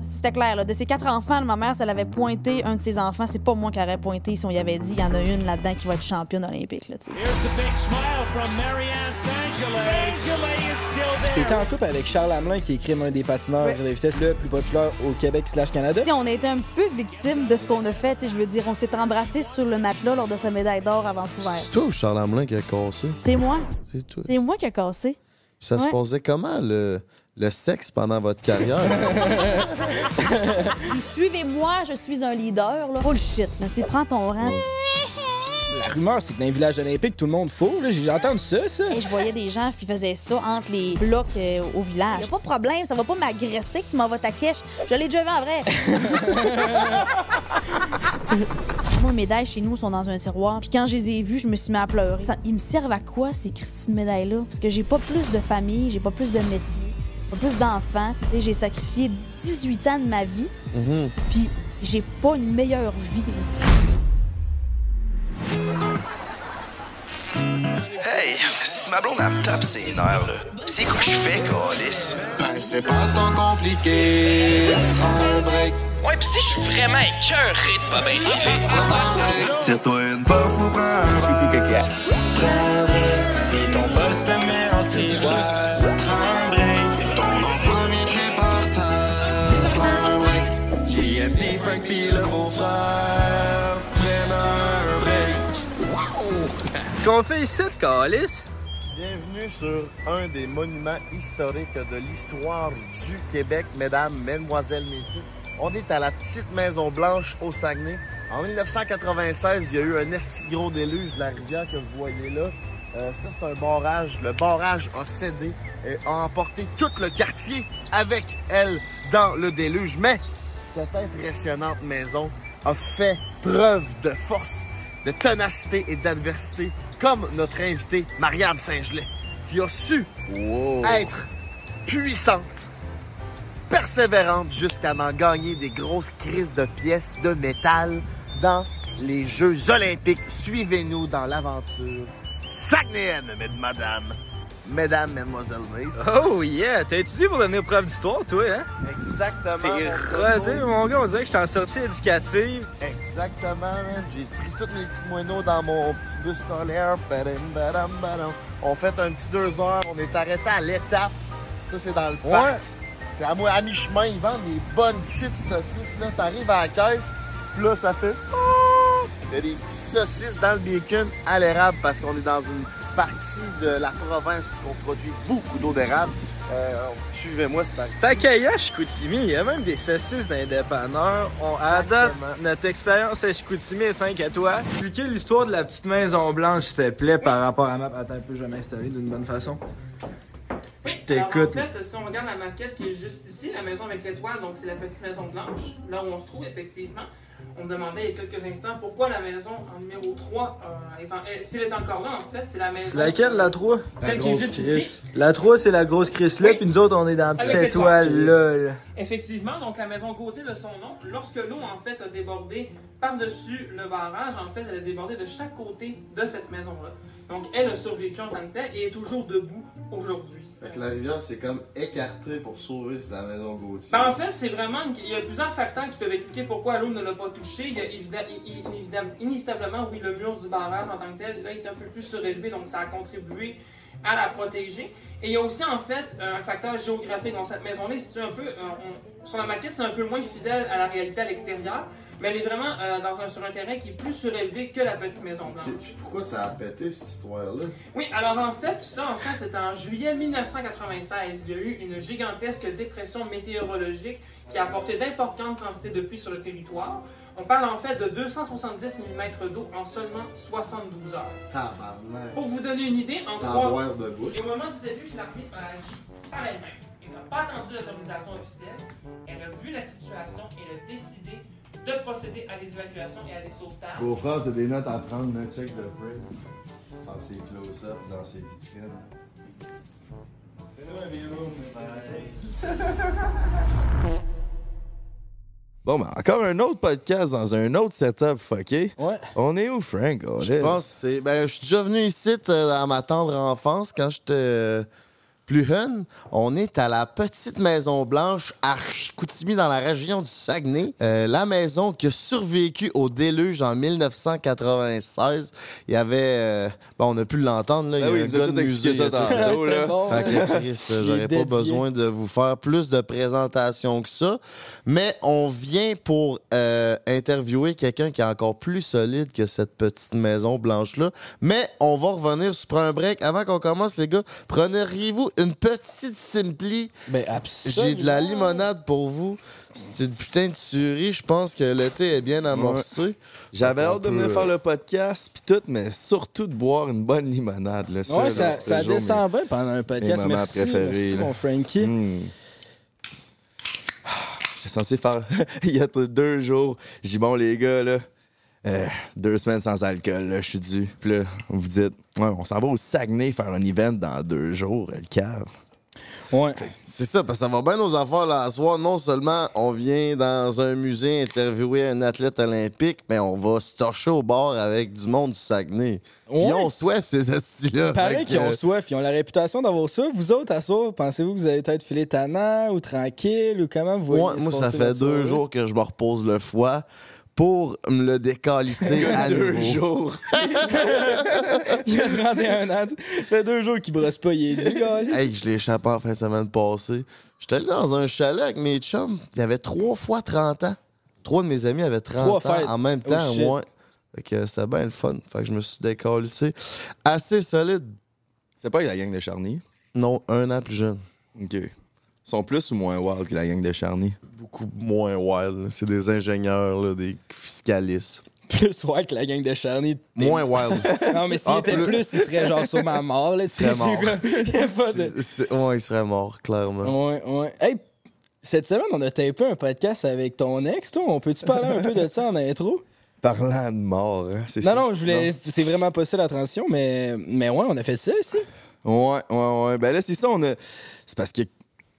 c'était clair. Là. De ses quatre enfants, ma mère, si elle avait pointé un de ses enfants, c'est pas moi qui aurais pointé si on y avait dit il y en a une là-dedans qui va être championne olympique. Là. T'étais en couple avec Charles Hamelin, qui est crime un des patineurs Ouais. de vitesse le plus populaire au Québec slash Canada. Tu sais, on a été un petit peu victime de ce qu'on a fait. Je veux dire, on s'est embrassé sur le matelas lors de sa médaille d'or à Vancouver. C'est toi ou Charles Hamelin qui a cassé? C'est moi. C'est toi. C'est moi qui a cassé. Ça se passait comment, le, le sexe pendant votre carrière? Suivez-moi, je suis un leader. Là. Bullshit. Là. Tu sais, Prends ton rang. La rumeur, c'est que dans les villages olympiques, tout le monde faux. là. J'ai entendu ça, ça. Et je voyais des gens qui faisaient ça entre les blocs euh, au village. Y a pas de problème, ça va pas m'agresser que tu m'envoies ta cache. Je l'ai déjà vu en vrai. Moi, mes médailles chez nous sont dans un tiroir. Puis quand je les ai vues, je me suis mis à pleurer. Ça- ils me servent à quoi, ces Christine médailles-là? Parce que j'ai pas plus de famille, j'ai pas plus de métier, pas plus d'enfants. J'ai sacrifié 18 ans de ma vie, Mhm. puis j'ai pas une meilleure vie. là. Hey, si ma blonde elle me tape ses nerfs, là, c'est quoi je fais, Calis? Ben, c'est pas tant compliqué. Prends un break. Ouais, pis si je suis vraiment écœuré de pas bien filer. Tire-toi une puff ou prends un verre. Prends un break. Si ton boss te met en ciboire, Qu'on fait ici, Calis? Bienvenue sur un des monuments historiques de l'histoire du Québec, mesdames, mesdemoiselles, messieurs. On est à la petite Maison Blanche au Saguenay. En 1996, il y a eu un esti gros déluge de la rivière que vous voyez là. Euh, ça, c'est un barrage. Le barrage a cédé et a emporté tout le quartier avec elle dans le déluge. Mais cette impressionnante maison a fait preuve de force, de ténacité et d'adversité, comme notre invitée Marianne Saint-Gelais, qui a su être puissante, persévérante jusqu'à en gagner des grosses crises de pièces de métal dans les Jeux olympiques. Suivez-nous dans l'aventure saguenéenne, mesdames, madame. Mesdames, mesdemoiselles, messieurs. Oh yeah, t'as étudié pour devenir prof d'histoire, toi, hein? Exactement. T'es rodé, mon gars, on dirait que j'étais en sortie éducative. Exactement, man. J'ai pris tous mes petits moineaux dans mon petit bus scolaire. On fait un petit deux heures. On est arrêté à l'étape. Ça, c'est dans le parc. Ouais. C'est à, moi, à mi-chemin. Ils vendent des bonnes petites saucisses. Là, t'arrives à la caisse. Puis là, ça fait... Il y a des petites saucisses dans le bacon à l'érable parce qu'on est dans une partie de la province où on produit beaucoup d'eau d'érable. Euh, Suivez-moi, c'est C'est accueillant à Chicoutimi. Il y a même des saucisses dépanneurs. On, Exactement. notre expérience à Chicoutimi est 5 à toi. Expliquez l'histoire de la petite maison blanche, s'il te plaît, par rapport à ma... Attends un peu, je vais m'installer d'une bonne façon. Je t'écoute. En fait, si on regarde la maquette qui est juste ici, la maison avec l'étoile, donc c'est la petite maison blanche, là où on se trouve effectivement. On me demandait il y a quelques instants pourquoi la maison en numéro 3, euh, s'il est encore là en fait, c'est la maison. C'est laquelle, la 3? Celle qui est juste ici. La 3, c'est la grosse Chris là, Oui. puis nous autres, on est dans la petite Avec étoile là. là. Effectivement, donc la maison Gauthier de son nom, lorsque l'eau en fait a débordé par-dessus le barrage, en fait, elle a débordé de chaque côté de cette maison-là. Donc elle a survécu en tant que telle et est toujours debout aujourd'hui. Fait que la rivière s'est comme écartée pour sauver la maison Gauthier. Ben, en fait, c'est vraiment. Il y a plusieurs facteurs qui peuvent expliquer pourquoi l'eau ne l'a pas Il y a inévita- inévitablement, oui, le mur du barrage en tant que tel, là, il est un peu plus surélevé, donc ça a contribué à la protéger. Et il y a aussi, en fait, un facteur géographique. Donc, cette maison-là est située un peu. euh, on- sur la maquette, c'est un peu moins fidèle à la réalité à l'extérieur, mais elle est vraiment euh, dans un, sur un terrain qui est plus surélevé que la petite maison blanche. Puis- pourquoi ça a pété cette histoire-là? Oui, alors en fait, tout ça, en fait, c'est en juillet 1996. Il y a eu une gigantesque dépression météorologique qui a apporté d'importantes quantités de pluie sur le territoire. On parle en fait de 270 mm d'eau en seulement 72 heures. Tabarnak. Pour vous donner une idée, en C'est trois... boire de bouche. Et au moment du début, l'armée a agi par elle-même. Elle n'a pas attendu l'autorisation officielle. Elle a vu la situation et elle a décidé de procéder à des évacuations et à des sauvetages. Beau-frère, t'as des notes à prendre, le check de Prince. Dans ses close-up, dans ses vitrines. Bon, ben, encore un autre podcast dans un autre setup fucké. Ouais. On est où, Frank? Je pense que c'est. Ben, je suis déjà venu ici euh, à ma tendre enfance quand j'étais. Plus jeune. On est à la petite Maison Blanche à Chicoutimi dans la région du Saguenay. Euh, la maison qui a survécu au déluge en 1996. Il y avait... euh, bon, on a pu l'entendre, là. Il y Ben a oui, un gars de musée. ça tantôt, là. bon. fait que Chris, euh, j'aurais pas besoin de vous faire plus de présentations que ça. Mais on vient pour euh, interviewer quelqu'un qui est encore plus solide que cette petite maison blanche-là. Mais on va revenir sur un break. Avant qu'on commence, les gars, preneriez-vous une petite Simpli? Ben, absolument. J'ai de la limonade pour vous. C'est une putain de tuerie. Je pense que l'été est bien amorcé. J'avais hâte de venir euh, faire le podcast, puis tout, mais surtout de boire une bonne limonade. Là, Ouais, ça, c'était ça jour, descend bien pendant un podcast. moments Merci, préférés, merci là. mon Frankie. Hmm. J'étais censé faire. Il y a deux jours. J'ai dit, bon, les gars, là, euh, deux semaines sans alcool, là, je suis dû. Puis là, vous dites, ouais, on s'en va au Saguenay faire un event dans deux jours, le cave. Ouais. C'est ça, parce que ça va bien nos affaires là à soir. Non seulement on vient dans un musée interviewer un athlète olympique, mais on va se torcher au bord avec du monde du Saguenay. Puis Ouais. on souhaite ces hosties-là. Pareil qu'ils ont soif, ils ont la réputation d'avoir soif. Vous autres, à soir, pensez-vous que vous allez être filé tannant ou tranquille ou comment vous voyez Ouais, moi, ça fait deux soirée? jours que je me repose le foie pour me le décalisser à deux nouveau. jours. Il a 31 ans. Ça fait deux jours qu'il brosse pas, il est dû, gars. Hey, je l'ai échappé en fin de semaine passée. J'étais allé dans un chalet avec mes chums. Il y avait trois fois 30 ans. Trois de mes amis avaient 30 Trois ans fêtes. en même Oh, temps, shit. moi. Fait que c'était bien le fun. Fait que je me suis décalissé. Assez solide. C'est pas la gang de Charny? Non, un an plus jeune. OK. Ils sont plus ou moins wild que la gang de Charny? Beaucoup moins wild. là. C'est des ingénieurs, là, des fiscalistes. Plus ouais que la gang de Charny. Moins wild. Non, mais s'il Ah, était plus- plus, il serait genre sur ma mort. Là. C'est serait mort. Il y a pas de... C'est- ouais, il serait mort, clairement. Ouais, ouais. Hey, cette semaine, on a tapé un podcast avec ton ex, toi. On peut-tu parler un peu de ça en intro? Parlant de mort, hein, c'est Non, ça? non, je voulais. C'est vraiment pas ça la transition, mais, mais ouais, on a fait ça ici. Ouais, ouais, ouais. Ben là, c'est ça, on a. C'est parce que.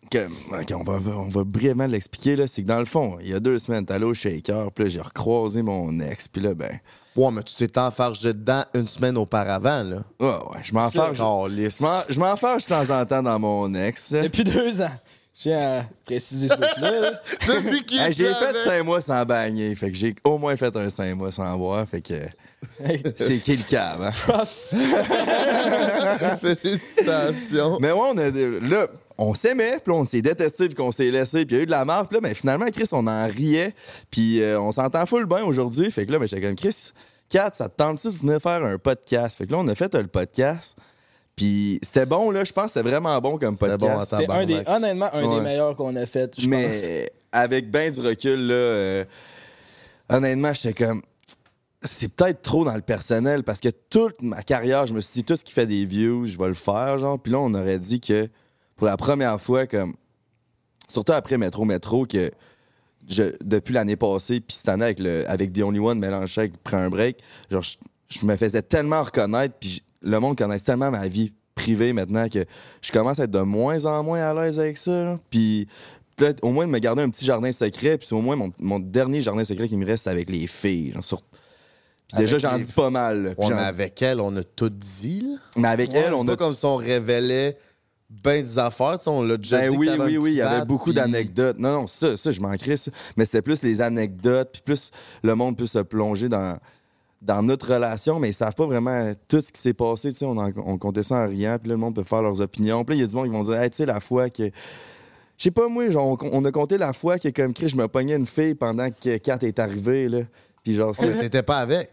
Que- on, va, on va brièvement l'expliquer, là. C'est que dans le fond, il y a deux semaines, t'es allé au shaker, puis là, j'ai recroisé mon ex, puis là, ben. Ouais, mais tu t'es enfargé dedans une semaine auparavant, là. Ouais, ouais, je m'en C'est ça, fâche. câlisse. Je m'en- Je m'en fâche de temps en temps dans mon ex. Depuis deux ans. Je tiens à préciser ce bout-là. là. Depuis qu'il Hey, j'ai fait cinq mois sans bagner, fait que j'ai au moins fait un cinq mois sans boire, fait que Hey, c'est qui le cave, hein? props. Félicitations. Mais ouais, on a, là, on s'aimait, puis on s'est détesté, puis qu'on s'est laissé, puis il y a eu de la marque, puis là, mais finalement, Chris, on en riait, puis euh, on s'entend full bien aujourd'hui. Fait que là, ben, j'étais comme, Chris, Kat, ça te tente-tu de venir faire un podcast? Fait que là, on a fait euh, le podcast, puis c'était bon, là, je pense que c'était vraiment bon comme C'était bon podcast. C'était un des, honnêtement un Ouais. des meilleurs qu'on a fait, je mais pense. avec bien du recul, là, euh, honnêtement, j'étais comme. C'est peut-être trop dans le personnel parce que toute ma carrière, je me suis dit, tout ce qui fait des views, je vais le faire, genre. Puis là, on aurait dit que pour la première fois, comme. Surtout après Métro Métro, que je- depuis l'année passée, puis cette année avec, le, avec The Only One mélangé avec Prends un break, genre, je, je me faisais tellement reconnaître, puis le monde connaisse tellement ma vie privée maintenant que je commence à être de moins en moins à l'aise avec ça. Puis peut-être au moins de me garder un petit jardin secret, puis c'est au moins mon, mon dernier jardin secret qui me reste avec les filles. genre, sur- Puis déjà, j'en les dis pas mal. là. Ouais, mais avec elle, on a tout dit, là. mais avec Ouais, elle, c'est on pas a comme si on révélait ben des affaires, tu sais, on l'a déjà Ben dit oui, oui, oui, il y avait beaucoup puis- d'anecdotes. Non, non, ça, ça, je manquerais ça. Mais c'était plus les anecdotes, puis plus le monde peut se plonger dans, dans notre relation, mais ils savent pas vraiment tout ce qui s'est passé. Tu sais, on, en- on comptait ça en riant, puis là, le monde peut faire leurs opinions. Puis là, il y a du monde qui vont dire, hey, tu sais, la fois que. Je sais pas, moi, genre, on, on a compté la fois que, comme Chris, je me pognais une fille pendant que Kat est arrivée, là. Puis genre, ça. Ouais, C'était pas avec.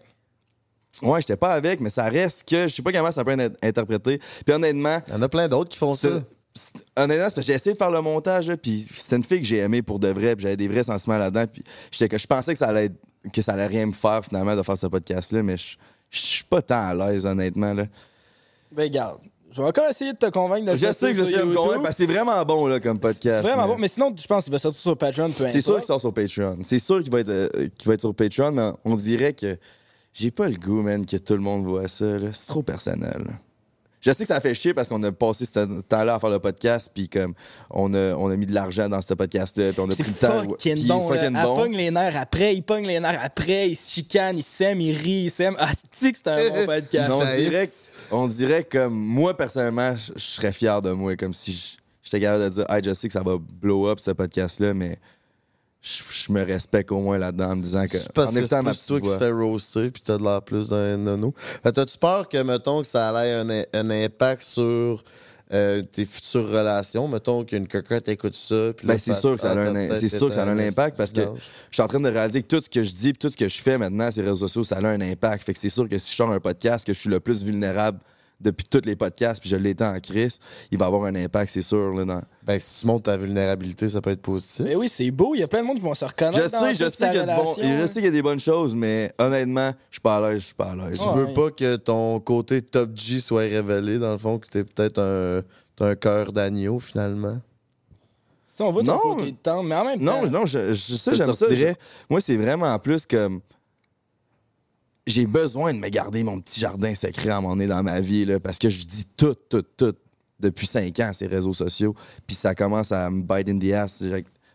Ouais, j'étais pas avec, mais ça reste que. Je sais pas comment ça peut être interprété. Puis honnêtement, Il y en a plein d'autres qui font ça. Honnêtement, c'est parce que j'ai essayé de faire le montage, là, puis c'était une fille que j'ai aimée pour de vrai, puis j'avais des vrais sentiments là-dedans, puis j'étais que je pensais que ça allait être- que ça allait rien me faire finalement de faire ce podcast-là, mais je suis pas tant à l'aise, honnêtement. Là. Ben, garde. Je vais encore essayer de te convaincre de Je sais que j'essaie de me convaincre, parce que c'est vraiment bon là, comme podcast. C'est vraiment mais- bon. Mais sinon, je pense qu'il va sortir sur Patreon, C'est sûr qu'il sort sur Patreon. C'est sûr qu'il va, être, euh, qu'il va être sur Patreon, mais on dirait que j'ai pas le goût, man, que tout le monde voit ça. là. C'est trop personnel. là. Je sais que ça fait chier parce qu'on a passé ce temps-là à faire le podcast, puis comme on a, on a mis de l'argent dans ce podcast-là, puis on a C'est pris le temps. fucking là. fucking Elle bon. pogne les nerfs après, il pogne les nerfs après, il se chicane, il s'aime, il rit, il s'aime. Ah, c'est que c'est un bon podcast? on, Ça dirait, on dirait comme moi, personnellement, je serais fier de moi, comme si je- j'étais capable de dire, hey, je sais que ça va blow up ce podcast-là, mais je, je me respecte au moins là-dedans en me disant que. C'est parce en que c'est plus toi qui se fait roaster puis t'as de l'air plus d'un nono. Fait, T'as-tu peur que, mettons, que ça ait un, un impact sur euh, tes futures relations? Mettons qu'une cocotte écoute ça. puis Ben, c'est sûr que ça a un, c'est sûr que ça a un impact parce que je suis en train de réaliser que tout ce que je dis et tout ce que je fais maintenant sur les réseaux sociaux, ça a un impact. Fait que c'est sûr que si je sors un podcast, que je suis le plus vulnérable depuis tous les podcasts, puis je l'ai été en crise, il va avoir un impact, c'est sûr. Là, dans... Ben, si tu montres ta vulnérabilité, ça peut être positif. Mais oui, c'est beau. Il y a plein de monde qui vont se reconnaître. Je dans sais, je sais qu'il y a du bon, je hein. sais qu'il y a des bonnes choses, mais honnêtement, je suis pas à l'aise, je suis pas à l'aise. Tu Ouais. veux pas que ton côté top G soit révélé, dans le fond, que t'es peut-être un, cœur d'agneau, finalement? Si on va ton Non. côté de temps, mais en même temps. Non, non, je, je- ça, Je j'aime ça. moi, c'est vraiment plus comme. J'ai besoin de me garder mon petit jardin secret à un moment donné dans ma vie, là, parce que je dis tout, tout, tout depuis cinq ans, ces réseaux sociaux. Puis ça commence à me bite in the ass.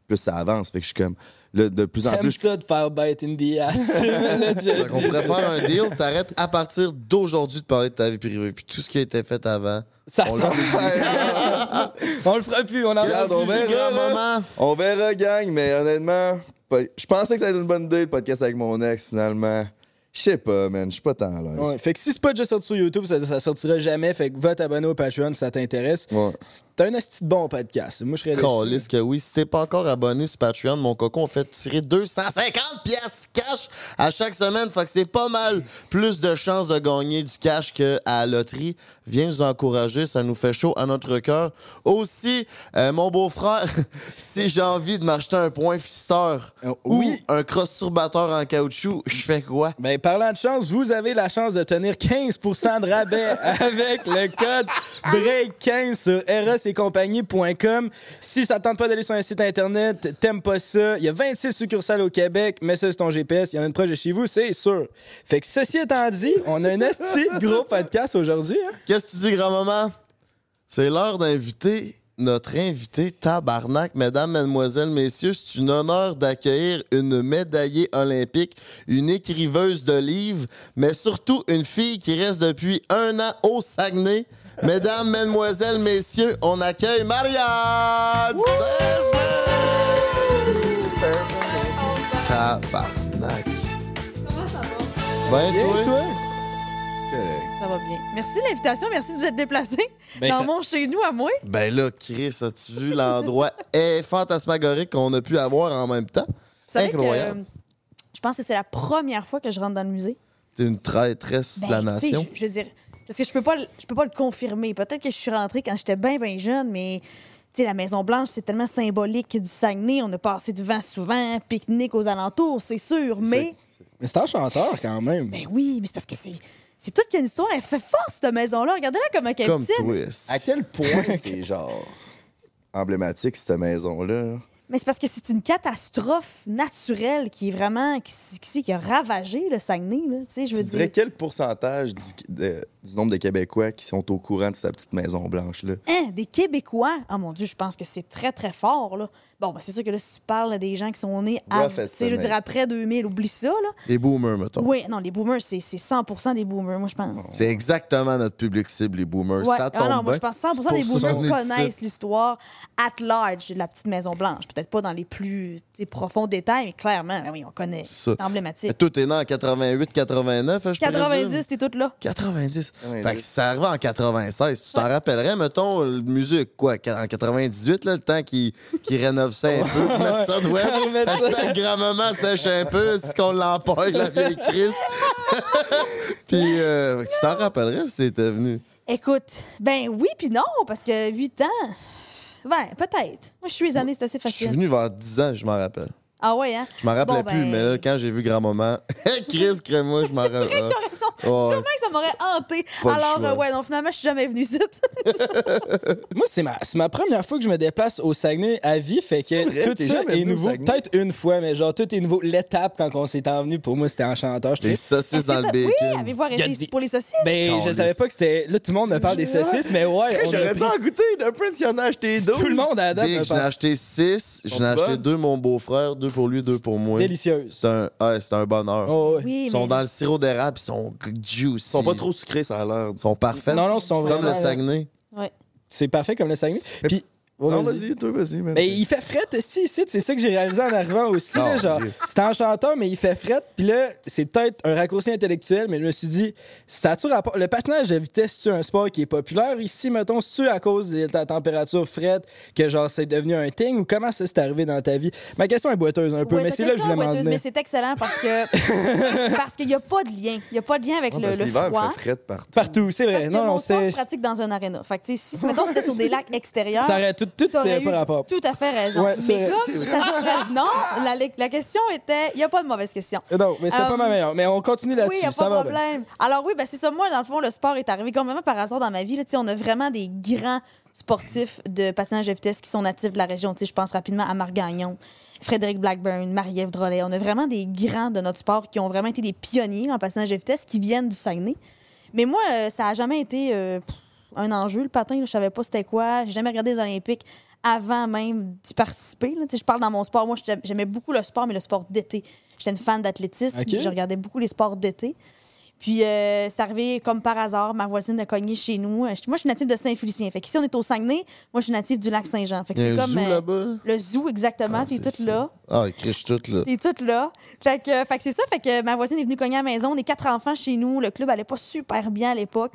Plus ça avance. Fait que je suis comme. Là, de plus en plus. ça de faire bite in the ass. Dit. pourrait faire un deal, t'arrêtes à partir d'aujourd'hui de parler de ta vie privée, puis tout ce qui a été fait avant. Ça on sent- on le fera plus, on en tu on verra, là. On verra, gang, mais honnêtement, je pensais que ça allait être une bonne idée, le podcast avec mon ex, finalement. Je sais pas, man. Je suis pas tant à l'aise. Ouais, fait que si c'est pas déjà sorti sur YouTube, ça, ça sortira jamais. Fait que va t'abonner au Patreon si ça t'intéresse. Ouais. C'est un esti de bon podcast. Moi, je serais déçu. Calisse que oui. Si t'es pas encore abonné sur Patreon, mon coco, on fait tirer 250 pièces cash à chaque semaine. Fait que c'est pas mal plus de chances de gagner du cash qu'à la loterie. Viens nous encourager, ça nous fait chaud à notre cœur. Aussi, euh, mon beau-frère, si j'ai envie de m'acheter un point fisteur Euh, ou un cross-turbateur en caoutchouc, je fais quoi? Ben, parlant de chance, vous avez la chance de tenir 15% de rabais avec le code BREAK15 sur rsecompagnie.com. Si ça te tente pas d'aller sur un site internet, t'aimes pas ça, il y a 26 succursales au Québec, mais ça, c'est ton GPS, il y en a une proche de chez vous, c'est sûr. Fait que ceci étant dit, on a un esti gros podcast aujourd'hui. Hein? Qu'est-ce que tu dis, grand-maman? C'est l'heure d'inviter notre invité tabarnak. Mesdames, Mesdemoiselles, Messieurs, c'est un honneur d'accueillir une médaillée olympique, une écriveuse de livres, mais surtout une fille qui reste depuis un an au Saguenay. Mesdames, Mesdemoiselles, Messieurs, on accueille Marianne! Tabarnak. Ben, Bien, toi? toi? Ça va bien. Merci de l'invitation. Merci de vous être déplacé Ben, dans ça- mon chez nous à moi. Ben là, Chris, as-tu vu l'endroit fantasmagorique qu'on a pu avoir en même temps? Vous savez Incroyable. que euh, je pense que c'est la première fois que je rentre dans le musée. T'es une traîtresse de la Ben, nation. Je, je veux dire, parce que je peux pas, le- je peux pas le confirmer. Peut-être que je suis rentrée quand j'étais bien, bien jeune, mais tu sais, la Maison Blanche, c'est tellement symbolique du Saguenay. On a passé devant souvent, pique-nique aux alentours, c'est sûr. Mais, Mais c'est un chanteur quand même. ben oui, mais c'est parce que c'est, c'est toute une histoire. Elle fait force cette maison-là. Regardez-la comme un Comme twist. À quel point c'est genre emblématique, cette maison-là? Mais c'est parce que c'est une catastrophe naturelle qui est vraiment qui, qui, qui a ravagé le Saguenay. Là, tu sais, je Tu veux dirais dire. quel pourcentage du, de- du nombre de Québécois qui sont au courant de cette petite maison blanche-là? Hein, des Québécois? Ah mon Dieu, je pense que c'est très, très fort. Là. Bon, ben, c'est sûr que là, si tu parles des gens qui sont nés à, Rough tu sais, je veux dire, après 2000, oublie ça. Là. Les boomers, mettons. Oui, non, les boomers, c'est c'est 100% des boomers, moi, je pense. C'est exactement notre public cible, les boomers. Ouais. Ça Ah tombe non, moi, je pense que 100 C'est des boomers connaissent l'histoire at large de la petite Maison-Blanche. Peut-être pas dans les plus profonds détails, mais clairement, ben oui, on connaît. C'est emblématique. Tout est né en 88, 89, hein, je 90, présume? t'es toute là. 90. 90. Fait que ça arrive en 96. Tu t'en rappellerais, mettons, le musique, quoi, en 98, là, le temps qu'ils qu'ils rénovent ça un peu, pour mettre ça de web. Que grand-maman sèche un peu, c'est qu'on l'empoille, la vieille Chris. Puis, euh, tu t'en rappellerais si c'était venu? Écoute, ben oui, puis non, parce que 8 ans. Ben, peut-être. Moi, je suis les années, c'est assez Je suis facile. venu vers 10 ans, je m'en rappelle. Ah ouais, hein? Je m'en rappelais Bon, plus, ben- mais là, quand j'ai vu grand-maman, Chris, crée-moi, je m'en rappelle. T'as raison. Ouais. Sûrement que ça m'aurait hanté. Alors, euh, ouais, non, finalement, je suis jamais venue ici. Moi, c'est ma, c'est ma première fois que je me déplace au Saguenay à vie, fait C'est que vrai? tout ça est nouveau. Peut-être une fois, mais genre, tout est nouveau. L'étape, quand on s'est envenu, pour moi, c'était enchanteur. Des saucisses dans le Oui, bacon. avez-vous Il y a arrêté des- pour les saucisses? Ben, je Calisse. savais pas que c'était. Là, tout le monde me parle des saucisses, mais ouais, J'aurais dû en goûter. Le Prince, il en a acheté 12. Tout le monde me j'en ai acheté 6. J'en ai acheté? 2 mon beau-frère, 2 pour lui, 2 pour moi. Délicieuse. C'est un, ouais, c'est un bonheur. Oh, ouais. Oui, Ils sont mais- dans le sirop d'érable, ils sont juicy. Ils sont pas trop sucrés, ça a l'air. Ils sont parfaits. Non, non, ils sont C'est comme vraiment. le Saguenay. C'est parfait comme le Saguenay. Puis. Ouais, Non, vas-y, toi, vas-y. Mais il fait fret ici, ici, c'est ça que j'ai réalisé en arrivant aussi. là, Oh, genre, yes. c'est enchanteur, mais il fait fret. Puis là, c'est peut-être un raccourci intellectuel, mais je me suis dit, ça a-tu rapport. Le patinage de vitesse, c'est un sport qui est populaire ici, mettons, c'est à cause de ta température frette que genre c'est devenu un thing ou comment ça s'est arrivé dans ta vie? Ma question est boiteuse un peu, Ouais, mais c'est là que je voulais m'en boiteuse, venir. Mais c'est excellent parce que parce qu'il n'y a pas de lien. Il n'y a pas de lien avec le, parce le froid. il fait fret partout. Partout, c'est Parce vrai. que Non, mon sport se pratique dans un aréna. Fait que, si, mettons, c'était sur des lacs extérieurs, Ça aurait tout, tout t'aurais c'est eu pas rapport. tout à fait raison. Ouais, mais comme ça se non, la, la question était, il n'y a pas de mauvaise question. Non, mais c'était Euh, pas ma meilleure. Mais on continue Oui, là-dessus. il n'y a pas de bien. problème. Alors oui, ben c'est ça. Moi, dans le fond, le sport est arrivé complètement par hasard dans ma vie. Là. On a vraiment des grands sportifs de patinage de vitesse qui sont natifs de la région. Je pense rapidement à Marc Gagnon, Frédéric Blackburn, Marie-Ève Drolet. On a vraiment des grands de notre sport qui ont vraiment été des pionniers en patinage de vitesse qui viennent du Saguenay. Mais moi, euh, ça n'a jamais été euh, pff, un enjeu, le patin. là. Je savais pas c'était quoi. J'ai jamais regardé les Olympiques avant même d'y participer. là. Je parle dans mon sport. Moi, j'aimais- beaucoup le sport, mais le sport d'été. J'étais une fan d'athlétisme. Ok. Je regardais beaucoup les sports d'été. Puis, euh, c'est arrivé comme par hasard. Ma voisine a cogné chez nous. Euh, Moi, je suis native de Saint-Félicien. Fait qu'ici, on est au Saguenay. Moi, je suis native du lac Saint-Jean. Fait que c'est comme. zoo euh, le zoo, exactement. Ah, T'es toute ça. là. Ah, je suis toute là. T'es toute là. Fait que, fait que c'est ça. Fait que ma voisine est venue cogner à la maison. On est quatre enfants chez nous. Le club allait pas super bien à l'époque.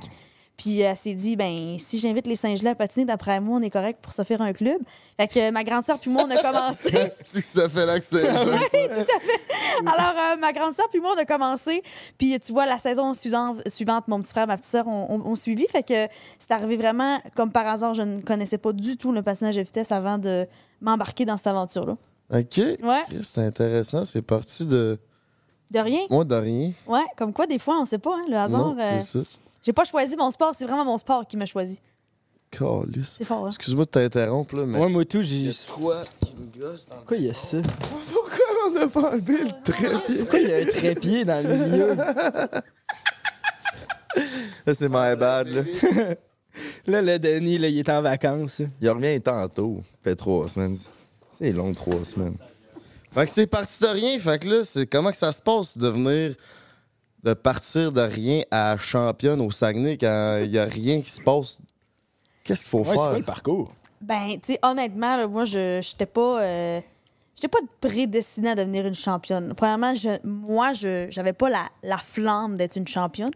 Puis elle s'est dit, ben si j'invite les singes là à patiner, d'après moi, on est correct pour se faire un club. Fait que ma grande sœur puis moi, on a commencé. C'est que ça fait l'accès. Alors, euh, ma grande sœur puis moi, on a commencé. Puis, tu vois, la saison suivante, mon petit frère, ma petite sœur ont, ont- ont suivi. Fait que c'est arrivé vraiment comme par hasard. Je ne connaissais pas du tout le patinage de vitesse avant de m'embarquer dans cette aventure-là. OK. Ouais. C'est intéressant. C'est parti de. De rien. Moi, de rien. Ouais, comme quoi, des fois, on sait pas, hein, le hasard. Non, euh, c'est ça. J'ai pas choisi mon sport, c'est vraiment mon sport qui m'a choisi. Calice. C'est fort, hein? Excuse-moi de t'interrompre, là, mais. Moi, moi, tout, Il y j'ai. a quoi qui me gosse dans Pourquoi il y a ça? Pourquoi on n'a pas enlevé le trépied? Pourquoi il y a un trépied dans le milieu? Là, c'est my bad, là. Là, le Denis, là, il est en vacances. Il revient tantôt. Ça fait trois semaines. C'est long, trois semaines. Fait que c'est parti de rien. Fait que là, c'est comment que ça se passe de venir. De partir de rien à championne au Saguenay quand il y a rien qui se passe? Qu'est-ce qu'il faut Ouais, c'est faire? quoi le parcours? Ben, tu sais, honnêtement, là, moi, je j'étais pas. euh, J'étais pas prédestinée à devenir une championne. Premièrement, je, moi, je j'avais pas la, la flamme d'être une championne.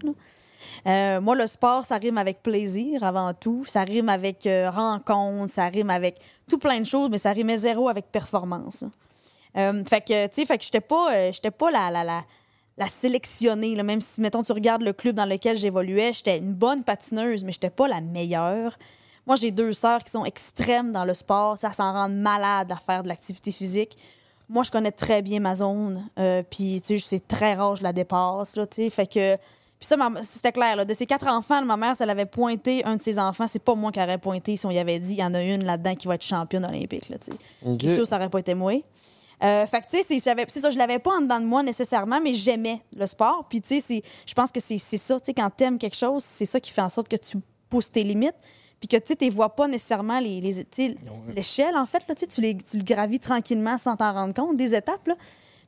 Euh, moi, le sport, ça rime avec plaisir avant tout. Ça rime avec euh, rencontre, ça rime avec tout plein de choses, mais ça rimait zéro avec performance. Euh, fait que, tu sais, fait que j'étais pas, euh, j'étais pas la, la, la, la sélectionnée. là. Même si, mettons, tu regardes le club dans lequel j'évoluais, j'étais une bonne patineuse, mais j'étais pas la meilleure. Moi, j'ai deux sœurs qui sont extrêmes dans le sport. Ça s'en rend malade à faire de l'activité physique. Moi, je connais très bien ma zone. Euh, puis, tu sais, c'est très rare, je la dépasse. Là, tu sais. fait que. Puis ça, c'était clair. Là. De ses quatre enfants, ma mère, si elle avait pointé un de ses enfants, c'est pas moi qui aurais pointé si on y avait dit il y en a une là-dedans qui va être championne olympique. Là, tu sais. Ok. C'est sûr, ça aurait pas été moi. Euh, fait que, tu sais, c'est- ça, je l'avais pas en dedans de moi nécessairement, mais j'aimais le sport. Puis, tu sais, je pense que c'est ça, tu sais, quand t'aimes quelque chose, c'est ça qui fait en sorte que tu pousses tes limites. Puis que, tu sais, tu vois pas nécessairement les, les- l'échelle, en fait, là, tu tu, les- tu le gravis tranquillement sans t'en rendre compte, des étapes, là.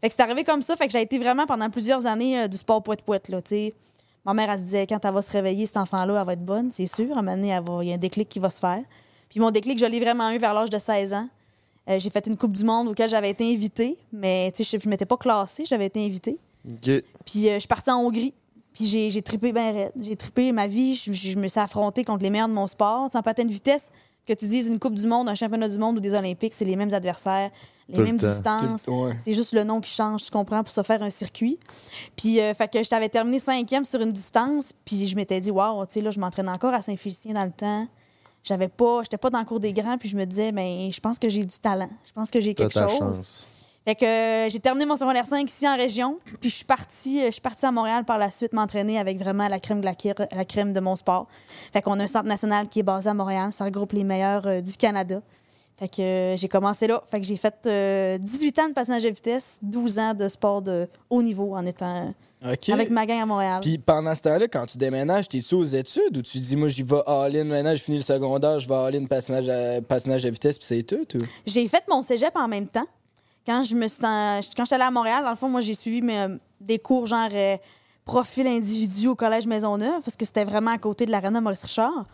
Fait que c'est arrivé comme ça. Fait que j'ai été vraiment pendant plusieurs années euh, du sport poète-poète, là, tu sais. Ma mère, elle se disait, quand elle va se réveiller, cet enfant-là, elle va être bonne, c'est sûr. À un moment donné, il y a un déclic qui va se faire. Puis mon déclic, je l'ai vraiment eu vers l'âge de 16 ans. Euh, j'ai fait une Coupe du Monde auquel j'avais été invitée, mais tu sais, je ne m'étais pas classée, j'avais été invitée. Puis euh, je suis partie en Hongrie. Puis j'ai, j'ai trippé bien raide. J'ai trippé ma vie. Je, je- je me suis affrontée contre les meilleurs de mon sport. Sans patin de vitesse, que tu dises une Coupe du Monde, un championnat du monde ou des Olympiques, c'est les mêmes adversaires, les Tout mêmes distances. Tout le- ouais. C'est juste le nom qui change, tu comprends, pour se faire un circuit. Puis, euh, fait que je t'avais terminé cinquième sur une distance. Puis je m'étais dit, waouh, tu sais, là, je m'entraîne encore à Saint-Félicien dans le temps. J'avais pas, j'étais pas dans le cours des grands. Puis je me disais, ben, je pense que j'ai du talent. Je pense que j'ai quelque ta chose. chance. Fait que euh, j'ai terminé mon secondaire 5 ici en région, puis je suis partie, euh, je suis partie à Montréal par la suite m'entraîner avec vraiment la crème de la, la crème de mon sport. Fait qu'on a un centre national qui est basé à Montréal, ça regroupe les meilleurs euh, du Canada. Fait que euh, j'ai commencé là. Fait que j'ai fait euh, 18 ans de patinage de vitesse, 12 ans de sport de haut niveau en étant Avec ma gang à Montréal. Puis pendant ce temps-là, quand tu déménages, t'es-tu aux études ou tu dis, moi, j'y vais all-in maintenant, je finis le secondaire, je vais all-in patinage à, patinage à vitesse, puis c'est tout? Ou? J'ai fait mon cégep en même temps. Quand je me suis en- quand j'étais allée à Montréal, dans le fond, moi j'ai suivi mes, des cours genre euh, profil individu au collège Maisonneuve parce que c'était vraiment à côté de l'aréna Maurice Richard.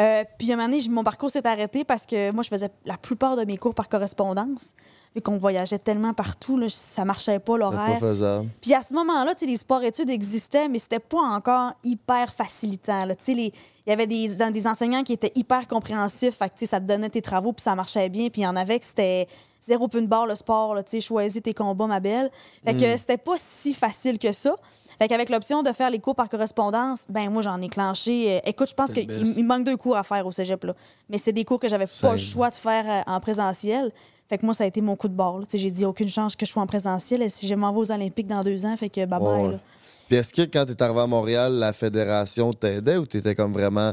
Euh, puis à un moment donné, mon parcours s'est arrêté parce que moi je faisais la plupart de mes cours par correspondance. Vu qu'on voyageait tellement partout, là, ça marchait pas l'horaire. faisable. Puis à ce moment-là, tu sais, les sports-études existaient, mais c'était pas encore hyper facilitant. là. Tu sais, les- Il y avait des, dans- des enseignants qui étaient hyper compréhensifs. Fait que, tu sais, ça te donnait tes travaux, puis ça marchait bien. Puis il y en avait que c'était zéro pun barre le sport. là, Tu sais, choisis tes combats, ma belle. Fait que c'était pas si facile que ça. Fait qu'avec l'option de faire les cours par correspondance, ben moi, j'en ai clenché. euh, écoute, je pense qu'il manque deux cours à faire au cégep, là. Mais c'est des cours que j'avais pas le choix de faire euh, en présentiel. Fait que moi, ça a été mon coup de bord. J'ai dit aucune chance que je sois en présentiel. Et si je m'en vais aux Olympiques dans deux ans, fait que bye bye. Ouais. Puis est-ce que quand tu es arrivé à Montréal, la fédération t'aidait ou tu étais comme vraiment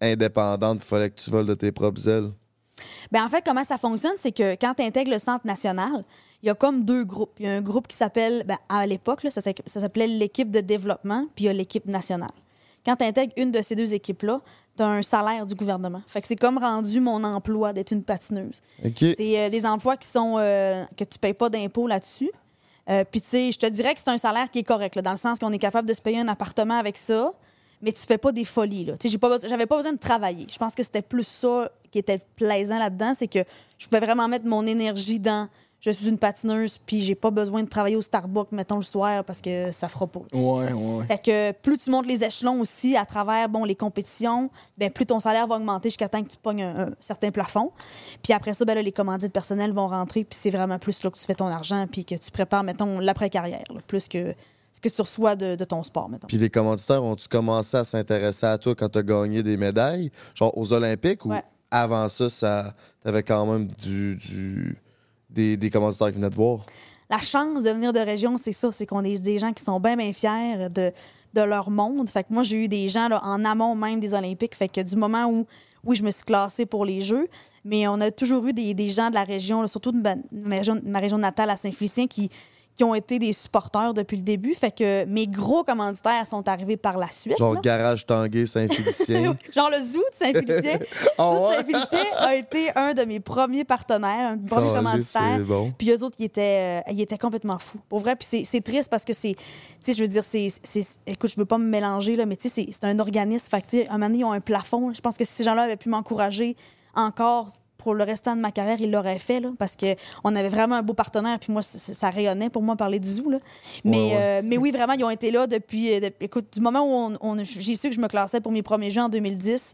indépendante, il fallait que tu voles de tes propres ailes? Ben, en fait, comment ça fonctionne, c'est que quand tu intègres le centre national, il y a comme deux groupes. Il y a un groupe qui s'appelle, ben, à l'époque, ça s'appelait l'équipe de développement, puis il y a l'équipe nationale. Quand tu intègres une de ces deux équipes-là, tu as un salaire du gouvernement. Fait que c'est comme rendu mon emploi d'être une patineuse. C'est euh, des emplois qui sont euh, que tu payes pas d'impôts là-dessus. Euh, Puis, tu sais, je te dirais que c'est un salaire qui est correct, là, dans le sens qu'on est capable de se payer un appartement avec ça, mais tu fais pas des folies. là. Tu sais, j'ai pas besoin- J'avais pas besoin de travailler. Je pense que c'était plus ça qui était plaisant là-dedans, c'est que je pouvais vraiment mettre mon énergie dans je suis une patineuse, puis j'ai pas besoin de travailler au Starbucks, mettons, le soir, parce que ça fera pas. Ouais, ouais. Fait que plus tu montes les échelons aussi à travers bon, les compétitions, ben, plus ton salaire va augmenter jusqu'à temps que tu pognes un, un certain plafond. Puis après ça, ben, là, les commandites personnelles vont rentrer, puis c'est vraiment plus là que tu fais ton argent, puis que tu prépares, mettons, l'après-carrière, plus que ce que tu reçois de, de ton sport, mettons. Puis les commanditaires, ont-tu commencé à s'intéresser à toi quand tu as gagné des médailles, genre aux Olympiques, ou Ouais. avant ça, ça t'avais quand même du, du- des, commanditaires qui venaient te voir? la chance de venir de région, c'est ça, c'est qu'on est des gens qui sont bien, bien fiers de, de leur monde. Fait que moi, j'ai eu des gens là, en amont même des Olympiques. Fait que du moment où, oui, je me suis classée pour les Jeux, mais on a toujours eu des, des gens de la région, surtout de ma, ma région, ma région natale à Saint-Félicien, qui, qui ont été des supporters depuis le début. Fait que mes gros commanditaires sont arrivés par la suite. Genre là. Garage Tanguay, Saint-Félicien. Genre le zoo de Saint-Félicien. De ouais? Saint-Félicien a été un de mes premiers partenaires, un premier Caliste, commanditaire. bon. Puis eux autres, ils étaient, euh, ils étaient complètement fous. Pour vrai, puis c'est- triste parce que c'est, tu sais, je veux dire, c'est, écoute, je veux pas me mélanger, là, mais tu sais, c'est- un organisme. Fait que, un moment donné, ils ont un plafond. Je pense que si ces gens-là avaient pu m'encourager encore pour le restant de ma carrière, ils l'auraient fait, là, parce qu'on avait vraiment un beau partenaire. Puis moi, ça rayonnait pour moi parler du zoo. Là. Mais, Ouais, ouais. euh, mais oui, vraiment, ils ont été là depuis. euh, écoute, du moment où on, on- j'ai su que je me classais pour mes premiers jeux en 2010,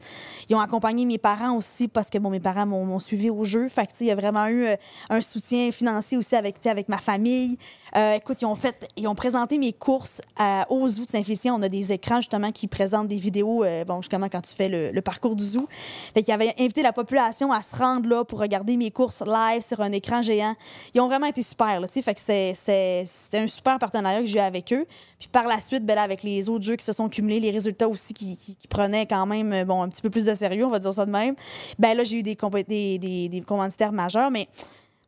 ils ont accompagné mes parents aussi parce que bon, mes parents m'ont suivi au jeu. Fait que, il y a vraiment eu euh, un soutien financier aussi avec, avec ma famille. Euh, écoute, ils ont fait, ils ont présenté mes courses à- au zoo de Saint-Félicien. On a des écrans justement qui présentent des vidéos, euh, bon, justement quand tu fais le, le parcours du zoo. Fait qu'ils avaient invité la population à se rendre là pour regarder mes courses live sur un écran géant. Ils ont vraiment été super, là, tu sais. C'est- un super partenariat que j'ai eu avec eux. Puis par la suite, ben là, avec les autres jeux qui se sont cumulés, les résultats aussi qui, prenaient quand même euh, bon, un petit peu plus de sérieux, on va dire ça de même. Ben là, j'ai eu des, des, des, des commanditaires majeurs, mais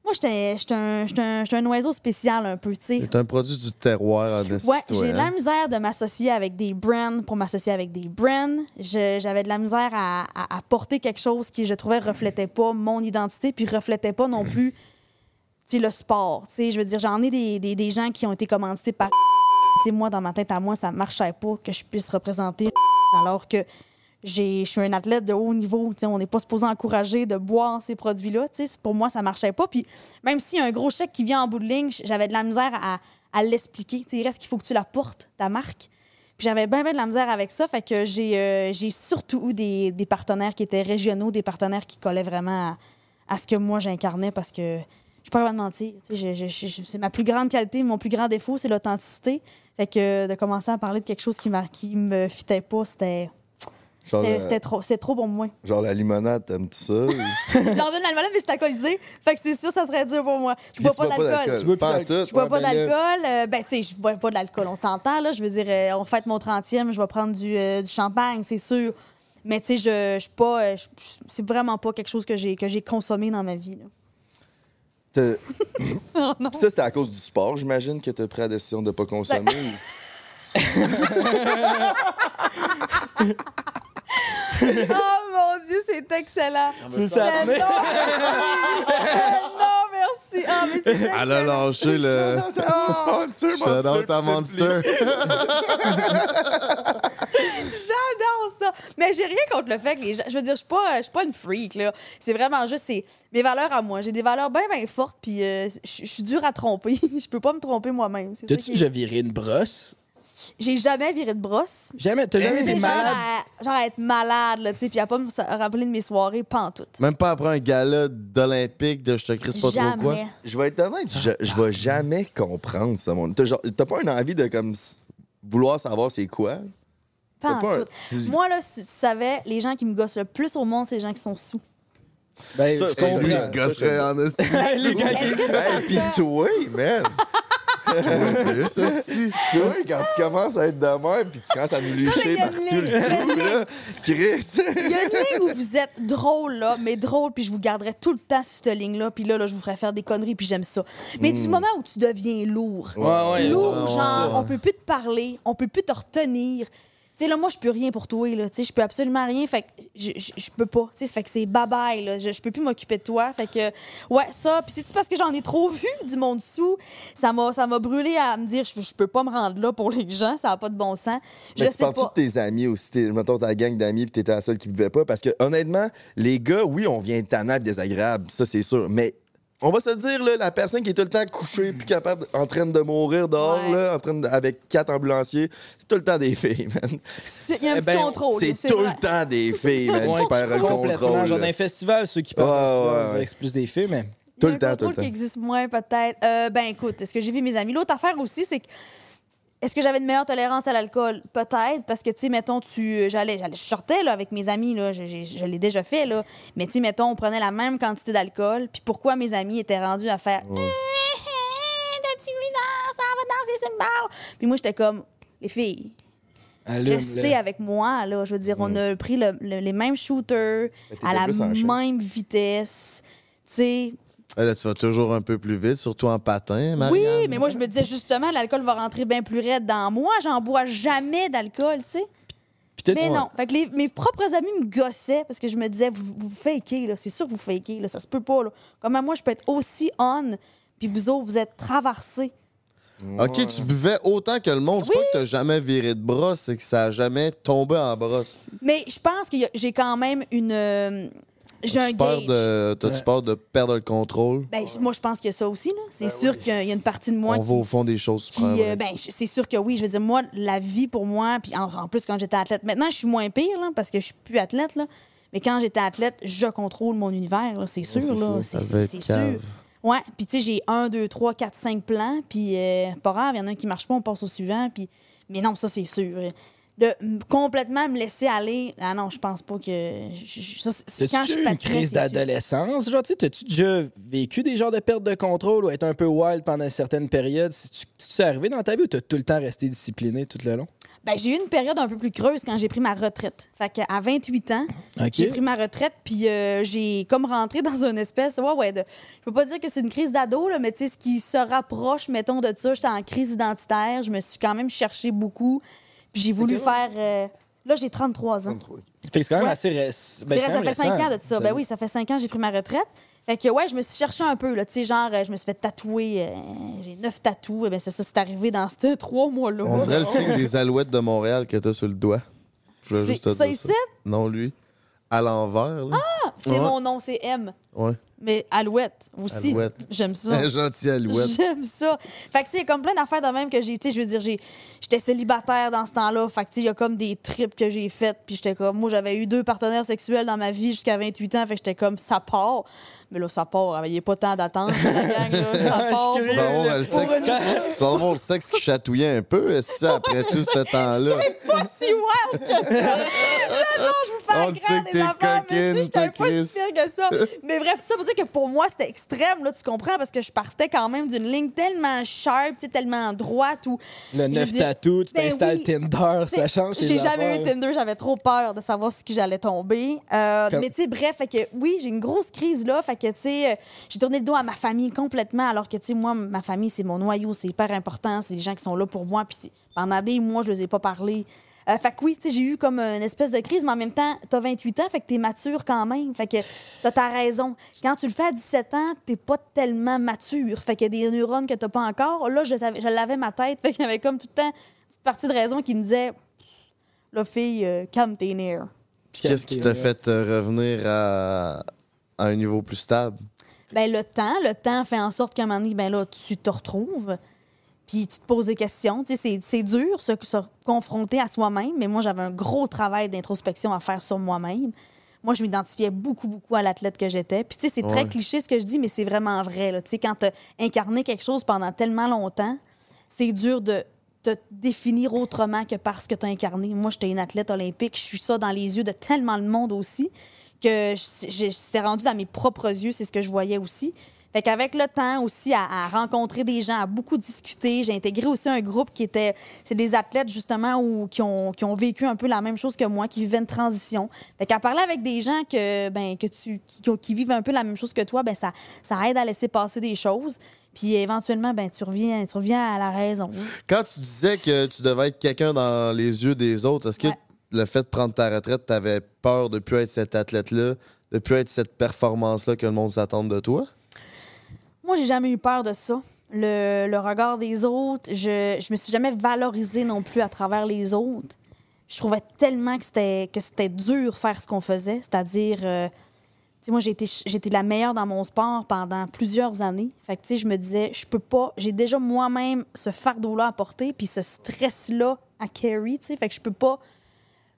moi, j'étais un, un, un oiseau spécial un peu, tu sais. C'est un produit du terroir en Ouais, j'ai de la hein? misère de m'associer avec des brands pour m'associer avec des brands. J'avais de la misère à, à- à porter quelque chose qui, je trouvais, reflétait pas mon identité, puis reflétait pas non plus tu sais, le sport. Tu sais, je veux dire, j'en ai des, des, des gens qui ont été commandités par. Tu sais, moi, dans ma tête à moi, ça marchait pas que je puisse représenter alors que je suis un athlète de haut niveau. On n'est pas supposé encourager de boire ces produits-là. Pour moi, ça marchait pas. Puis même s'il y a un gros chèque qui vient en bout de ligne, j'avais de la misère à, l'expliquer. Il reste qu'il faut que tu la portes, ta marque. Puis j'avais bien, de la misère avec ça. Fait que j'ai euh, surtout eu des, partenaires qui étaient régionaux, des partenaires qui collaient vraiment à, ce que moi j'incarnais parce que je suis pas de mentir. C'est ma plus grande qualité, mon plus grand défaut, c'est l'authenticité. Fait que de commencer à parler de quelque chose qui, qui me fitait pas, c'était C'était euh, c'était trop, trop pour moi. genre la limonade, t'aimes-tu ça? ou- J'en j'aime l'alcool, mais c'est alcoolisé. Fait que c'est sûr, ça serait dur pour moi. Je bois pas d'alcool. Tu bois Pas d'alcool. tout. Je bois pas ben là- d'alcool. Euh, ben, tu sais, je bois pas d'alcool. On s'entend, là. Je veux dire, euh, on fête mon 30e, je vais prendre du, euh, du champagne, c'est sûr. Mais, tu sais, je, je suis pas. euh, c'est vraiment pas quelque chose que j'ai, que j'ai consommé dans ma vie, là. T'as- Oh non. Puis ça, c'était à cause du sport, j'imagine, que t'as pris la décision de pas consommer. Oh mon Dieu, c'est excellent. Tu Mais s'armer? non. non, merci. Ah, mais c'est Elle a lâché le. Sponsor, à Monster. J'adore ça. Mais j'ai rien contre le fait que les gens. Je veux dire, je suis pas, je suis pas une freak, là. C'est vraiment juste mes valeurs à moi. J'ai des valeurs bien, bien fortes, puis euh, je suis dure à tromper. Je peux pas me tromper moi-même. Ça T'as-tu déjà viré une brosse? J'ai jamais viré de brosse. Jamais, t'as jamais été genre, malade? à, genre à être malade, là, tu sais, puis à pas me sa- rappeler de mes soirées, pantoute. Même pas après un gala d'Olympique de je te crisse pas trop quoi. Jamais. Je vais être honnête, je, je vais jamais comprendre ce monde. T'as genre- t'as pas une envie de comme s- vouloir savoir c'est quoi? T'as pas un- Pantoute. tu- Moi, là, si tu savais, les gens qui me gossent le plus au monde, c'est les gens qui sont sous. Ben, Ça, je c'est comprends. vrai. Gosserait en esti. Les gars, Est-ce que c'est Hey, parce pis que- toi, man! Plus, quand tu commences à être de même, pis tu commences à nous le une cou, là, Chris! Il y a une ligne où vous êtes drôle, là, mais drôle, puis je vous garderai tout le temps sur cette ligne-là, puis là, là, je vous ferai faire des conneries, puis j'aime ça. Mais du moment où tu deviens lourd, Ouais, ouais, lourd, genre, ça. on peut plus te parler, on peut plus te retenir. Sais, là, moi, je peux rien pour toi, là. Tu sais, je peux absolument rien. Fait que je, je, je peux pas. Tu sais, fait que c'est bye-bye, là. Je, je peux plus m'occuper de toi. Fait que, ouais, ça. Puis c'est-tu parce que j'en ai trop vu du monde sous? Ça m'a, ça m'a brûlé à me dire, je, je peux pas me rendre là pour les gens. Ça a pas de bon sens. Je Mais tu sais pas. de tes amis aussi? T'es- Mettons ta gang d'amis pis t'étais la seule qui buvait pas? Parce que honnêtement, les gars, oui, on vient tannant pis désagréable, ça c'est sûr. Mais on va se dire, là, la personne qui est tout le temps couchée, plus capable, en train de mourir dehors, Ouais. là, en train de- avec quatre ambulanciers, c'est tout le temps des filles, man. C'est- Il y a un Eh petit ben, contrôle. C'est tout vrai. le temps des filles, man, Ouais, qui perdent le contrôle. Genre là. d'un festival, ceux qui partent Ouais, plus des filles, mais. Tout le temps, tout le contrôle temps. qui existe moins, peut-être. Euh, ben, écoute, est-ce que j'ai vu mes amis? L'autre affaire aussi, c'est que. Est-ce que j'avais une meilleure tolérance à l'alcool? Peut-être, parce que, tu sais, mettons, tu. J'allais, j'allais, je sortais, là, avec mes amis, là. Je, je- je l'ai déjà fait, là. Mais, tu sais, mettons, on prenait la même quantité d'alcool. Puis pourquoi mes amis étaient rendus à faire. Eh, eh, T'as-tu vu, non, ça va danser sur le bar? Puis moi, j'étais comme. Les filles, Allume, restez avec moi, là. Je veux dire, on a pris le- le- les mêmes shooters à la plus en shape. même vitesse. Tu sais, Là, tu vas toujours un peu plus vite, surtout en patin, oui, Marianne. mais moi, je me disais justement, l'alcool va rentrer bien plus raide dans moi. J'en bois jamais d'alcool, tu sais. Mais non. Fait que les- mes propres amis me gossaient parce que je me disais, vous, vous fakez, là. C'est sûr que vous fakez, là. Ça se peut pas, là. Comment moi, je peux être aussi on, puis vous autres, vous êtes traversés? Ok, tu buvais autant que le monde. C'est pas que t'as jamais viré de brosse, c'est que ça a jamais tombé en brosse. Mais je pense que j'ai quand même une. J'ai un gauge. de... t'as-tu Ouais. peur de perdre le contrôle? Ben, moi, je pense qu'il y a ça aussi, là. C'est sûr qu'il y a- une partie de moi On qui. va au fond des choses Puis, suprêmes. euh, ben, c'est sûr que oui. Je veux dire, moi, la vie pour moi, puis en, en plus, quand j'étais athlète, maintenant, je suis moins pire, là, parce que je suis plus athlète, là. Mais quand j'étais athlète, je contrôle mon univers, là, c'est sûr, c'est là. ça, C'est sûr. Ouais, puis tu sais, j'ai un, deux, trois, quatre, cinq plans, puis euh, pas grave, il y en a un qui marche pas, on passe au suivant, puis... Mais non, ça, c'est sûr. De complètement me laisser aller, ah non, je pense pas que... je- ça, c'est- quand je eu une patinais, crise d'adolescence? Genre, tu sais, t'as-tu déjà vécu des genres de perte de contrôle ou être un peu wild pendant certaines périodes? C'est arrivé dans ta vie ou t'as tout le temps resté discipliné tout le long? Ben, j'ai eu une période un peu plus creuse quand j'ai pris ma retraite. Fait qu'à 28 ans, j'ai pris ma retraite, puis euh, j'ai comme rentré dans une espèce. Ouais, ouais, de, je peux pas dire que c'est une crise d'ado, mais tu sais, ce qui se rapproche, mettons, de ça, j'étais en crise identitaire. Je me suis quand même cherché beaucoup, puis j'ai voulu faire. euh, là, j'ai 33 ans. Fait que c'est quand même Ouais. assez récent. C'est vrai, ça fait 5 ans de ça. Ben oui, ça fait 5 ans que j'ai pris ma retraite. Fait que, ouais, je me suis cherché un peu, là. Tu sais, genre, euh, je me suis fait tatouer. euh, j'ai neuf tatous. Eh ben, c'est ça, c'est arrivé dans ces trois mois-là. On dirait le signe des alouettes de Montréal que t'as sur le doigt. Je juste te ça dire ici? Non, lui. À l'envers, là. C'est Ouais. mon nom, c'est M. Ouais. Mais Alouette aussi. Alouette. J'aime ça. Un gentil alouette. J'aime ça. Fait que, tu sais, il y a comme plein d'affaires de même que j'ai, tu sais, je veux dire, j'étais célibataire dans ce temps-là. Fait que, tu sais, il y a comme des trips que j'ai faites. Puis j'étais comme, moi, j'avais eu deux partenaires sexuels dans ma vie jusqu'à 28 ans. Fait que j'étais comme, ça part. Mais là, ça part. Il n'y a pas tant d'attente. la gang, là, ça part. Tu vas avoir le sexe, Pour une- tu vas avoir le sexe qui chatouillait un peu, est-ce que après tout ce temps-là? J'étais pas si wild que ça. non, non, je vous fais On le sait que t'es coquine, pas si pire que ça. Mais bref, ça veut dire que pour moi, c'était extrême, là, tu comprends? Parce que je partais quand même d'une ligne tellement sharp, tu sais, tellement droite. Où, Le je neuf tatou, tu ben t'installes oui. Tinder, ça change. J'ai jamais affaires. eu Tinder, j'avais trop peur de savoir ce qui j'allais tomber. Euh, Comme- Mais tu sais, bref, fait que oui, j'ai une grosse crise là. Fait que tu sais, euh, j'ai tourné le dos à ma famille complètement, alors que tu sais, moi, ma famille, c'est mon noyau, c'est hyper important, c'est des gens qui sont là pour moi. Puis pendant des mois, je les ai pas parlé. Euh, fait que oui, tu sais, j'ai eu comme une espèce de crise, mais en même temps, t'as 28 ans, fait que t'es mature quand même. Fait que t'as ta raison. Quand tu le fais à 17 ans, t'es pas tellement mature. Fait qu'il y a des neurones que t'as pas encore. Là, je, savais, je l'avais ma tête. Fait qu'il y avait comme tout le temps une petite partie de raison qui me disait La fille, euh, calme tes nerfs. Puis Qu'est-ce qui t'a fait euh, revenir à, à un niveau plus stable? Ben, le temps, le temps fait en sorte qu'à un moment donné, ben là, tu te retrouves, puis tu te poses des questions. Tu sais, c'est- dur se, se confronter à soi-même, mais moi, j'avais un gros travail d'introspection à faire sur moi-même. Moi, je m'identifiais beaucoup, beaucoup à l'athlète que j'étais. Puis, tu sais, c'est très cliché ce que je dis, mais c'est vraiment vrai. là. Tu sais, quand tu incarné quelque chose pendant tellement longtemps, c'est dur de te définir autrement que parce que tu as incarné. Moi, j'étais une athlète olympique. Je suis ça dans les yeux de tellement de monde aussi que c'était rendu dans mes propres yeux, c'est ce que je voyais aussi. Fait qu'avec le temps aussi, à, à rencontrer des gens, à beaucoup discuter, j'ai intégré aussi un groupe qui était, c'est des athlètes justement où, qui, ont, qui ont vécu un peu la même chose que moi, qui vivaient une transition. Fait qu'à parler avec des gens que, ben, que tu, qui, qui vivent un peu la même chose que toi, ben, ça, ça aide à laisser passer des choses. Puis éventuellement, ben, tu, reviens, tu reviens à la raison. Quand tu disais que tu devais être quelqu'un dans les yeux des autres, est-ce que Ouais. Le fait de prendre ta retraite, t'avais peur de plus être cet athlète-là, de plus être cette performance-là que le monde s'attend de toi? Moi, j'ai jamais eu peur de ça. Le, regard des autres, je, je me suis jamais valorisée non plus à travers les autres. Je trouvais tellement que c'était que c'était dur faire ce qu'on faisait, c'est-à-dire, euh, tu sais, moi j'ai été été la meilleure dans mon sport pendant plusieurs années. Fait que tu je me disais, je peux pas, j'ai déjà moi-même ce fardeau-là à porter, puis ce stress-là à carry, tu sais, fait que je peux pas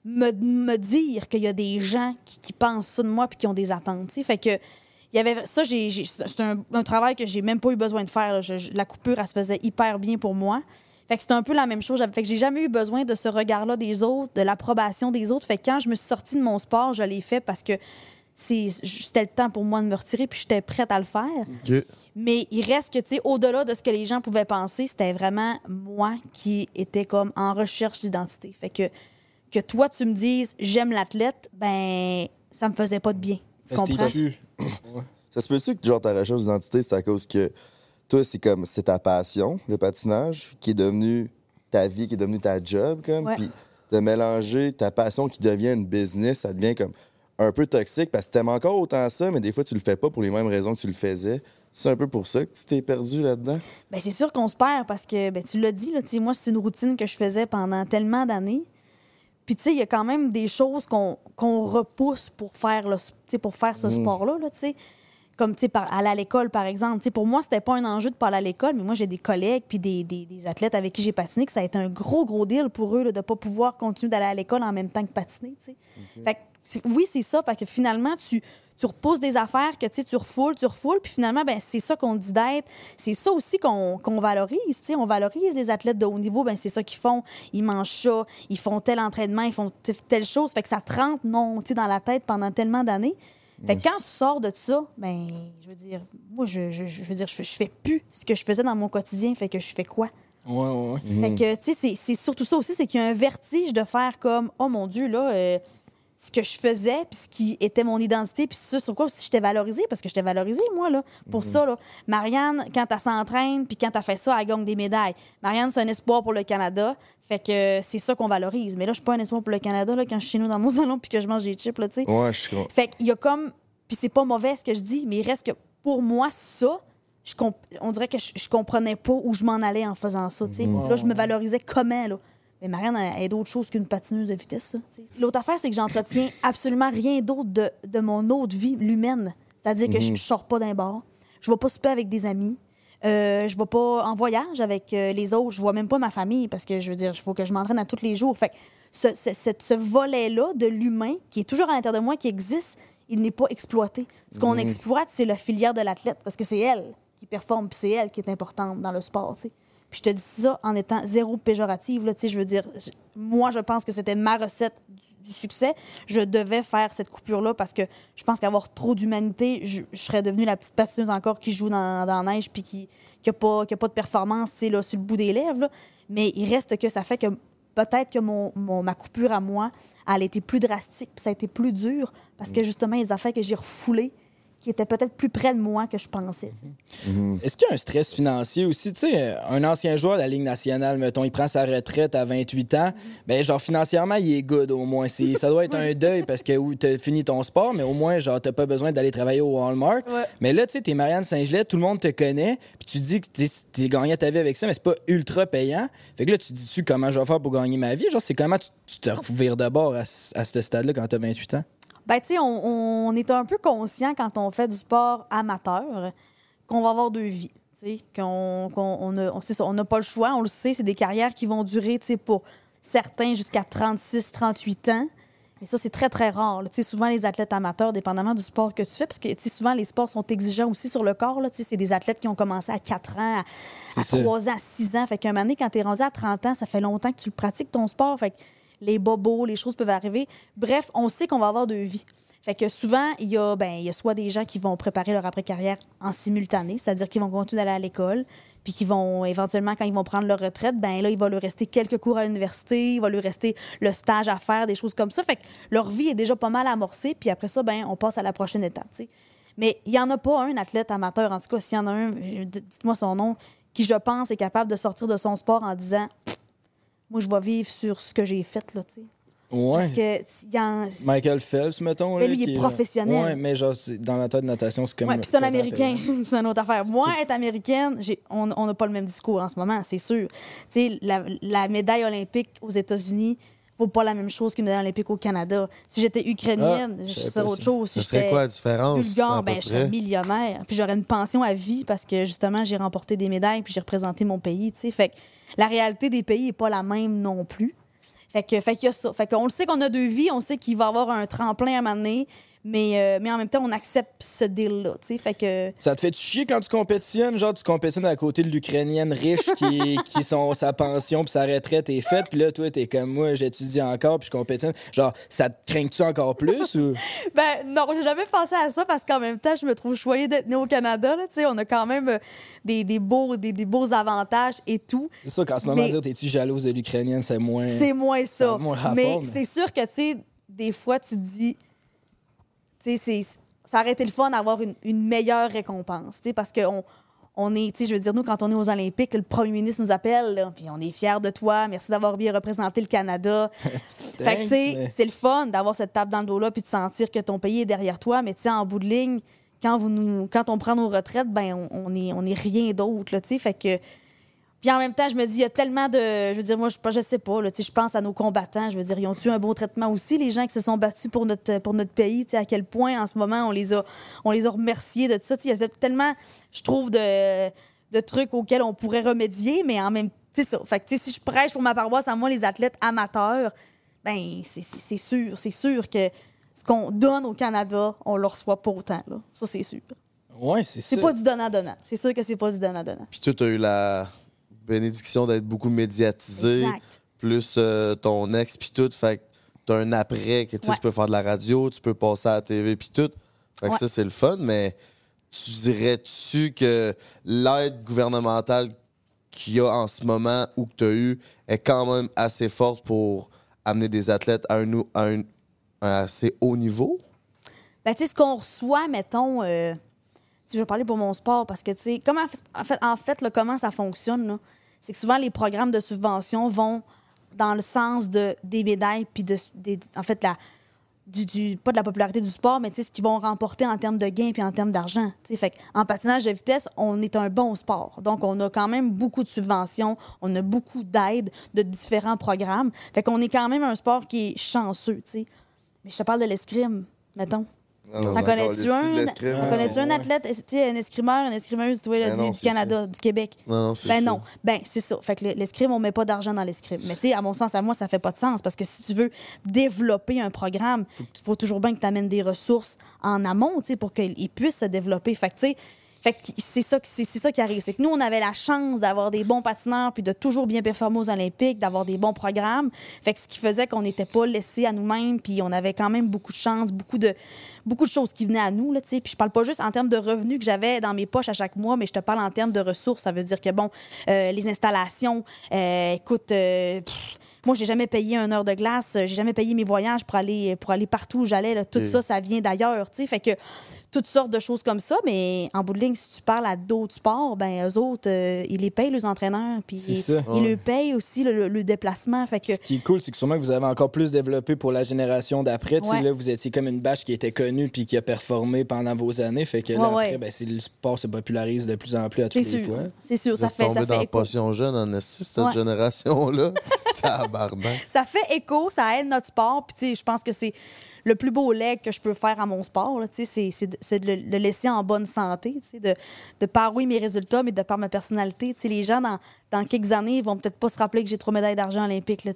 me, me dire qu'il y a des gens qui, qui pensent ça de moi puis qui ont des attentes. Fait que il y avait ça, j'ai, c'est un, un travail que j'ai même pas eu besoin de faire. là. Je- je- la coupure, elle se faisait hyper bien pour moi. Fait que c'était un peu la même chose. Fait que j'ai jamais eu besoin de ce regard-là des autres, de l'approbation des autres. Fait que quand je me suis sortie de mon sport, je l'ai fait parce que c'est, c'était le temps pour moi de me retirer puis j'étais prête à le faire. Mais il reste que, tu sais, au-delà de ce que les gens pouvaient penser, c'était vraiment moi qui était comme en recherche d'identité. Fait que, que toi, tu me dises j'aime l'athlète, ben, ça me faisait pas de bien. Tu comprends? Ça se peut-tu que genre ta recherche d'identité, c'est à cause que toi, c'est comme c'est ta passion, le patinage, qui est devenu ta vie, qui est devenu ta job, comme. Puis de mélanger ta passion qui devient une business, ça devient comme un peu toxique parce que t'aimes encore autant ça, mais des fois, tu le fais pas pour les mêmes raisons que tu le faisais. C'est un peu pour ça que tu t'es perdu là-dedans? Ben, c'est sûr qu'on se perd parce que, ben, tu l'as dit, là, tu sais, moi, c'est une routine que je faisais pendant tellement d'années. Puis, tu sais, il y a quand même des choses qu'on repousse pour faire, le, pour faire ce sport-là, là, tu sais. Comme, tu sais, aller à l'école, par exemple. Pour moi, c'était pas un enjeu de pas aller à l'école, mais moi, j'ai des collègues puis des, des- des athlètes avec qui j'ai patiné que ça a été un gros, gros deal pour eux là, de pas pouvoir continuer d'aller à l'école en même temps que patiner, tu sais. Fait que, oui, c'est ça, parce que finalement, tu, tu repousses des affaires que tu sais, tu refoules, tu refoules, puis finalement, ben, c'est ça qu'on dit d'être. C'est ça aussi qu'on qu'on valorise. tu sais. On valorise les athlètes de haut niveau, ben, c'est ça qu'ils font. Ils mangent ça, ils font tel entraînement, ils font telle chose. Fait que ça te rentre non, tu sais, dans la tête pendant tellement d'années. Fait que quand tu sors de ça, ben, je veux dire, moi, je, je, je veux dire, je, fais- je fais plus ce que je faisais dans mon quotidien. Fait que je fais quoi? Ouais, ouais, ouais. Fait que, tu sais, c'est- c'est surtout ça aussi, c'est qu'il y a un vertige de faire comme, oh mon Dieu, là, euh, ce que je faisais, puis ce qui était mon identité, puis ce sur quoi aussi j'étais valorisée, parce que j'étais valorisée, moi, là, pour ça, là. Marianne, quand elle s'entraîne, puis quand elle fait ça, elle gagne des médailles. Marianne, c'est un espoir pour le Canada, fait que c'est ça qu'on valorise. Mais là, je suis pas un espoir pour le Canada, là, quand je suis chez nous dans mon salon, puis que je mange des chips, là, tu sais. Ouais, je comprends. Fait qu'il y a comme. Puis c'est pas mauvais ce que je dis, mais il reste que pour moi, ça, je comp- on dirait que je, je comprenais pas où je m'en allais en faisant ça. tu sais. Là, je me valorisais comment, là? Mais Marianne, elle elle est d'autre chose qu'une patineuse de vitesse. L'autre affaire, c'est que j'entretiens absolument rien d'autre de, de mon autre vie, l'humaine. C'est-à-dire que je, je sors pas d'un bar, je vais pas souper avec des amis. Euh, je vais pas en voyage avec euh, les autres. Je vois même pas ma famille parce que je veux dire, il faut que je m'entraîne à tous les jours. Fait que ce, ce- ce- ce volet-là de l'humain qui est toujours à l'intérieur de moi, qui existe, il n'est pas exploité. Ce qu'on Mhm. exploite, c'est la filière de l'athlète, parce que c'est elle qui performe, puis c'est elle qui est importante dans le sport. Puis je te dis ça en étant zéro péjorative, là, tu sais, je veux dire, je- moi, je pense que c'était ma recette du, du succès. Je devais faire cette coupure-là parce que je pense qu'avoir trop d'humanité, je, je serais devenue la petite patineuse encore qui joue dans, dans la neige puis qui n'a pas, qui a pas de performance, là, sur le bout des lèvres, là. Mais il reste que ça fait que peut-être que mon, mon- ma coupure à moi, elle a été plus drastique, puis ça a été plus dur, parce que justement, les affaires que j'ai refoulées, qui étaient peut-être plus près de moi que je pensais. tu sais. Est-ce qu'il y a un stress financier aussi? Tu sais, un ancien joueur de la Ligue nationale, mettons, il prend sa retraite à 28 ans, ben genre financièrement, il est good au moins. Ça doit être un deuil parce que oui, t'as fini ton sport, mais au moins, genre, t'as pas besoin d'aller travailler au Walmart. Ouais. Mais là, tu sais, t'es Marianne Saint-Gelais, tout le monde te connaît, puis tu dis que t'es- gagné ta vie avec ça, mais c'est pas ultra payant. Fait que là, tu te dis-tu comment je vais faire pour gagner ma vie? Genre, c'est comment tu, tu te revires de bord à, ce- à ce stade-là quand t'as 28 ans? Ben, tu sais, on, on est un peu conscient quand on fait du sport amateur qu'on va avoir deux vies. tu sais, Qu'on qu'on- on n'a pas le choix, on le sait, c'est des carrières qui vont durer tu sais, pour certains jusqu'à 36, 38 ans. Mais ça, c'est très, très rare. là. Tu sais, souvent, les athlètes amateurs, dépendamment du sport que tu fais, parce que tu sais, souvent, les sports sont exigeants aussi sur le corps. là. Tu sais, C'est des athlètes qui ont commencé à 4 ans, à, C'est à ça. 3 ans, à 6 ans. Fait qu'un moment donné, quand tu es rendu à 30 ans, ça fait longtemps que tu le pratiques, ton sport. Fait que les bobos, les choses peuvent arriver. Bref, on sait qu'on va avoir deux vies. Fait que souvent, il y, a, ben, y a soit des gens qui vont préparer leur après-carrière en simultané, c'est-à-dire qu'ils vont continuer d'aller à l'école, puis qui vont éventuellement, quand ils vont prendre leur retraite, ben là, il va leur rester quelques cours à l'université, il va leur rester le stage à faire, des choses comme ça. Fait que leur vie est déjà pas mal amorcée, puis après ça, ben, on passe à la prochaine étape. Mais il n'y en a pas un athlète amateur, en tout cas, s'il y en a un, euh, dites-moi son nom, qui, je pense, est capable de sortir de son sport en disant Moi, je vais vivre sur ce que j'ai fait, là, tu sais. Ouais. Parce que y en- Michael Phelps, mettons. Mais là, lui, il est professionnel. Ouais, mais genre, dans la tête de natation, c'est comme. Ouais, puis c'est un Américain, c'est une autre affaire. Moi, être américaine, on on n'a pas le même discours en ce moment, c'est sûr. Tu sais, la, la médaille olympique aux États-Unis vaut pas la même chose qu'une médaille olympique au Canada. Si j'étais ukrainienne, Ah, je serais autre chose. Si Ce serait j'étais quoi la différence, bulgare, ben, je serais millionnaire. Puis j'aurais une pension à vie parce que justement, j'ai remporté des médailles puis j'ai représenté mon pays. Fait que la réalité des pays n'est pas la même non plus. Fait que, fait qu'il y a ça. Fait qu'on le sait qu'on a deux vies, on sait qu'il va y avoir un tremplin à un moment donné, mais, euh, mais en même temps, on accepte ce deal-là. Fait que. Ça te fait chier quand tu compétitionnes? Genre, tu compétitionnes à côté de l'Ukrainienne riche qui, qui sont sa pension puis sa retraite est faite, puis là, toi, t'es comme moi, j'étudie encore puis je compétitionne. Genre, ça te craint-tu encore plus ou? Ben non, j'ai jamais pensé à ça parce qu'en même temps, je me trouve choyée d'être née au Canada. Là, Tu sais, on a quand même euh, des, des beaux, des, des beaux avantages et tout. C'est sûr qu'en ce moment, Mais- dire t'es-tu jalouse de l'Ukrainienne, c'est moins. C'est moins ça moins rapport, mais mais- c'est sûr que, tu sais, des fois, tu te dis, ça aurait été le fun d'avoir une, une meilleure récompense, tu sais, parce qu'on on est, tu sais, je veux dire, nous, quand on est aux Olympiques, le premier ministre nous appelle, puis on est fiers de toi, merci d'avoir bien représenté le Canada. fait que, tu sais, mais- c'est le fun d'avoir cette tape dans le dos-là, puis de sentir que ton pays est derrière toi, mais tu sais, en bout de ligne, quand, vous nous, quand on prend nos retraites, ben, on, on est, on est rien d'autre, là, tu sais, fait que. Puis en même temps, je me dis, il y a tellement de. Je veux dire, moi, je, je sais pas, là, tu sais, je pense à nos combattants. Je veux dire, ils ont eu un beau traitement aussi, les gens qui se sont battus pour notre, pour notre pays, tu sais, à quel point en ce moment on les a, on les a remerciés de tout ça. Tu sais, Il y a tellement, je trouve, de, de trucs auxquels on pourrait remédier, mais en même temps, c'est ça. Fait que, si je prêche pour ma paroisse, à moi, les athlètes amateurs, ben, c'est- sûr, c'est sûr que ce qu'on donne au Canada, on le reçoit pas autant, là. Ça, c'est sûr. Ouais, c'est ça. C'est pas du donnant-donnant. C'est sûr que c'est pas du donnant-donnant. Puis toi, tu as eu la bénédiction d'être beaucoup médiatisé, Exact. plus euh, ton ex, puis tout. Fait que t'as un après, que tu sais, Ouais. tu peux faire de la radio, tu peux passer à la TV, puis tout. Fait que Ouais. ça, c'est le fun, mais tu dirais-tu que l'aide gouvernementale qu'il y a en ce moment ou que tu as eu est quand même assez forte pour amener des athlètes à un, nou- à un- un assez haut niveau? Ben, tu sais, ce qu'on reçoit, mettons, euh, je vais parler pour mon sport parce que, tu sais, en fait, comment ça fonctionne, c'est que souvent, les programmes de subvention vont dans le sens de, des médailles, puis de, en fait, la, du, du- pas de la popularité du sport, mais ce qu'ils vont remporter en termes de gains puis en termes d'argent. Fait en patinage de vitesse, on est un bon sport. Donc, on a quand même beaucoup de subventions, on a beaucoup d'aides de différents programmes. Fait qu'on est quand même un sport qui est chanceux, tu sais. Mais je te parle de l'escrime, mettons. T'en connais-tu un? connais-tu un athlète, tu sais, un escrimeur, une escrimeuse, tu vois, là, Ben du, non, du c'est Canada, du Québec? Non, non, c'est Ben ça. non. Ben, c'est ça. Fait que le- l'escrime, on met pas d'argent dans l'escrime. Mais tu sais, à mon sens, à moi, ça fait pas de sens parce que si tu veux développer un programme, il faut toujours bien que tu amènes des ressources en amont, tu sais, pour qu'il puisse se développer. Fait que, tu sais, fait que c'est ça, qui- c'est ça qui arrive. C'est que nous, on avait la chance d'avoir des bons patineurs puis de toujours bien performer aux Olympiques, d'avoir des bons programmes. Fait que ce qui faisait qu'on n'était pas laissés à nous-mêmes puis on avait quand même beaucoup de chance, beaucoup de, beaucoup de choses qui venaient à nous, là, tu sais. Puis je parle pas juste en termes de revenus que j'avais dans mes poches à chaque mois, mais je te parle en termes de ressources. Ça veut dire que, bon, euh, les installations, euh, écoute, euh, pff, moi, j'ai jamais payé une heure de glace, j'ai jamais payé mes voyages pour aller, pour aller partout où j'allais. là. Tout ça, ça vient d'ailleurs, tu sais. Fait que toutes sortes de choses comme ça, mais en bout de ligne, si tu parles à d'autres sports, ben eux autres, euh, ils les payent, les entraîneurs, puis C'est ils, ça. ils Ouais. le payent aussi, le, le- le déplacement. Fait que Ce qui est cool, c'est que sûrement que vous avez encore plus développé pour la génération d'après. Ouais. Là, vous étiez comme une bâche qui était connue puis qui a performé pendant vos années. Fait que là, Ouais, après, ouais. ben, c'est- le sport se popularise de plus en plus à tous c'est les sûr, fois. c'est sûr, Vous ça êtes fait, tombé ça dans fait écho. Potion Jeune en esti, cette Ouais. génération-là? Ça fait écho, ça aide notre sport. Puis, tu sais, je pense que c'est le plus beau leg que je peux faire à mon sport. C'est de, de le laisser en bonne santé, de, de par, oui, mes résultats, mais de par ma personnalité. Tu sais, Les gens, dans, dans quelques années, ils vont peut-être pas se rappeler que j'ai trois médailles d'argent olympiques, là,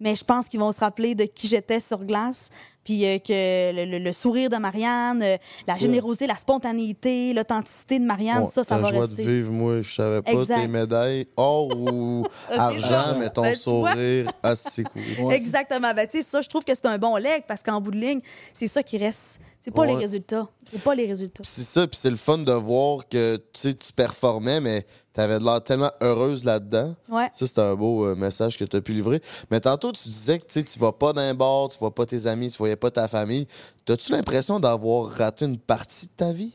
mais je pense qu'ils vont se rappeler de qui j'étais sur glace. Puis euh, que le, le- le sourire de Marianne, euh, la générosité, la spontanéité, l'authenticité de Marianne, Bon, ça, ça va joie rester. de vivre, moi, je savais pas Exact. tes médailles, or ou c'est ça. argent, mais ton Ben, sourire, ah, c'est cool. Ouais. Exactement. Ben, tu sais, ça, je trouve que c'est un bon leg parce qu'en bout de ligne, c'est ça qui reste. C'est pas les résultats. C'est pas les résultats. C'est ça, puis c'est le fun de voir que tu sais, tu performais, mais t'avais de l'air tellement heureuse là-dedans. Ouais. Ça, c'est un beau euh, message que tu as pu livrer. Mais tantôt, tu disais que tu vas pas d'un bar, tu vois pas tes amis, tu voyais pas ta famille. T'as-tu l'impression d'avoir raté une partie de ta vie?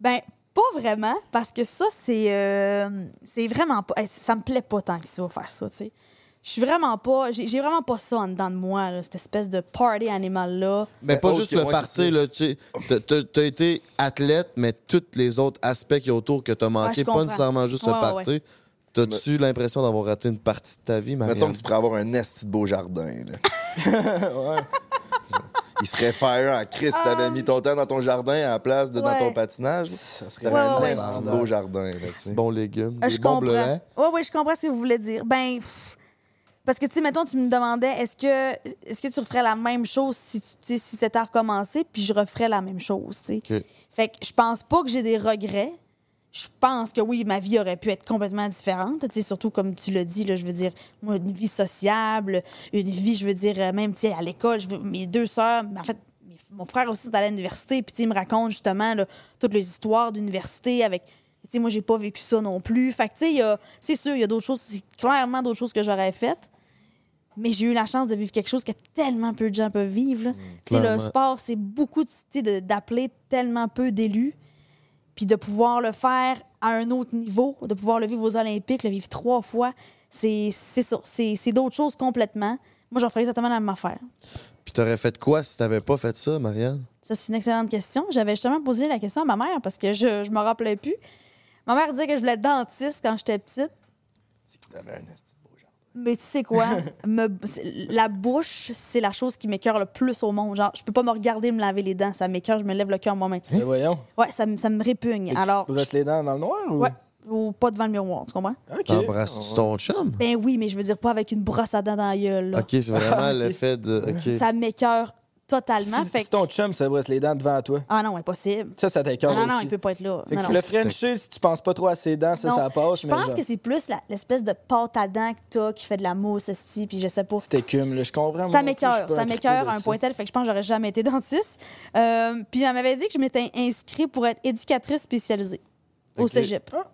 Ben, pas vraiment, parce que ça, c'est euh, c'est vraiment pas. Ça me plaît pas tant que ça, faire ça, tu sais. Je suis vraiment pas. J'ai vraiment pas ça en dedans de moi, là, cette espèce de party animal-là. Mais Ben, pas juste le party, là, tu t'as été athlète, mais tous les autres aspects qui y a autour que t'as manqué, je pas nécessairement juste Ouais, le ouais, party. T'as-tu l'impression d'avoir raté une partie de ta vie, Marianne? Mettons que tu pourrais avoir un esti de beau jardin. Là. Il serait fire en Chris si t'avais mis ton temps dans ton jardin à la place de dans ton patinage. Ça serait un ouais, esti de beau jardin. Là, tu bons légumes, Euh, des je bons comprends. bleuets. Oui, oui, je comprends ce que vous voulez dire. Ben, pff, parce que, tu sais, mettons, tu me demandais, est-ce que, est que tu referais la même chose si, si c'était à recommencer, puis je referais la même chose, tu sais. Fait que je pense pas que j'ai des regrets. Je pense que oui, ma vie aurait pu être complètement différente. Tu sais, surtout comme tu l'as dit, là, je veux dire, moi, une vie sociable, une vie, je veux dire, euh, même à l'école, mes deux sœurs, en fait, mon frère aussi est allé à l'université, puis il me raconte justement là, toutes les histoires d'université avec. Tu sais, moi, j'ai pas vécu ça non plus. Fait que, tu sais, c'est sûr, il y a d'autres choses, clairement d'autres choses que j'aurais faites. Mais j'ai eu la chance de vivre quelque chose que tellement peu de gens peuvent vivre. là. Sais, le sport, c'est beaucoup de- tu sais, de- d'appeler tellement peu d'élus puis de pouvoir le faire à un autre niveau, de pouvoir le vivre aux Olympiques, le vivre trois fois, c'est c'est ça. C'est c'est d'autres choses complètement. Moi, j'en ferais exactement la même affaire. Puis t'aurais fait quoi si t'avais pas fait ça, Marianne? Ça, c'est une excellente question. J'avais justement posé la question à ma mère parce que je ne me rappelais plus. Ma mère disait que je voulais être dentiste quand j'étais petite. C'est que t'avais un. Mais tu sais quoi? Me- la bouche, c'est la chose qui m'écœure le plus au monde. Genre, je peux pas me regarder me laver les dents. Ça m'écœure, je me lève le cœur moi-même. Ben voyons. Ouais, ça, me- ça me répugne. Alors, tu brosses les dents dans le noir ou? ouais, ou pas devant le miroir, tu comprends? OK. T'embrasses-tu ton chum? Ben oui, mais je veux dire pas avec une brosse à dents dans la gueule. là. OK, c'est vraiment l'effet de... Ça m'écœure totalement. Si, fait si que- ton chum se brosse les dents devant toi, Ah non, impossible. ça, ça t'écœure Non, non, aussi. il peut pas être là. Fait que Non, le non. Frenchie, si tu penses pas trop à ses dents, ça, Non, ça passe. Je pense genre, que c'est plus l'espèce de pâte à dents que t'as qui fait de la mousse, esti, puis je sais pas. C'est écume, là, je comprends. Ça non m'écœure, ça m'écœure à un point tel, fait que je pense que j'aurais jamais été dentiste. Euh, puis elle m'avait dit que je m'étais inscrite pour être éducatrice spécialisée au cégep. Ah.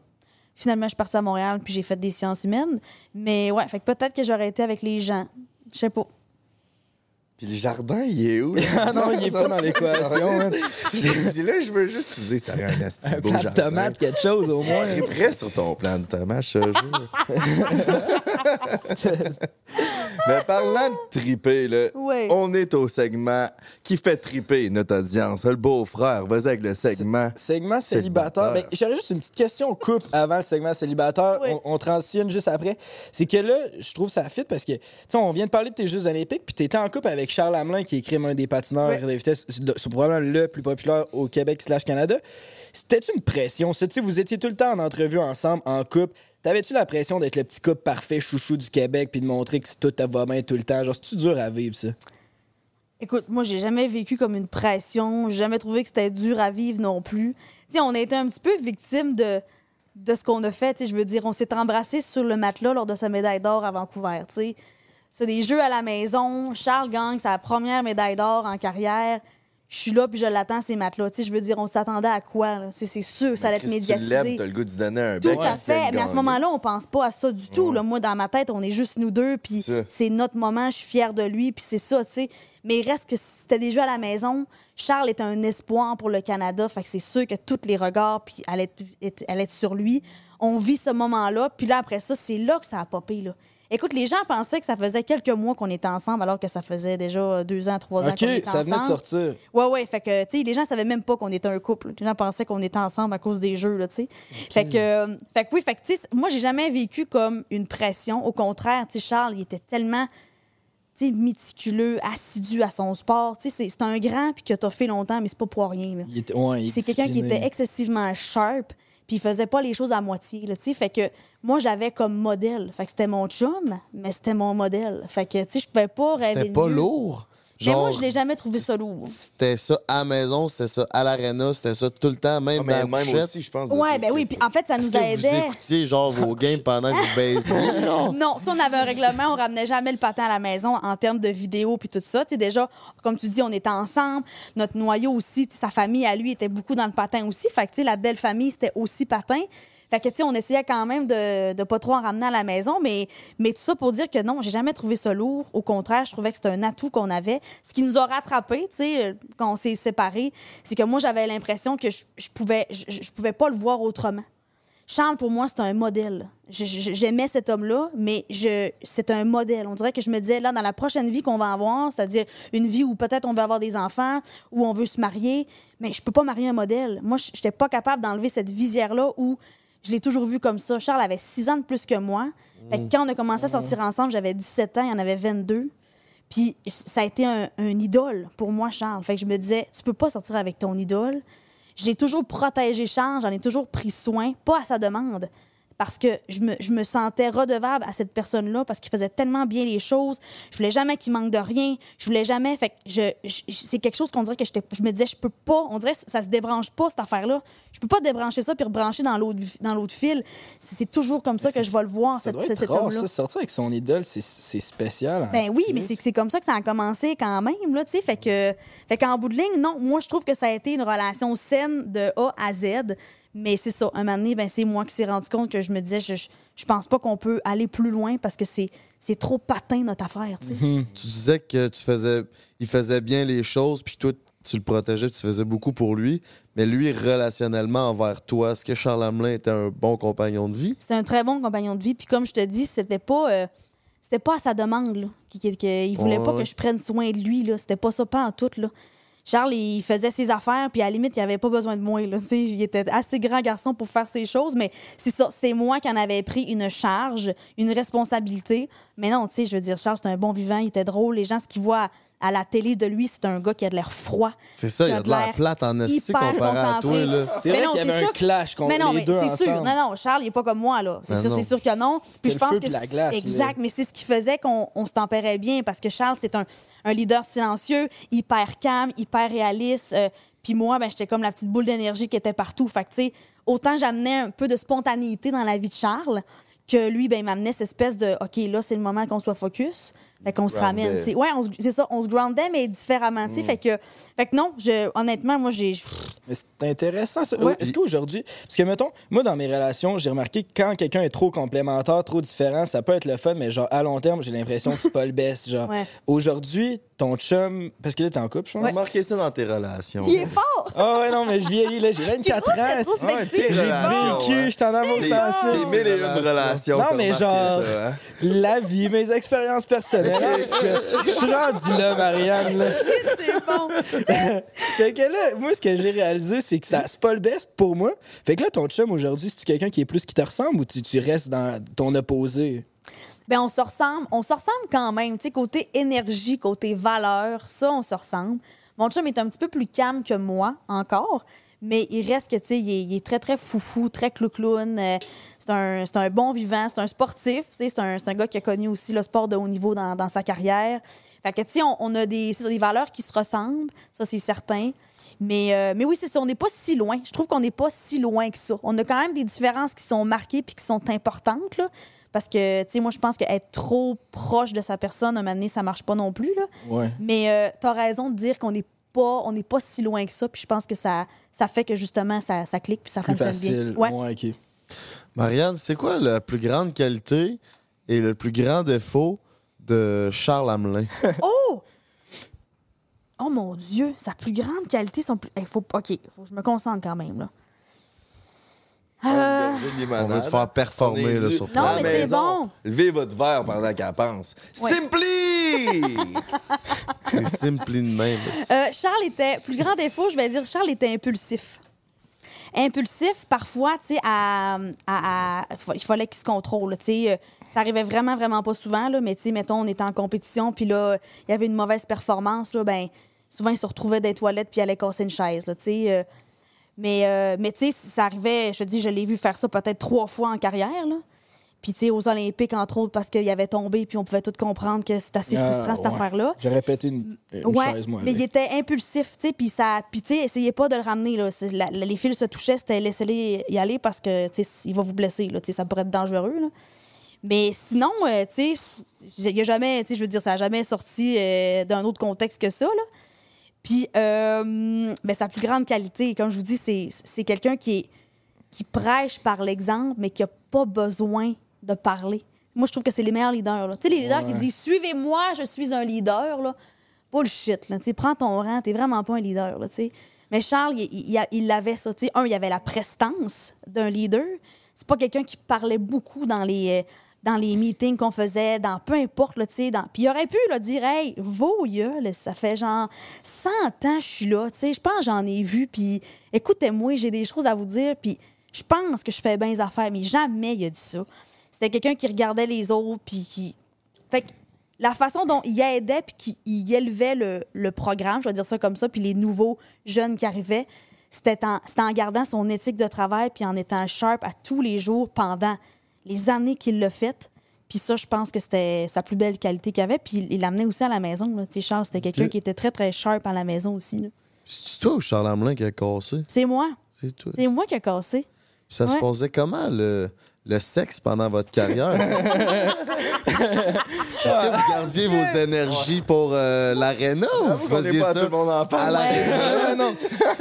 Finalement, je suis partie à Montréal, puis j'ai fait des sciences humaines. Mais ouais, fait que peut-être que j'aurais été avec les gens. Je sais pas. Puis le jardin, il est où? Ah non, il est pas dans l'équation. J'ai dit là, je veux juste te dire que t'aurais un beau plat de jardin. tomate, quelque chose au moins. T'es prêt sur ton plan de tomate, je te jure. Mais parlant de triper, là, Ouais. on est au segment qui fait triper notre audience. Le beau-frère, vas-y avec le segment. Segment célibataire. Célibataire. Ben, J'aurais juste une petite question couple avant le segment célibataire. On, on transitionne juste après. C'est que là, je trouve ça fit parce que, tu sais, on vient de parler de tes Jeux olympiques, puis t'étais en couple avec Charles Hamelin, qui est crime un des patineurs Oui. de vitesse. C'est probablement le plus populaire au Québec slash Canada. C'était-tu une pression? vous étiez tout le temps en entrevue ensemble, en couple. T'avais-tu la pression d'être le petit couple parfait chouchou du Québec puis de montrer que tout va bien tout le temps? Genre, c'est-tu dur à vivre, ça? Écoute, moi, j'ai jamais vécu comme une pression. J'ai jamais trouvé que c'était dur à vivre non plus. On a été un petit peu victime de, de ce qu'on a fait. Je veux dire, on s'est embrassé sur le matelas lors de sa médaille d'or à Vancouver. C'est des jeux à la maison. Charles gagne sa première médaille d'or en carrière. Je suis là puis je l'attends ces. Tu sais, je veux dire, on s'attendait à quoi là? C'est c'est sûr, ça allait être tu médiatisé. lèves, t'as le goût d'y donner un Tout à tu fait. Mais à ce moment-là, on pense pas à ça du tout. là. Moi, dans ma tête, on est juste nous deux, puis c'est notre moment, je suis fière de lui, puis c'est ça, tu sais. Mais il reste que c'était des jeux à la maison. Charles est un espoir pour le Canada, fait que c'est sûr que tous les regards puis allaient être, être- allaient être sur lui. On vit ce moment-là, puis là, après ça, c'est là que ça a popé, là. Écoute, les gens pensaient que ça faisait quelques mois qu'on était ensemble, alors que ça faisait déjà deux ans, trois ans OK, qu'on était ça venait de ensemble. sortir. Ouais, ouais. Fait que, tu sais, les gens savaient même pas qu'on était un couple. Les gens pensaient qu'on était ensemble à cause des jeux, là, tu sais. Fait que, euh, fait que oui, fait que, tu sais, moi, j'ai jamais vécu comme une pression. Au contraire, tu sais, Charles, il était tellement, tu sais, méticuleux, assidu à son sport. Tu sais, c'est- un grand puis que t'as fait longtemps, mais c'est pas pour rien, là. Ouais, C'est quelqu'un qui était excessivement sharp, puis il faisait pas les choses à moitié, là, tu sais. Fait que moi, j'avais comme modèle. Fait que c'était mon chum, mais c'était mon modèle. Fait que, tu sais, je pouvais pas rêver C'était pas mieux. lourd? Mais moi, Genre, je l'ai jamais trouvé ça lourd. c'était ça à la maison, c'était ça à l'aréna, c'était ça tout le temps, même Ah, mais dans la même couchette. aussi, je pense. Ouais, ben oui. Puis en fait, ça nous que vous aidait. écoutiez genre vos games pendant que vous baisiez? genre? Non, si on avait un règlement, on ramenait jamais le patin à la maison en termes de vidéo puis tout ça. Tu sais, déjà, comme tu dis, on était ensemble. Notre noyau aussi, sa famille à lui était beaucoup dans le patin aussi. Fait que, tu sais, la belle famille, c'était aussi patin. Fait que, tu sais, on essayait quand même de, de pas trop en ramener à la maison, mais, mais tout ça pour dire que non, j'ai jamais trouvé ça lourd. Au contraire, je trouvais que c'était un atout qu'on avait. Ce qui nous a rattrapés, tu sais, quand on s'est séparés, c'est que moi, j'avais l'impression que je, je pouvais, je, je pouvais pas le voir autrement. Charles, pour moi, c'est un modèle. J'aimais cet homme-là, mais c'est un modèle. On dirait que je me disais, là, dans la prochaine vie qu'on va avoir, c'est-à-dire une vie où peut-être on veut avoir des enfants, où on veut se marier, mais je peux pas marier un modèle. Moi, je n'étais pas capable d'enlever cette visière-là où je l'ai toujours vu comme ça. Charles avait six ans de plus que moi. Fait que quand on a commencé à sortir ensemble, j'avais 17 ans, il en avait 22. Puis ça a été un, un idole pour moi, Charles. Fait que je me disais, tu peux pas sortir avec ton idole. J'ai toujours protégé Charles, j'en ai toujours pris soin, pas à sa demande. Parce que je me, je me sentais redevable à cette personne-là parce qu'il faisait tellement bien les choses. Je voulais jamais qu'il manque de rien. Je voulais jamais. Fait que je, je- c'est quelque chose qu'on dirait que je me disais, je peux pas. On dirait que ça se débranche pas, cette affaire-là. Je peux pas débrancher ça puis rebrancher dans l'autre, dans l'autre fil. C'est, toujours comme ça que je vais le voir, Ça cette- doit être cet rare, ça. Sortir avec son idole, c'est- spécial. hein. Ben oui, mais c'est c'est comme ça que ça a commencé quand même, là, tu sais. Fait que, fait qu'en bout de ligne, non, moi, je trouve que ça a été une relation saine de A à Z. Mais c'est ça, un moment donné, ben, c'est moi qui s'est rendu compte que je me disais, je, je, je pense pas qu'on peut aller plus loin parce que c'est c'est trop patin, notre affaire, tu sais. Tu disais que tu faisais, il faisait bien les choses, puis toi, tu le protégeais, tu faisais beaucoup pour lui. Mais lui, relationnellement envers toi, est-ce que Charles Hamelin était un bon compagnon de vie? C'est un très bon compagnon de vie. Puis comme je te dis, c'était pas... euh, c'était pas à sa demande, là. il voulait Ouais, pas que je prenne soin de lui, là. C'était pas ça, pas en tout, là. Charles, il faisait ses affaires, puis à la limite, il avait pas besoin de moi, là. Il était assez grand garçon pour faire ses choses, mais c'est ça, c'est moi qui en avais pris une charge, une responsabilité. Mais non, tu sais, je veux dire, Charles, c'est un bon vivant, il était drôle. Les gens, ce qu'ils voient à la télé de lui, c'est un gars qui a de l'air froid. C'est ça, il a de l'air plate en esti hyper comparé à toi, concentré. là. C'est Mais vrai non, qu'il y avait c'est un sûr- clash contre mais non, les mais deux c'est sûr. Non, non, Charles, il est pas comme moi, là. C'est sûr, non. c'est sûr que non. Puis je pense que c'est-. Exact, mais c'est ce qui faisait qu'on on se tempérait bien parce que Charles, c'est un, un leader silencieux, hyper calme, hyper réaliste. euh, puis moi, ben, j'étais comme la petite boule d'énergie qui était partout. Fait que, tu sais, autant j'amenais un peu de spontanéité dans la vie de Charles que lui, ben, il m'amenait cette espèce de OK, là, c'est le moment qu'on soit focus. Fait qu'on se ramène, tu sais. Ouais, on se- c'est ça, on se groundait, mais différemment, tu sais. Fait, que, fait que non, je, honnêtement, moi, j'ai. Mais c'est intéressant. ça. Ouais. Est-ce qu'aujourd'hui, parce que mettons, moi dans mes relations, j'ai remarqué que quand quelqu'un est trop complémentaire, trop différent, ça peut être le fun, mais genre à long terme, j'ai l'impression que c'est pas le best. Genre Ouais. aujourd'hui, ton chum, parce que là t'es en couple, je pense. On marqué ça dans tes relations. Il est fort! Ah ouais non mais je vieillis là, j'ai 24 ans. c'est- J'ai vécu, je t'en dans ça. t'es mille et une relations. Non, mais genre- hein? La vie, mes expériences personnelles. Que je suis rendu là, Marianne. Là? C'est bon! Fait que là, moi, ce que j'ai réalisé, c'est que ça c'est pas le best pour moi. Fait que là, ton chum aujourd'hui, c'est-tu quelqu'un qui est plus qui te ressemble ou tu, tu restes dans ton opposé? Ben, on se ressemble. On se ressemble quand même. Tu sais, côté énergie, côté valeur, ça, on se ressemble. Mon chum est un petit peu plus calme que moi, encore. Mais il reste que, tu sais, il, est- il est très, très foufou, très clou-clown. Euh, c'est un, c'est un bon vivant, c'est un sportif. Tu sais, c'est un, c'est un gars qui a connu aussi le sport de haut niveau dans, dans sa carrière. Fait que, tu sais, on, on a des, c'est ça, des valeurs qui se ressemblent. Ça, c'est certain. Mais, euh, mais oui, c'est ça. On n'est pas si loin. Je trouve qu'on n'est pas si loin que ça. On a quand même des différences qui sont marquées puis qui sont importantes, là. Parce que, tu sais, moi, je pense qu'être trop proche de sa personne, à un moment donné, ça marche pas non plus, là. Ouais. Mais euh, tu as raison de dire qu'on n'est pas, on n'est pas si loin que ça. Puis je pense que ça, ça fait que, justement, ça, ça clique puis ça Plus fonctionne facile. bien. Ouais. Ouais, ok. Marianne, c'est quoi la plus grande qualité et le plus grand défaut de Charles Hamelin? Oh! Oh mon Dieu, sa plus grande qualité, son plus. Il faut... OK, faut que je me concentre quand même, là. Euh, On va te faire performer là, sur Non, place. mais c'est bon. Levez votre verre pendant qu'elle pense. Ouais. Simply! C'est simply de même. Euh, Charles était, plus grand défaut, je vais dire, Charles était impulsif. Impulsif, parfois, tu sais, à, à- à- il fallait qu'il se contrôle, tu sais. euh, Ça arrivait vraiment, vraiment pas souvent, là, mais tu sais, mettons, on était en compétition, puis là, il y avait une mauvaise performance, là, ben, souvent, il se retrouvait des toilettes, puis il allait casser une chaise, là, tu sais. euh, mais, euh, mais tu sais, ça arrivait, je te dis, je l'ai vu faire ça peut-être trois fois en carrière, là. Puis, tu sais, aux Olympiques, entre autres, parce qu'il avait tombé, puis on pouvait tout comprendre que c'était assez Ah, frustrant, cette ouais. affaire-là. J'ai répété une, une Ouais, moi. mais avec. il était impulsif, tu sais, puis ça, puis tu sais, essayez pas de le ramener là. C'est- la- la- les fils se touchaient, c'était laissez-les y aller parce que tu sais, il va vous blesser là, tu sais, ça pourrait être dangereux là. Mais sinon, euh, tu sais, il y a jamais, tu sais, je veux dire, ça a jamais sorti euh, d'un autre contexte que ça là. Puis, euh, ben, sa plus grande qualité, comme je vous dis, c'est quelqu'un qui est qui prêche par l'exemple, mais qui a pas besoin de parler. Moi, je trouve que c'est les meilleurs leaders. Tu sais, les leaders qui disent Suivez-moi, je suis un leader. Là. Bullshit. Là. Prends ton rang, t'es vraiment pas un leader. Là. Mais Charles, il, il, il- avait ça. tu sais. Un, il avait la prestance d'un leader. C'est pas quelqu'un qui parlait beaucoup dans les, euh, dans les meetings qu'on faisait, dans peu importe. Tu sais. Puis il aurait pu là, dire Hey, vos ça fait genre 100 ans je suis là. Tu sais, Je pense que j'en ai vu. Puis écoutez-moi, j'ai des choses à vous dire. Puis je pense que je fais bien les affaires. Mais jamais il a dit ça. C'était quelqu'un qui regardait les autres. Puis qui. Fait que la façon dont il aidait puis qu'il il élevait le, programme, je vais dire ça comme ça, puis les nouveaux jeunes qui arrivaient, c'était en, c'était en gardant son éthique de travail puis en étant sharp à tous les jours pendant les années qu'il l'a fait. Puis ça, je pense que c'était sa plus belle qualité qu'il avait. Puis il l'amenait aussi à la maison. Là. Tu sais, Charles, c'était quelqu'un qui était très, très sharp à la maison aussi. là. C'est toi ou Charles Hamelin qui a cassé? C'est moi. C'est toi. C'est moi qui a cassé. Ça se passait comment le, le sexe pendant votre carrière? Est-ce que vous gardiez vos énergies pour euh, l'aréna ou vous faisiez pas ça tout le monde en à parle. l'aréna? Ah, non.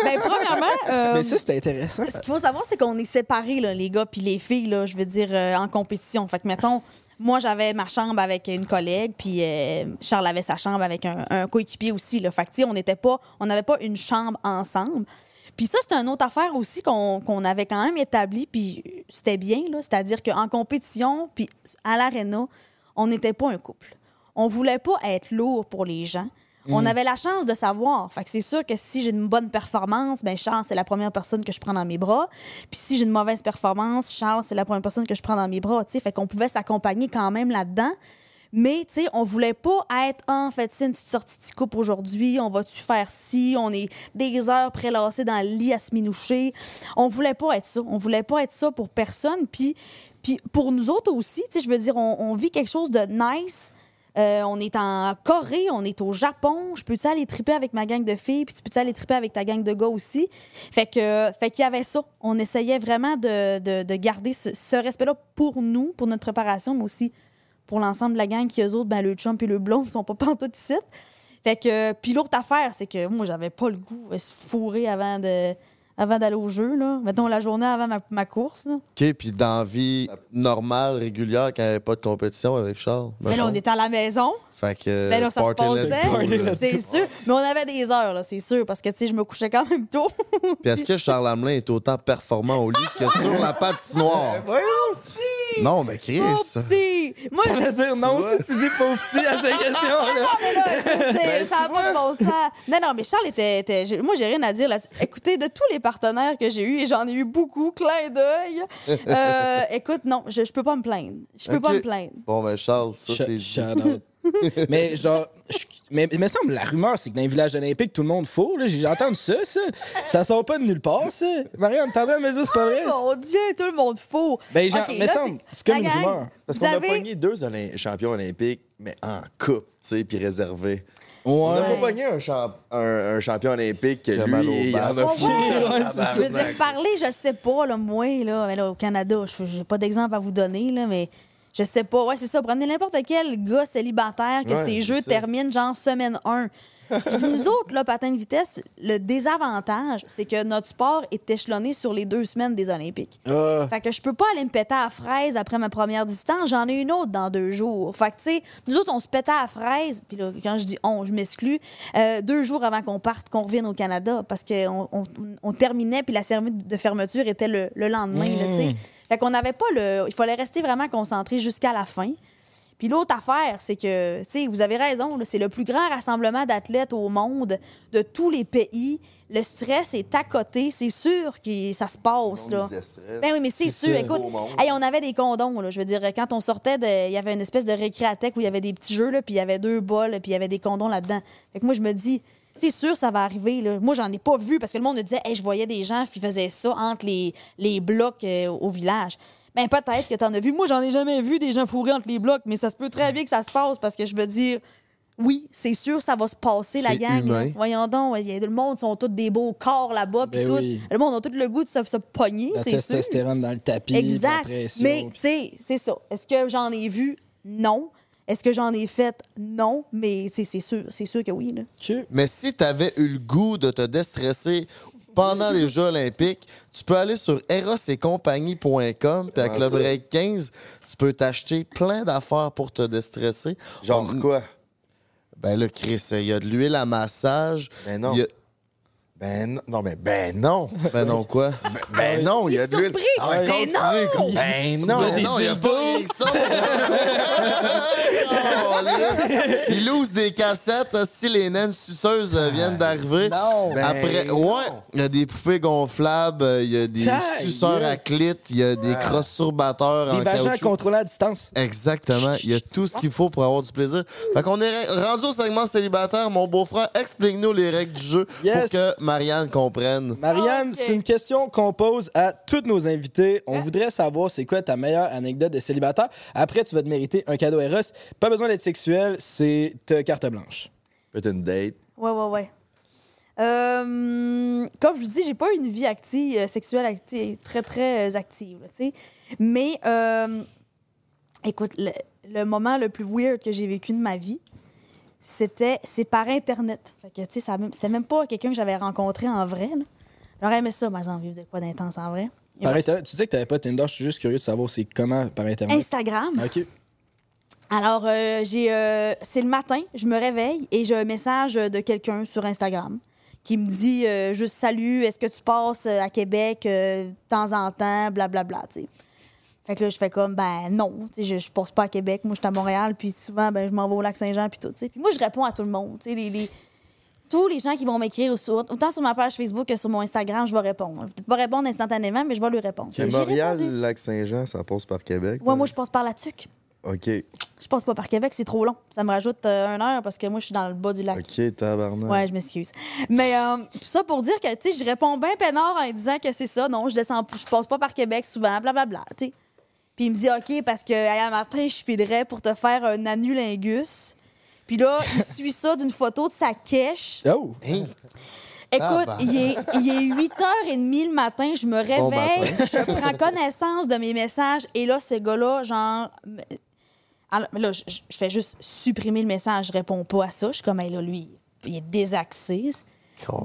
Ben, premièrement, euh, Mais ça, c'était intéressant. Ce qu'il faut savoir, c'est qu'on est séparés, là, les gars puis les filles, là, je veux dire, euh, en compétition. Fait que, mettons, moi, j'avais ma chambre avec une collègue, puis euh, Charles avait sa chambre avec un, un coéquipier aussi. Là. Fait que, tu sais, on n'était pas, on n'avait pas une chambre ensemble. Puis ça, c'est une autre affaire aussi qu'on avait quand même établi, puis c'était bien, là. C'est-à-dire qu'en compétition, puis à l'aréna, on n'était pas un couple. On voulait pas être lourd pour les gens. On avait la chance de savoir. Fait que c'est sûr que si j'ai une bonne performance, ben Charles, c'est la première personne que je prends dans mes bras. Puis si j'ai une mauvaise performance, Charles, c'est la première personne que je prends dans mes bras. tu sais. Fait qu'on pouvait s'accompagner quand même là-dedans. Mais, tu sais, on voulait pas être, en fait, c'est une petite sortie de coupe aujourd'hui, on va-tu faire ci, on est des heures prélassés dans le lit à se minoucher. On voulait pas être ça. On voulait pas être ça pour personne. Puis, puis pour nous autres aussi, tu sais, je veux dire, on, vit quelque chose de nice. Euh, on est en Corée, on est au Japon. Je peux-tu aller triper avec ma gang de filles, puis tu peux-tu aller triper avec ta gang de gars aussi? Fait que, fait qu'il y avait ça. On essayait vraiment de, de- de garder ce, ce respect-là pour nous, pour notre préparation, mais aussi pour l'ensemble de la gang qui, eux autres, ben, le chum et le blond sont pas pantoute ici. Fait que, puis l'autre affaire, c'est que moi, j'avais pas le goût de se fourrer avant de avant d'aller au jeu, là. Mettons la journée avant ma, ma course, là. OK, puis dans vie normale, régulière, quand il n'y avait pas de compétition avec Charles. Mais là, mettons. on était à la maison. Fait que. Ben là, ça se là. passait. C'est sûr. Mais on avait des heures, là, c'est sûr, parce que, tu sais, je me couchais quand même tôt. Puis est-ce que Charles Hamelin est autant performant au lit que sur la patinoire? Non, mais Chris. Petit! Moi, Ça je veut dire non si tu dis pauvre petit à cette question-là. mais là, je veux dire, Ben, ça n'a pas de bon sens. Non, non, mais Charles était. moi, j'ai rien à dire là-dessus. Écoutez, de tous les partenaires que j'ai eus, et j'en ai eu beaucoup, clin d'œil. euh, écoute, non, je, je peux pas me plaindre. Je peux pas me plaindre. Bon, ben Charles, ça, c'est. mais genre, je- mais il me semble la rumeur, c'est que dans les villages olympiques, tout le monde là. J'ai entendu ça, ça. Ça sort pas de nulle part, ça. Marianne, de me dire c'est pas vrai? Oh mon Dieu, tout le monde faux. Ben, genre, Ok, mais là, semble, c'est- comme une gang, rumeur. Parce qu'on a pogné deux champions olympiques, mais en coupe, tu sais, puis réservés. Ouais. On n'a pas pogné un, champ- un, un champion olympique que lui, il en a fou. ça. Je veux dire, parler, je sais pas, là, moi, là, mais là, au Canada, je j'ai pas d'exemple à vous donner, là, mais je sais pas. Ouais, c'est ça. Prenez n'importe quel gars célibataire que Ouais, ses jeux ça. terminent genre semaine 1. Je dis, nous autres, là, patin de vitesse, le désavantage, c'est que notre sport est échelonné sur les deux semaines des Olympiques. Ah. Fait que je peux pas aller me péter à fraise après ma première distance. J'en ai une autre dans deux jours. Fait que, tu sais, nous autres, on se pétait à fraise. Puis là, quand je dis on, je m'exclus. euh, deux jours avant qu'on parte, qu'on revienne au Canada. Parce qu'on on, on terminait, puis la cérémonie de fermeture était le, le lendemain, tu sais. Fait qu'on n'avait pas le. Il fallait rester vraiment concentré jusqu'à la fin. Puis l'autre affaire, c'est que, tu sais, vous avez raison, c'est le plus grand rassemblement d'athlètes au monde, de tous les pays. Le stress est à côté. C'est sûr que ça se passe, là. Ben oui, mais c'est sûr. Écoute, hey, on avait des condoms, là. Je veux dire, quand on sortait, de- il y avait une espèce de récréatech où il y avait des petits jeux, là, puis il y avait deux bols, puis il y avait des condoms là-dedans. Fait que moi, je me dis, c'est sûr, ça va arriver, là. Moi, j'en ai pas vu parce que le monde me disait, hey, je voyais des gens qui faisaient ça entre les, les blocs euh, au village. Ben, peut-être que t'en as vu. Moi, j'en ai jamais vu des gens fourrés entre les blocs, mais ça se peut très bien que ça se passe parce que je veux dire, oui, c'est sûr, ça va se passer, la gang. là. Voyons donc, y a- le monde sont tous des beaux corps là-bas, Ben tout. oui. Le monde a tout le goût de se, se pogner, La c'est sûr. testostérone dans le tapis. puis la Exact. pression, Mais, tu sais, c'est ça. Est-ce que j'en ai vu? Non. Est-ce que j'en ai fait? Non. Mais, c'est sûr, c'est sûr que oui, là. Mais si tu avais eu le goût de te déstresser pendant les Jeux olympiques, tu peux aller sur erosetcompagnie.com puis avec le break 15, tu peux t'acheter plein d'affaires pour te déstresser. Genre On- quoi? Ben là, Chris, il y a de l'huile à massage. Ben non. Il y a- Ben non, non, mais ben non. Ben non, quoi? Ben non, il y a de l'huile. surpris. Ah ouais, Ben non! Ben non. Ben non, il n'y a pas ça. Là. Il loose des cassettes si les naines suceuses euh, viennent d'arriver. Non. Ben Après, non. ouais, il y a des poupées gonflables, il y a des Ta suceurs à clit, il y a des crosses-surbatteurs en Des vagins caoutchouc. contrôlés à distance. Exactement. Il y a tout ce qu'il faut pour avoir du plaisir. Fait qu'on est rendu au segment célibataire. Mon beau-frère, explique-nous les règles du jeu Yes. pour que Marianne comprenne. Marianne, Ok. c'est une question qu'on pose à tous nos invités. On voudrait savoir c'est quoi ta meilleure anecdote de célibataire. Après, tu vas te mériter un cadeau Eros. Pas besoin d'être sexuel, c'est ta carte blanche. Peut-être une date. Ouais, ouais, ouais. Euh, comme je vous dis, j'ai pas une vie active, euh, sexuelle active, très, très euh, active, là, tu sais. Mais, euh, écoute, le, le moment le plus weird que j'ai vécu de ma vie, c'était, c'est par Internet. Fait que, tu sais, c'était même pas quelqu'un que j'avais rencontré en vrai. J'aurais aimé ça, par exemple, vivre de quoi d'intense en vrai. Et Par. Internet, tu sais que t'avais pas Tinder, je suis juste curieux de savoir c'est comment par Internet. Instagram. OK. Alors, euh, j'ai, euh, c'est le matin, je me réveille et j'ai un message de quelqu'un sur Instagram qui me dit euh, juste salut, est-ce que tu passes euh, à Québec de temps en temps, blablabla, tu sais. Fait que là, je fais comme, ben non, tu sais, je, je passe pas à Québec, moi, je suis à Montréal, puis souvent, ben, je m'en vais au Lac-Saint-Jean, puis tout, tu sais. Puis moi, je réponds à tout le monde, tu sais, les, les- tous les gens qui vont m'écrire, sur- autant sur ma page Facebook que sur mon Instagram, je vais répondre. Je vais peut-être pas répondre instantanément, mais je vais lui répondre. Que J'ai Montréal. Lac-Saint-Jean, ça passe par Québec. Ouais, moi, je passe par la TUC. OK. Je passe pas par Québec, c'est trop long. Ça me rajoute euh, une heure parce que moi, je suis dans le bas du lac. OK, tabarnak. Ouais, je m'excuse. Mais euh, tout ça pour dire que, tu sais, je réponds bien peinard en disant que c'est ça. Non, je descends, je passe pas par Québec souvent, blablabla, tu sais. Puis il me dit, OK, parce que un matin, je filerais pour te faire un anulingus. Puis là, il suit ça d'une photo de sa quiche. Oh! Hein? Écoute, bah. il est, il est 8h30 le matin, je me Bon réveille, je prends connaissance de mes messages, et là, ce gars-là, genre, Alors, là, je fais juste supprimer le message, je réponds pas à ça. Je suis comme, hey, là, lui, il est désaxé.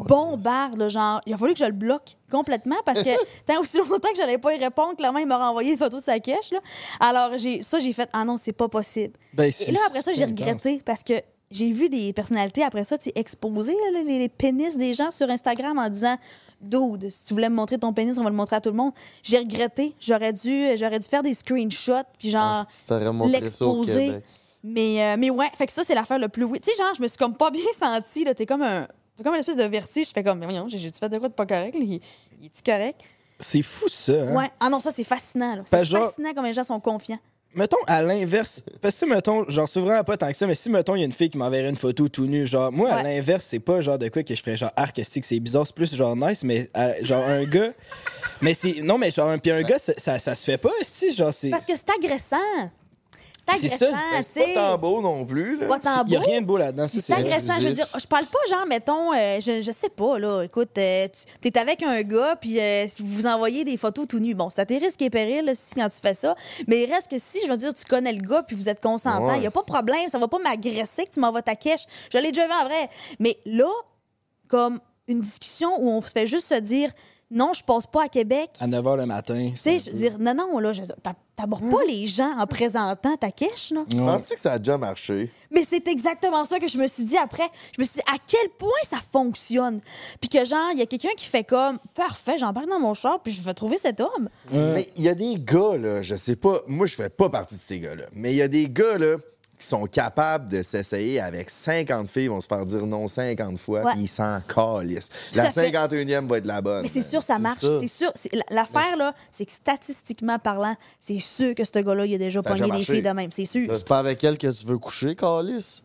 Bombarde, là, genre, il a fallu que je le bloque complètement parce que tant aussi longtemps que j'allais pas y répondre, clairement, il m'a renvoyé une photo de sa cache. Là. Alors, j'ai, ça, j'ai fait, ah non, c'est pas possible. Ben, Et là, après ça, j'ai regretté parce que j'ai vu des personnalités après ça, exposer là, les, les pénis des gens sur Instagram en disant Dude, si tu voulais me montrer ton pénis, on va le montrer à tout le monde. J'ai regretté. J'aurais dû, j'aurais dû faire des screenshots, puis genre Ah, l'exposer. Mais, euh, mais ouais, fait que ça, c'est l'affaire le plus. Tu sais, genre, je me suis comme pas bien sentie. là. T'es comme un. T'as comme une espèce de vertige. Je fais comme, mais voyons, j'ai fait de quoi de pas correct? Il, il est-tu correct? C'est fou, ça. hein? Ouais. Ah non, ça, c'est fascinant. C'est genre- fascinant comme les gens sont confiants. Mettons à l'inverse. Parce que si, mettons, genre, c'est vraiment pas tant que ça, mais si, mettons, il y a une fille qui m'enverrait une photo tout nu, genre, moi, à l'inverse, c'est pas genre de quoi que je ferais genre artistique, c'est bizarre, c'est plus genre nice, mais genre un gars. Mais c'est. Non, mais genre, puis un gars, ça, ça, ça se fait pas, si, genre, c'est. Parce que c'est agressant. Ça. agressant, c'est pas tant beau non plus. C'est Là. pas tant Il y a rien de beau là-dedans, ça, c'est agressant. Je veux dire, je parle pas, genre, mettons, euh, je, je sais pas, là. Écoute, euh, tu es avec un gars, puis euh, vous vous envoyez des photos tout nus. Bon, c'est à tes risques et périls, là, si, quand tu fais ça. Mais il reste que si, je veux dire, tu connais le gars, puis vous êtes consentant, il Ouais. y a pas de problème. Ça va pas m'agresser que tu m'envoies ta cache. Je l'ai déjà vu en vrai. Mais là, comme une discussion où on se fait juste se dire, non, je passe pas à Québec. À 9h le matin. Tu sais, je veux dire, non, non, là, t'abordes pas les gens en présentant ta cache, là. Je pense que ça a déjà marché? Mais c'est exactement ça que je me suis dit après. Je me suis dit à quel point ça fonctionne? Puis que genre, il y a quelqu'un qui fait comme parfait, j'embarque dans mon char, puis je vais trouver cet homme. Mais il y a des gars, là, je sais pas, moi je fais pas partie de ces gars-là, mais il y a des gars, là, qui sont capables de s'essayer avec 50 filles, ils vont se faire dire non 50 fois, Ouais. puis ils s'en calissent. La fait. 51e va être la bonne. Mais c'est sûr, ça marche. C'est sûr. L'affaire, là, c'est que statistiquement parlant, c'est sûr que ce gars-là, il a déjà pogné des filles de même. C'est sûr. C'est pas avec elle que tu veux coucher, Calis?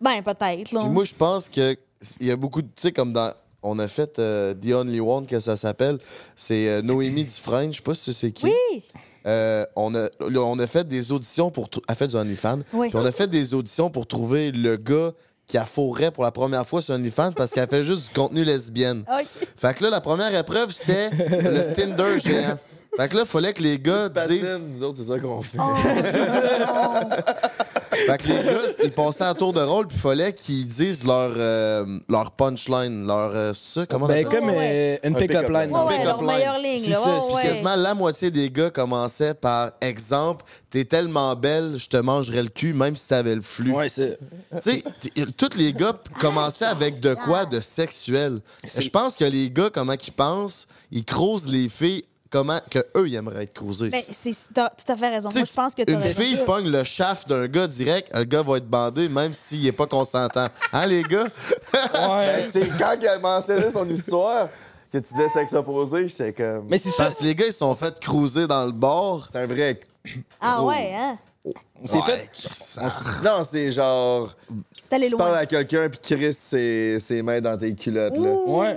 Ben, peut-être, moi, je pense que il y a beaucoup de. Tu sais, comme dans. On a fait euh, The Only One, que ça s'appelle. C'est euh, Noémie Dufresne, je sais pas si c'est qui. Oui! Euh, on, a, là, on a fait des auditions pour. trou- Elle fait du OnlyFans. Oui. Puis on a fait des auditions pour trouver le gars qui a fourré pour la première fois sur OnlyFans parce qu'elle fait juste du contenu lesbienne. Fait que là, la première épreuve, c'était le Tinder géant. Fait que là, il fallait que les gars disent. Nous autres, c'est ça qu'on fait. Oh, Fait que les gars, ils passaient à tour de rôle, puis il fallait qu'ils disent leur, euh, leur punchline, leur. euh, c'est ça, comment on Ben, appelle comme Ouais, euh, une Un pick-up pick-up line. line. Ouais, fond. leur line. meilleure ligne, C'est ça, Ouais, Puis ouais. quasiment la moitié des gars commençaient par exemple, t'es tellement belle, je te mangerais le cul, même si t'avais le flux. Ouais, c'est. Tu sais, t- tous les gars commençaient avec de quoi de sexuel. Je pense que les gars, comment qu'ils pensent, ils croisent les filles comment que eux ils aimeraient être croisés? Ben, c'est, t'as tout à fait raison. Moi, je pense que une raison. fille pogne le shaft d'un gars direct, le gars va être bandé même s'il est pas consentant. Hein, les gars? Ben, c'est quand il a mentionné son histoire que tu disais sexe opposé, j'étais comme. Mais c'est ça. Parce que les gars, ils sont fait cruiser dans le bord. c'est un vrai. Ah ouais, hein? On s'est fait. Non, c'est genre. C'est allé Tu parles à quelqu'un puis Chris ses, ses mains dans tes culottes. Là. Ouais.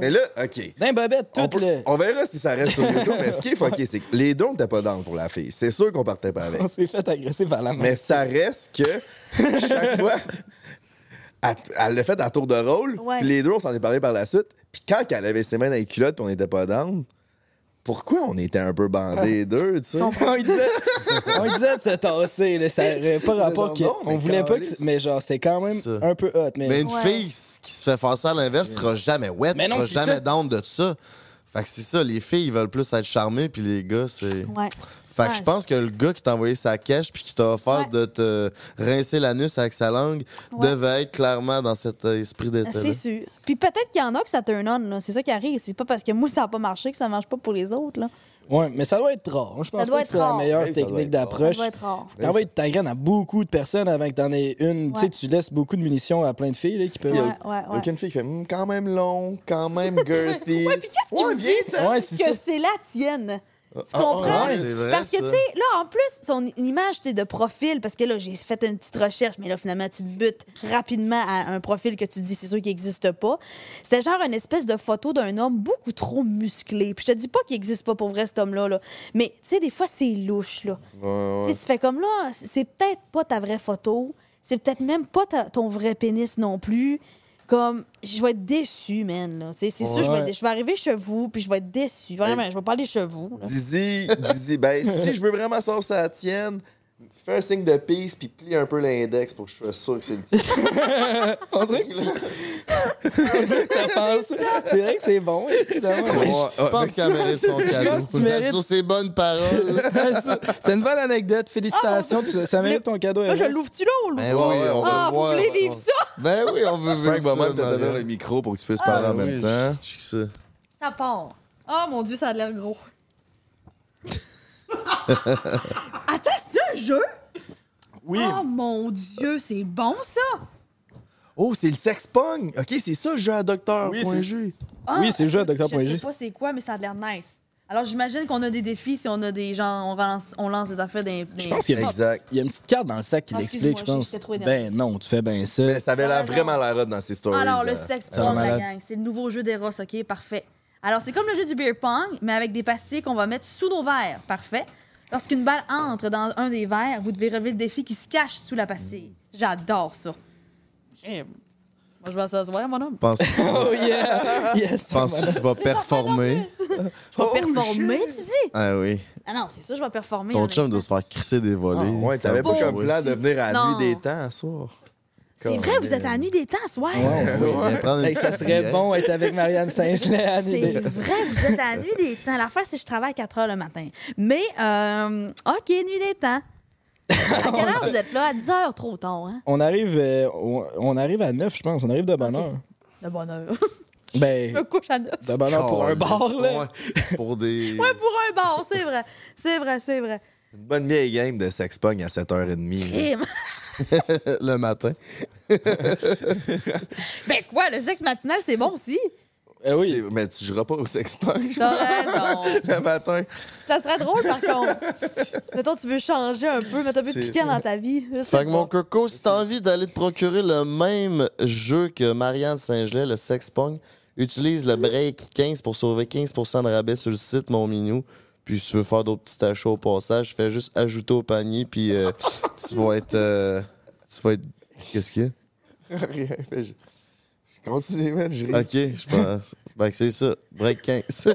Mais là, OK. D'un bobette, On, tout peut- le. on verra si ça reste sur YouTube. Mais ce qui est fucké, c'est que les deux n'étaient pas dans pour la fille. C'est sûr qu'on partait pas avec. On s'est fait agresser par la main. Mais ça reste que chaque fois, elle, elle l'a fait à tour de rôle. Ouais. Puis les deux, on s'en est parlé par la suite. Puis quand elle avait ses mains dans les culottes puis on n'était pas down, pourquoi on était un peu bandés les deux, tu sais? on lui disait, on disait de se tasser, là, ça n'aurait pas rapport on voulait pas que, mais genre c'était quand même un peu hot, mais, Mais une Ouais. fille qui se fait faire ça à l'inverse sera jamais wet, Mais non, sera jamais ça. down de ça. Fait que c'est ça, les filles, ils veulent plus être charmés, puis les gars, c'est. Ouais. Fait que Ouais, je pense que le gars qui t'a envoyé sa cache puis qui t'a offert Ouais. de te rincer l'anus avec sa langue Ouais. devait être clairement dans cet euh, esprit d'état. C'est sûr. Puis peut-être qu'il y en a que ça turn on, là. C'est ça qui arrive. C'est pas parce que moi, ça n'a pas marché que ça marche pas pour les autres, là. ouais, mais ça doit être rare. Je pense Ça doit pas être que c'est la rare. meilleure Oui, ça doit technique être rare. Ça d'approche. doit être rare. T'envoies ta graine à beaucoup de personnes avant que t'en aies une. Tu sais, Ouais. tu laisses beaucoup de munitions à plein de filles là, qui peuvent. Ouais, Il y ouais, a ouais. aucune fille qui fait Hum, quand même long, quand même girthy. Ouais, puis qu'est-ce qui Ouais, me dit Ouais, que ça. c'est la tienne? Tu ah, comprends? ouais, vrai, parce que, tu sais, là, en plus, son image, de profil, parce que là, j'ai fait une petite recherche, mais là, finalement, tu te butes rapidement à un profil que tu dis, c'est sûr qu'il n'existe pas. C'était genre une espèce de photo d'un homme beaucoup trop musclé. Puis je te dis pas qu'il n'existe pas pour vrai, cet homme-là, là. mais, tu sais, des fois, c'est louche, là. Ouais, Tu ouais. sais, tu fais comme là, c'est peut-être pas ta vraie photo, c'est peut-être même pas ta- ton vrai pénis non plus. Comme, je vais être déçue, man. C'est sûr, je vais, je vais arriver chez vous, puis je vais être déçue. Vraiment, je vais parler chez vous. là. Dizzy, Dizzy, ben, si je veux vraiment ça, ça tienne, Fais un signe de peace puis plie un peu l'index pour que je sois sûr que c'est le tien. On dirait que tu... On dirait que t'as pensé. C'est vrai que c'est bon, évidemment. Je pense qu'elle mérite son cadeau. tu mérites- Sur ses bonnes paroles. C'est une bonne anecdote. Félicitations. tu- Ça mérite ton cadeau. Là, je l'ouvre-tu là ou le Ben oui, on veut Ah, vous voulez vivre ça? Ben oui, on veut Frank vivre va ça. même te donner le micro pour que tu puisses parler en Ah même oui, temps. Ça part. Oh mon Dieu, ça a l'air gros. Attends, c'est un jeu? Oui. Oh mon Dieu, c'est bon ça! Oh, c'est le sex pong. OK, c'est ça le jeu à docteur. Oui, point c'est- G. Ah, Oui, c'est le jeu à Dr. Je sais pas c'est quoi, mais ça a l'air nice. Alors j'imagine qu'on a des défis si on a des gens, on lance, on lance des affaires dans. Je pense qu'il y, a une- Exact. il y a une petite carte dans le sac qui Ah, l'explique, je pense. Ben non, tu fais bien ça. Mais ça avait l'air vraiment la rod dans ces stories. Alors le sex pong, la gang, c'est le nouveau jeu d'Eros, ok, parfait. Alors c'est comme le jeu du beer pong, mais avec des pastilles qu'on va mettre sous nos verres, parfait. Lorsqu'une balle entre dans un des verres, vous devez relever le défi qui se cache sous la pastille. J'adore ça. Moi je vais s'asseoir, mon homme. Penses-tu que tu vas- Oh yeah! Yes! penses-tu que tu vas performer? Je vais performer, tu dis? Ah oui. Ah non, c'est ça, je vais performer. Ton chum doit se faire crisser des volets. Ah, ouais, t'avais pas comme plan de venir à la nuit des temps à soir. C'est vrai, vous êtes à la nuit des temps, ce soir. Hey, ça serait bon être avec Marianne Saint-Gelais à C'est vrai, vous êtes à la nuit des temps. L'affaire, c'est que je travaille 4 heures le matin. Mais, euh, OK, nuit des temps. À quelle heure vous êtes là? À 10 heures, trop tard, hein? On arrive, euh, on, arrive à 9, je pense. On arrive de bonne heure. De bonne heure. Ben, Je me couche à 9. de bonne heure pour un bar, là. Ouais, pour des. Ouais, pour un bar, c'est vrai. C'est vrai, c'est vrai. Une bonne vieille game de sex pong à 7h30. le matin. Ben quoi, le sexe matinal, c'est bon aussi? Eh oui. Mais tu joueras pas au sex pong T'as raison. le matin. Ça serait drôle, par contre. Mettons, tu veux changer un peu, mettre un peu de piquant dans ta vie. Là, Fait que mon coco, si t'as envie d'aller te procurer le même jeu que Marianne Saint-Gelais, le Sex Pong, utilise le break 15 pour sauver 15 de rabais sur le site Mon Minou. Puis si tu veux faire d'autres petits achats au passage, fais juste ajouter au panier, puis euh, tu vas être. euh, tu vas être. Qu'est-ce qu'il y a? Rien. fait, Je je continue, man. Je. Ok, je pense. Ben, que c'est ça. Break 15.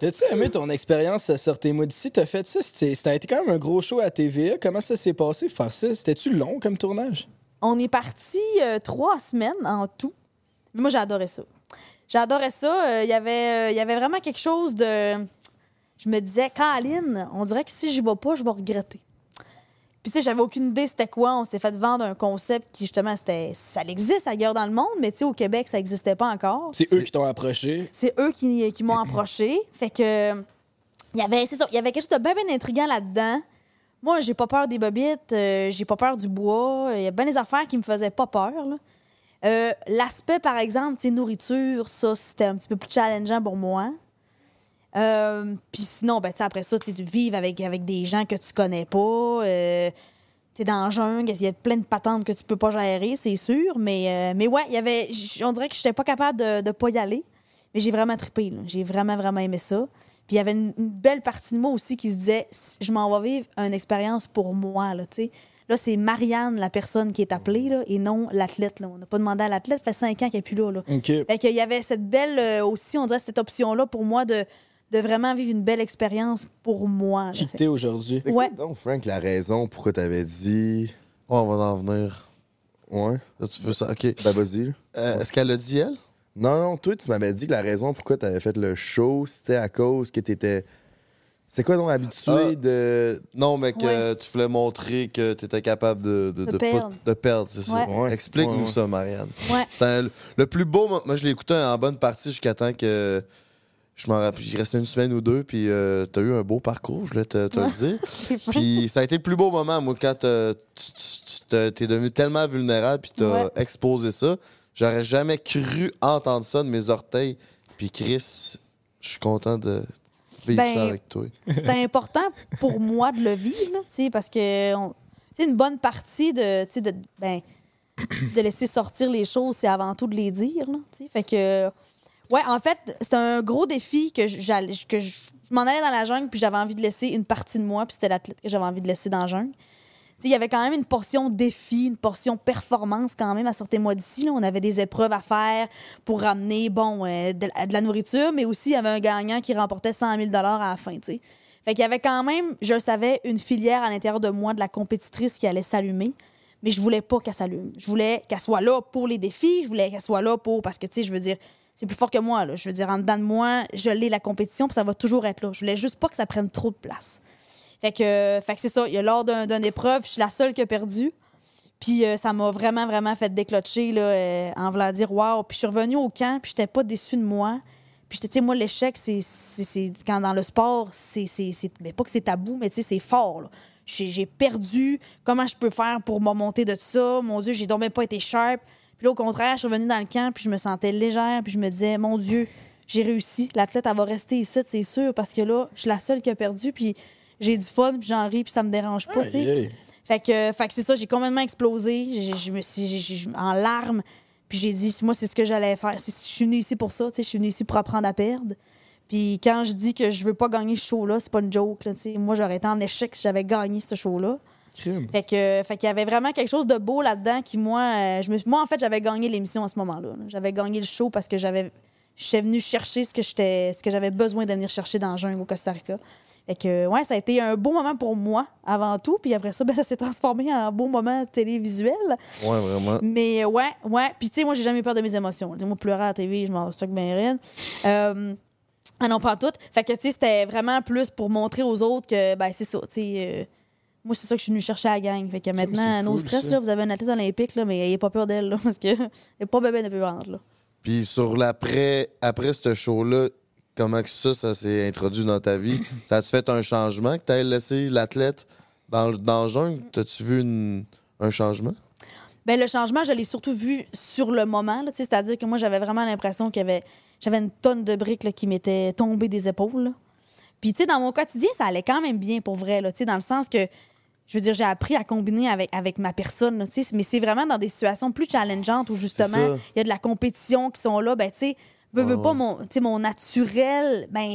T'as-tu aimé ton expérience sur tes mots d'ici? T'as fait ça? C'était- Ça a été quand même un gros show à TVA. Comment ça s'est passé, faire ça? C'était-tu long comme tournage? On est parti euh, trois semaines en tout. Mais moi, j'adorais ça. J'adorais ça. Euh, Il y avait, euh, il y avait vraiment quelque chose de. Je me disais, Caroline, on dirait que si j'y vais pas, je vais regretter. Puis, tu sais, j'avais aucune idée c'était quoi. On s'est fait vendre un concept qui, justement, c'était. Ça existe ailleurs dans le monde, mais tu sais, au Québec, ça n'existait pas encore. C'est eux qui t'ont approché. C'est eux qui, qui m'ont approché. Fait que. Il y avait, ça, il y avait quelque chose de bien, bien intriguant là-dedans. Moi, j'ai pas peur des bobites, euh, j'ai pas peur du bois. Il y a bien des affaires qui me faisaient pas peur. là. Euh, L'aspect, par exemple, tu sais, nourriture, ça, c'était un petit peu plus challengeant pour moi. Euh, Puis sinon, ben, tu sais, après ça, tu vivre avec, avec des gens que tu connais pas. Euh, tu es dans la jungle, il y a plein de patentes que tu peux pas gérer, c'est sûr. Mais, euh, mais ouais, il y avait, on dirait que j'étais pas capable de, de pas y aller. Mais j'ai vraiment trippé. J'ai vraiment, vraiment aimé ça. Puis il y avait une, une belle partie de moi aussi qui se disait, je m'en vais vivre une expérience pour moi. Là, tu sais. là c'est Marianne, la personne qui est appelée, là, et non l'athlète. là. On n'a pas demandé à l'athlète, ça fait cinq ans qu'elle n'est plus là. là. OK. Fait qu'il y avait cette belle euh, aussi, on dirait cette option-là pour moi de, de vraiment vivre une belle expérience pour moi. là. Qui Fait- t'es aujourd'hui? Ouais. donc, Frank, la raison pourquoi t'avais dit. Ouais, on va en venir. Ouais. Là, tu veux ça? OK. Ben, vas-y. Euh, Est-ce qu'elle a dit, elle? Non, non, toi, tu m'avais dit que la raison pourquoi t'avais fait le show, c'était à cause que t'étais. C'est quoi donc habitué Ah. de. Non, mais que tu voulais montrer que tu étais capable de, de, De de pas- perdre. de perdre, c'est ça. Ouais. Explique-nous Ouais, ouais. ça, Marianne. Un- le plus beau. mo- Moi, je l'ai écouté en bonne partie jusqu'à temps que. Je m'en rappelle. Il restait une semaine ou deux, puis euh, t'as eu un beau parcours, je voulais te, te le dire. Puis ça a été le plus beau moment, moi, quand tu t'es devenu tellement vulnérable, puis t'as Ouais. exposé ça. J'aurais jamais cru entendre ça de mes orteils. Puis Chris, je suis content de vivre Ben, ça avec toi. C'était important pour moi de le vivre, là, tu sais, parce que on- une bonne partie de, de, ben, de laisser sortir les choses, c'est avant tout de les dire. Là, fait que, ouais, en fait, c'était un gros défi que j'allais, que je, m'en allais dans la jungle, puis j'avais envie de laisser une partie de moi, puis c'était l'athlète que j'avais envie de laisser dans la jungle. Il y avait quand même une portion défi, une portion performance quand même à sortir-moi d'ici. On avait des épreuves à faire pour ramener bon, euh, de, la- nourriture, mais aussi il y avait un gagnant qui remportait 100 000 à la fin. tu sais. Fait qu'il y avait quand même, je le savais, une filière à l'intérieur de moi de la compétitrice qui allait s'allumer. Mais je voulais pas qu'elle s'allume. Je voulais qu'elle soit là pour les défis. Je voulais qu'elle soit là pour. Parce que, tu sais, je veux dire, c'est plus fort que moi. Là. Je veux dire, en dedans de moi, je l'ai la compétition, puis ça va toujours être là. Je voulais juste pas que ça prenne trop de place. Fait que, fait que c'est ça. Il y a lors d'un- d'une épreuve, je suis la seule qui a perdu. Puis euh, ça m'a vraiment, vraiment fait déclocher là, euh, en voulant dire waouh. Puis je suis revenue au camp, puis j'étais pas déçue de moi. Puis j'étais, tu sais, moi, l'échec, c'est, Quand dans le sport, c'est. mais pas que c'est tabou, mais tu sais, c'est fort. j'ai perdu. Comment je peux faire pour me monter de ça? Mon Dieu, j'ai donc même pas été sharp. Puis là, au contraire, je suis revenue dans le camp, puis je me sentais légère, puis je me disais, mon Dieu, j'ai réussi. L'athlète, elle va rester ici, c'est sûr, parce que là, je suis la seule qui a perdu, puis j'ai du fun, puis j'en ris, puis ça me dérange pas. Fait que, fait que c'est ça, j'ai complètement explosé. J'ai- Je me suis en larmes. Puis j'ai dit, moi, c'est ce que j'allais faire. Je suis venue ici pour ça, tu sais. Je suis venue ici pour apprendre à perdre. Puis quand je dis que je veux pas gagner ce show-là, c'est pas une joke, là, tu sais. Moi, j'aurais été en échec si j'avais gagné ce show-là. Crime. Fait que, fait qu'il y avait vraiment quelque chose de beau là-dedans qui, moi, euh, je me, moi, en fait, j'avais gagné l'émission à ce moment-là. là. J'avais gagné le show parce que j'avais, j'étais venue chercher ce que j'étais, ce que j'avais besoin de venir chercher dans le jungle au Costa Rica. Fait que, ouais, ça a été un beau moment pour moi avant tout. Puis après ça, ben, ça s'est transformé en un beau moment télévisuel. Ouais, vraiment. Mais ouais, ouais. Puis tu sais, moi, j'ai jamais eu peur de mes émotions. Tu sais, moi, pleurer à la TV, je m'en stock bien raide. Euh, ah non, pas tout. Fait que, tu sais, c'était vraiment plus pour montrer aux autres que, ben, c'est ça, tu sais. euh, moi, c'est ça que je suis venue chercher à la gang. Fait que maintenant, nos cool, stress, ça. là, vous avez un athlète olympique, là, mais ayez pas peur d'elle, là, parce que elle est pas bébé de peu vendre, là. Puis sur l'après, après ce show-là, comment que ça, ça s'est introduit dans ta vie? ça a-tu fait un changement que t'as laissé l'athlète dans, le- dans le jungle? T'as-tu vu une- un changement? Ben, le changement, je l'ai surtout vu sur le moment. tu C'est-à-dire que moi, j'avais vraiment l'impression qu'il y avait j'avais une tonne de briques là, qui m'étaient tombées des épaules. là. Puis, tu sais, dans mon quotidien, ça allait quand même bien pour vrai. Là, tu sais, dans le sens que, je veux dire, j'ai appris à combiner avec, avec ma personne. là, mais c'est vraiment dans des situations plus challengeantes où, justement, il y a de la compétition qui sont là. Ben, tu sais, veux, veux pas, ouais. mon, mon naturel, ben,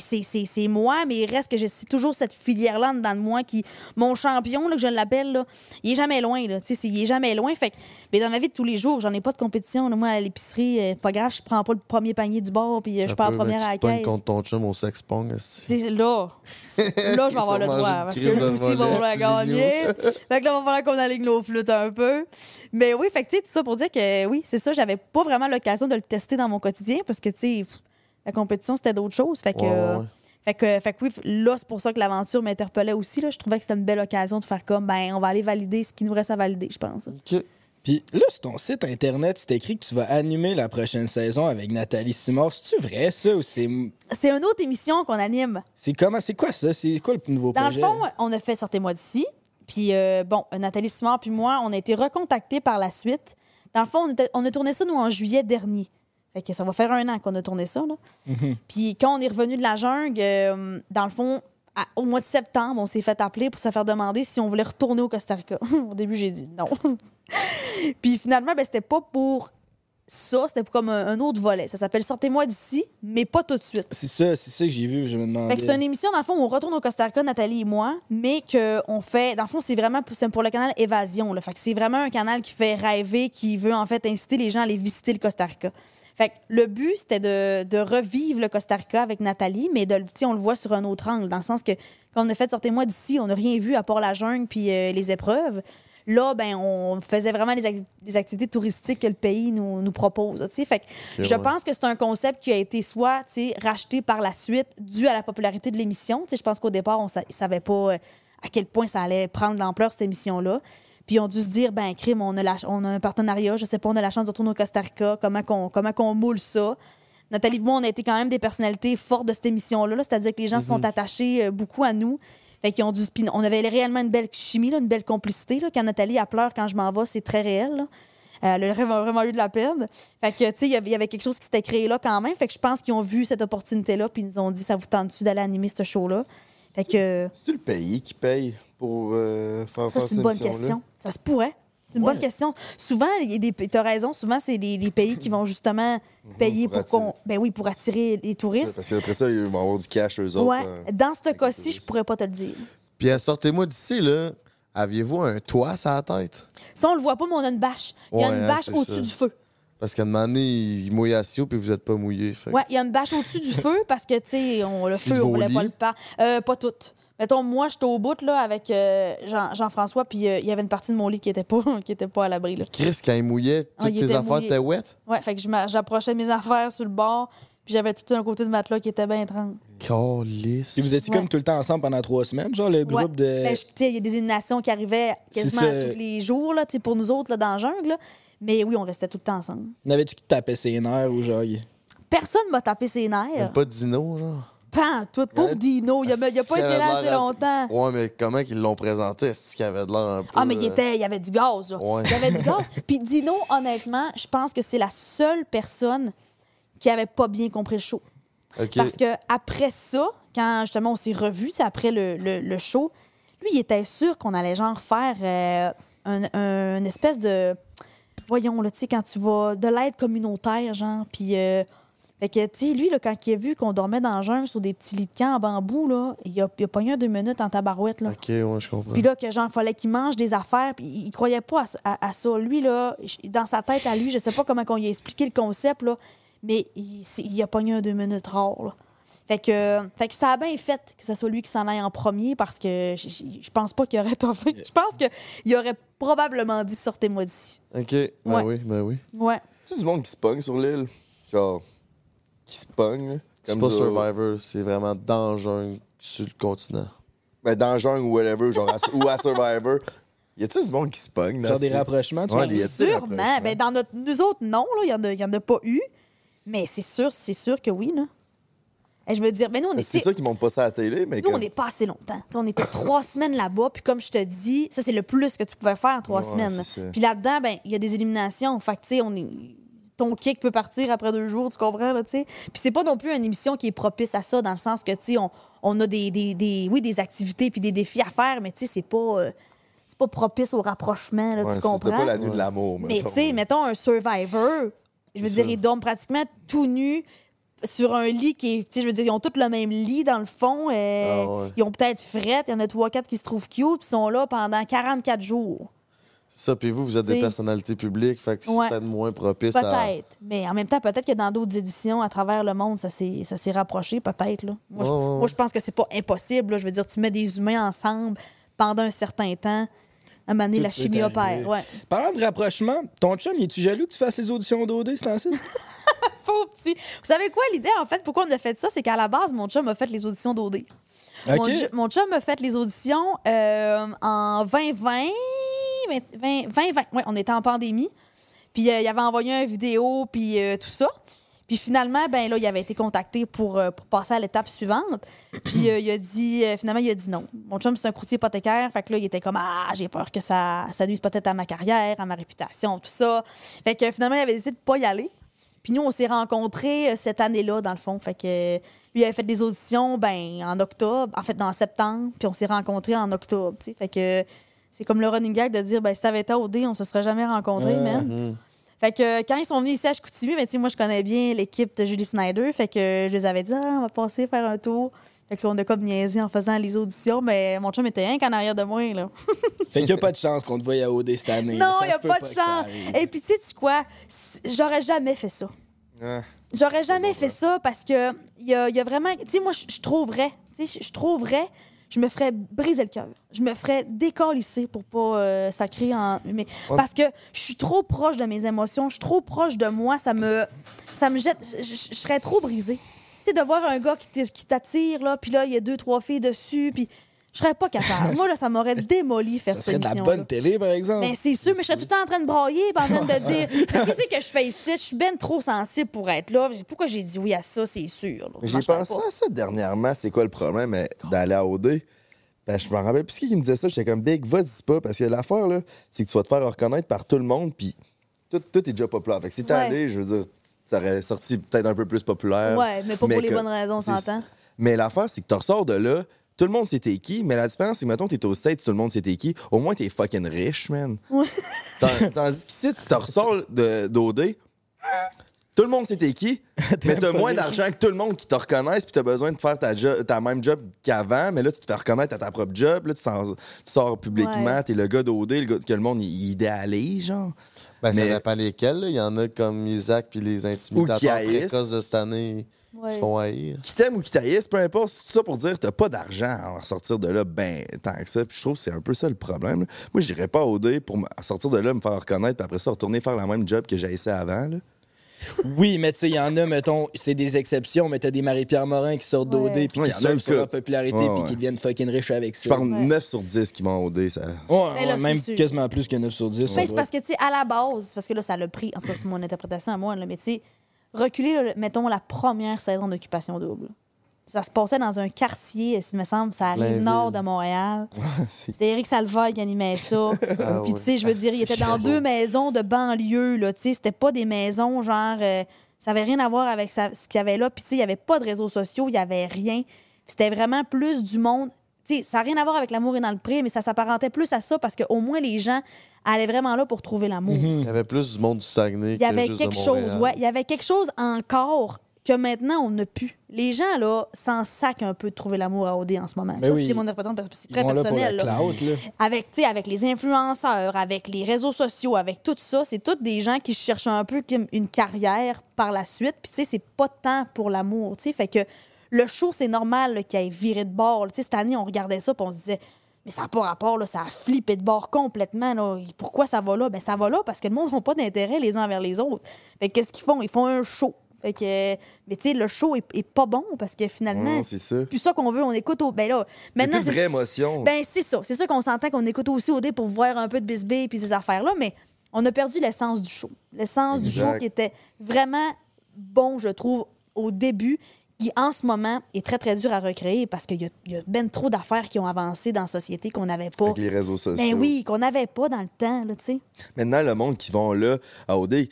c'est- moi, mais il reste que j'ai toujours cette filière-là en dedans de moi qui. Mon champion, là, que je l'appelle, il est jamais loin, là. Tu sais, c'est- il est jamais loin. Fait mais dans ma vie de tous les jours, j'en ai pas de compétition. là. Moi, à l'épicerie, euh, pas grave, je prends pas le premier panier du bord, puis euh, je pars première à la caisse. contre ton chum au sex pong. là, là, je vais avoir le droit. Parce que aussi, petit gagner. fait que là, il va falloir qu'on aligne nos flûtes un peu. Mais oui, fait que, tu sais, tout ça pour dire que oui, c'est ça, j'avais pas vraiment l'occasion de le tester dans mon quotidien parce que, tu sais, la compétition, c'était d'autres choses. Fait que. Ouais, ouais. Fait que, fait que oui, là, c'est pour ça que l'aventure m'interpellait aussi. Là. Je trouvais que c'était une belle occasion de faire comme, ben, on va aller valider ce qui nous reste à valider, je pense. OK. Puis là, sur ton site internet, c'est écrit que tu vas animer la prochaine saison avec Nathalie Simard. C'est-tu vrai, ça, ou c'est. C'est une autre émission qu'on anime. C'est comment? C'est quoi ça? C'est quoi le nouveau Dans le projet? fond, on a fait Sortez-moi d'ici. Puis, euh, bon, Nathalie Simard puis moi, on a été recontactés par la suite. Dans le fond, on, était- on a tourné ça, nous, en juillet dernier. Fait que ça va faire un an qu'on a tourné ça, là. Mhm. Puis quand on est revenu de la jungle, euh, dans le fond, à- au mois de septembre, on s'est fait appeler pour se faire demander si on voulait retourner au Costa Rica. au début, j'ai dit non. Puis finalement, ben, c'était pas pour ça, c'était comme un, un autre volet. Ça s'appelle Sortez-moi d'ici, mais pas tout de suite. C'est ça, c'est ça que j'ai vu, je me demandais. Fait que c'est une émission, dans le fond, où on retourne au Costa Rica, Nathalie et moi, mais qu'on fait. Dans le fond, c'est vraiment pour, pour le canal Évasion. Là. Fait que c'est vraiment un canal qui fait rêver, qui veut en fait inciter les gens à aller visiter le Costa Rica. Fait que le but, c'était de, de revivre le Costa Rica avec Nathalie, mais de, on le voit sur un autre angle, dans le sens que quand on a fait Sortez-moi d'ici, on n'a rien vu à part la jungle puis euh, les épreuves. Là, ben, on faisait vraiment les, ac- les activités touristiques que le pays nous, nous propose. Fait que je ouais. pense que c'est un concept qui a été soit racheté par la suite dû à la popularité de l'émission. Je pense qu'au départ, on ne savait pas euh, à quel point ça allait prendre l'ampleur, cette émission-là. Puis ils ont dû se dire, ben, crime, on a, la- on a un partenariat, je sais pas, on a la chance de retourner au Costa Rica, comment qu'on comment qu'on moule ça? Nathalie et moi, on a été quand même des personnalités fortes de cette émission-là, là. c'est-à-dire que les gens se sont attachés euh, beaucoup à nous. Fait qu'ils ont dû spin- On avait réellement une belle chimie, là, une belle complicité. Là. Quand Nathalie a pleure quand je m'en vais, c'est très réel. là. Euh, Elle a vraiment, eu de la peine. Fait que, tu sais, il y avait- quelque chose qui s'était créé là quand même. Fait que je pense qu'ils ont vu cette opportunité-là, puis ils nous ont dit, ça vous tente-tu d'aller animer ce show-là? Fait que, C'est-tu le pays qui paye pour euh, faire ça, c'est une bonne question. Ça se pourrait. C'est une Ouais. bonne question. Souvent, il y a des, t'as raison, souvent, c'est les, les pays qui vont justement payer pour pour, qu'on. Ben oui, pour attirer les touristes. Parce qu'après ça, ils vont avoir du cash, eux autres. Ouais. euh. Dans ce cas-ci, je pourrais pas te le dire. Puis euh, sortez-moi d'ici, là. Aviez-vous un toit sur la tête? Ça, on le voit pas, mais on a une bâche. Il y a Ouais, une hein, bâche au-dessus ça. du feu. Parce qu'à un moment donné, il mouille à Sio, puis vous êtes pas mouillé. Ouais, il y a une bâche au-dessus du feu parce que, tu sais, on, le feu, on voulait pas le pas. Euh, pas toutes. Mettons, moi, j'étais au bout, là, avec euh, Jean- Jean-François, puis euh, il y avait une partie de mon lit qui était pas, qui était pas à l'abri, là. Chris, quand il mouillait, Ah, toutes il tes était affaires étaient wet? Ouais, fait que j'approchais mes affaires sur le bord, puis j'avais tout un côté de matelas qui était bien étrange. Calice. Et vous étiez Ouais. comme tout le temps ensemble pendant trois semaines, genre le groupe Ouais. de. Ben, il y a des éliminations qui arrivaient quasiment tous les jours, là, pour nous autres, là, dans la jungle, là. Mais oui, on restait tout le temps ensemble. N'avais-tu qui tapait ses nerfs ou genre. Personne m'a tapé ses Même nerfs. pas Dino, genre. Pas en tout. Pauvre. Dino, il a, il a Est-ce pas été là de assez longtemps. Ouais, mais comment qu'ils l'ont présenté? Est-ce qu'il avait de l'air un peu. Ah, mais il, euh, était, il y avait du gaz, là. Ouais. Il y avait du gaz. Puis Dino, honnêtement, je pense que c'est la seule personne qui avait pas bien compris le show. Parce que après ça, quand justement on s'est revus, après le, le- le show, lui, il était sûr qu'on allait genre faire euh, un, un- une espèce de. Voyons, là, tu sais, quand tu vas. de l'aide communautaire, genre. Puis. euh, fait que, tu sais, lui, là, quand il a vu qu'on dormait dans le jungle sur des petits lits de camp en bambou, là, il a, il a pogné un deux minutes en tabarouette, là. Ok, ouais, je comprends. Puis là, que genre, fallait qu'il mange des affaires, puis il, il croyait pas à, à- à ça. Lui, là, dans sa tête à lui, je sais pas comment on lui a expliqué le concept, là, mais il, c'est- il a pogné un deux minutes rare, là. Fait que, fait que ça a bien fait que ce soit lui qui s'en aille en premier parce que je, pense pas qu'il aurait toffé. Je pense qu'il aurait probablement dit sortez-moi d'ici. Ok, ben Ouais. oui, ben oui. Ouais. Tu du monde qui se pogne sur l'île? Genre, qui se pogne, là? C'est Comme pas ça. Survivor, c'est vraiment dangereux sur le continent. Ben, dans le jungle ou whatever, genre, à- ou à Survivor. Y a-tu du monde qui se pogne? là, Genre des rapprochements, tu Ouais, vois? Sûrement. Ben, dans notre, nous autres, non, là, il y en a, y en a pas eu. Mais c'est sûr, c'est sûr que oui, là. Et je veux dire, mais nous, on Ben, C'est était. ça qui monte pas ça à la télé, mais Nous, comme- on n'est pas assez longtemps. T'sais, on était trois semaines là-bas, puis comme je te dis, ça, c'est le plus que tu pouvais faire en trois Ouais, semaines. Puis là-dedans, ben, il y a des éliminations. Fait que, tu sais, on est. Ton kick peut partir après deux jours, tu comprends, là, tu sais? Puis c'est pas non plus une émission qui est propice à ça, dans le sens que, tu sais, on, on a des, des, des- oui, des activités puis des défis à faire, mais, tu sais, c'est pas. euh, c'est pas propice au rapprochement, là, Ouais, tu comprends? pas la nuit de l'amour, Mais tu sais, mettons un survivor, je veux C'est dire, ils dorment pratiquement tout nus sur un lit qui est. Tu sais, je veux dire, ils ont tous le même lit dans le fond. euh, Ah ouais. Ils ont peut-être fret. Il y en a trois, quatre qui se trouvent cute, puis ils sont là pendant 44 jours. Ça, puis vous, vous êtes des personnalités publiques, fait que c'est Ouais. peut-être moins propice à. Peut-être. Mais en même temps, peut-être que dans d'autres éditions à travers le monde, ça s'est ça s'est rapproché, peut-être. là. Moi, je- Ouais, ouais, ouais. moi, je pense que c'est pas impossible. là. Je veux dire, tu mets des humains ensemble pendant un certain temps. À Tout la peut chimie opère. Ouais. Parlant de rapprochement, ton chum, es-tu jaloux que tu fasses les auditions d'OD, c'est ainsi? Pauvre petit. Vous savez quoi, l'idée, en fait, pourquoi on a fait ça? C'est qu'à la base, mon chum a fait les auditions d'OD. Mon, mon chum a fait les auditions euh, en 2020. 20, 2020. Ouais, on était en pandémie. Puis euh, il avait envoyé une vidéo, puis euh, tout ça. Puis finalement, ben là, il avait été contacté pour, euh, pour passer à l'étape suivante. Puis il a dit, finalement, il a dit non. Mon chum, c'est un courtier hypothécaire. Fait que là, il était comme, ah, j'ai peur que ça, ça nuise peut-être à ma carrière, à ma réputation, tout ça. Fait que finalement, il avait décidé de pas y aller. Puis nous, on s'est rencontrés cette année-là, dans le fond. Fait que lui, il avait fait des auditions ben, en octobre, en fait, en septembre. Puis on s'est rencontrés en octobre. tu sais. Fait que c'est comme le running gag de dire, ben, si t'avais été au D, on se serait jamais rencontrés, Ouais. man. Mhm. Fait que quand ils sont venus ici à Chicoutimi, ben, tu sais, moi, je connais bien l'équipe de Julie Snyder. Fait que je les avais dit, ah, on va passer faire un tour. Fait que là, on a comme niaisé en faisant les auditions. Mais mon chum était rien qu'en arrière de moi, là. fait qu'il n'y a pas de chance qu'on te voie à OD cette année. non, il n'y a pas de chance. Et puis, tu sais quoi? J'aurais jamais fait ça. Ah. J'aurais jamais fait ça parce que il y a, il y a vraiment. Tu sais, moi, je trouverais. Tu sais, je- je trouverais. Je me ferais briser le cœur. Je me ferais décalisser pour pas euh, sacrer en. Mais, parce que je suis trop proche de mes émotions. Je suis trop proche de moi. Ça me. Ça me jette. Je, je- je serais trop brisée. Tu sais, de voir un gars qui t'attire, là, puis là, il y a deux, trois filles dessus, puis je serais pas capable. moi, là, ça m'aurait démoli faire Ça cette serait de la bonne télé, par exemple. Mais c'est sûr, mais je serais tout le temps en train de brailler, puis en train de dire Mais Qu'est-ce que je fais ici? Je suis ben trop sensible pour être là. Pourquoi j'ai dit oui à ça, c'est sûr. J'ai pensé pas. à ça dernièrement, c'est quoi le problème d'aller à OD? Ben, je me rappelle, puis qui me disait ça, j'étais comme Big, va-y pas, parce que l'affaire, là, c'est que tu vas te faire reconnaître par tout le monde, puis tout, tout est déjà populaire. Fait que si t'es Ouais. allé, je veux dire, t'aurais sorti peut-être un peu plus populaire. Ouais, mais pas pour les bonnes raisons, on c'est- s'entend. Mais l'affaire, c'est que tu ressors de là, tout le monde sait t'es qui, mais la différence, c'est que, mettons, t'es au States, tout le monde sait t'es qui, au moins t'es fucking riche, man. Ouais. Tandis qu'ici, tu ressors de- d'OD, Tout le monde sait t'es qui, mais t'as moins d'argent que tout le monde qui te reconnaisse, puis t'as besoin de faire ta, jo- ta même job qu'avant, mais là, tu te fais reconnaître à ta propre job, là, tu, sors- tu sors publiquement, Ouais. t'es le gars d'OD, le gars que le monde il, idéalise, genre. Ben, ça Mais- dépend lesquels. là. Il y en a comme Isaac puis les intimidateurs précoces de cette année Ouais. qui se font haïr. Qui t'aime ou qui t'haïsse, peu importe, c'est tout ça pour dire t'as pas d'argent à en ressortir de là, ben, tant que ça. Puis je trouve que c'est un peu ça le problème. là. Moi, j'irais pas au OD pour me- sortir de là, me faire reconnaître, puis après ça, retourner faire la même job que j'ai essayé avant. Là. Oui, mais tu sais, il y en a, mettons, c'est des exceptions, mais t'as des Marie-Pierre Morin qui sortent d'OD Ouais. puis Ouais, qui surfent le sur leur popularité Ouais, puis ouais. qui deviennent fucking riches avec ça. Je parle Ouais. 9 sur 10 qui vont au OD. Ça... Ouais, ouais, là, même quasiment plus que 9 sur 10. ça Ben, c'est parce que, tu sais, à la base, parce que là, ça l'a pris, en tout cas, c'est mon interprétation à moi, là, mais tu sais, reculer, mettons, la première saison d'occupation double. Ça se passait dans un quartier, il me semble, ça arrive nord de Montréal. C'était Éric Salvaille qui animait ça. Ah Puis, tu sais, je veux dire, il était dans deux maisons de banlieue, là, tu sais, c'était pas des maisons genre. euh, ça avait rien à voir avec ça- ce qu'il y avait là. Puis, tu sais, il y avait pas de réseaux sociaux, il y avait rien. C'était vraiment plus du monde. Tu sais, ça n'a rien à voir avec l'amour et dans le pré, mais ça s'apparentait plus à ça parce qu'au moins les gens allaient vraiment là pour trouver l'amour. Il y avait plus du monde du Saguenay Il y avait que juste de quelque Montréal. chose, ouais. Il y avait quelque chose encore que maintenant on n'a plus. Les gens, là, s'en sacent un peu de trouver l'amour à OD en ce moment. Ben ça, oui. c'est mon interprétation parce que c'est Ils très vont là pour personnel. la là. clout, là. Avec, tu sais, avec les influenceurs, avec les réseaux sociaux, avec tout ça, c'est tous des gens qui cherchent un peu comme une carrière par la suite. Puis, tu sais, c'est pas de temps pour l'amour, tu sais. Fait que le show, c'est normal là, qu'il ait viré de bord. Tu sais, cette année, on regardait ça puis on se disait, mais ça n'a pas rapport, là, ça a flippé de bord complètement. Là. Pourquoi ça va là? Ben, ça va là parce que le monde n'a pas d'intérêt les uns envers les autres. Fait que qu'est-ce qu'ils font? Ils font un show. Fait que, mais tu sais, le show est, est pas bon parce que finalement, Ouais, c'est ça. c'est plus ça qu'on veut. On écoute au. Ben là, C'est maintenant, de vraie émotion. Ben, c'est ça. C'est ça qu'on s'entend qu'on écoute aussi au dé pour voir un peu de bisbee puis ces affaires-là, mais on a perdu l'essence du show. L'essence du show qui était vraiment bon, je trouve, au début, qui en ce moment est très, très dur à recréer parce qu'il y a, y ben trop d'affaires qui ont avancé dans la société qu'on n'avait pas. Avec les réseaux sociaux. Ben oui, qu'on n'avait pas dans le temps, là, tu sais. Maintenant, le monde qui vont là à OD,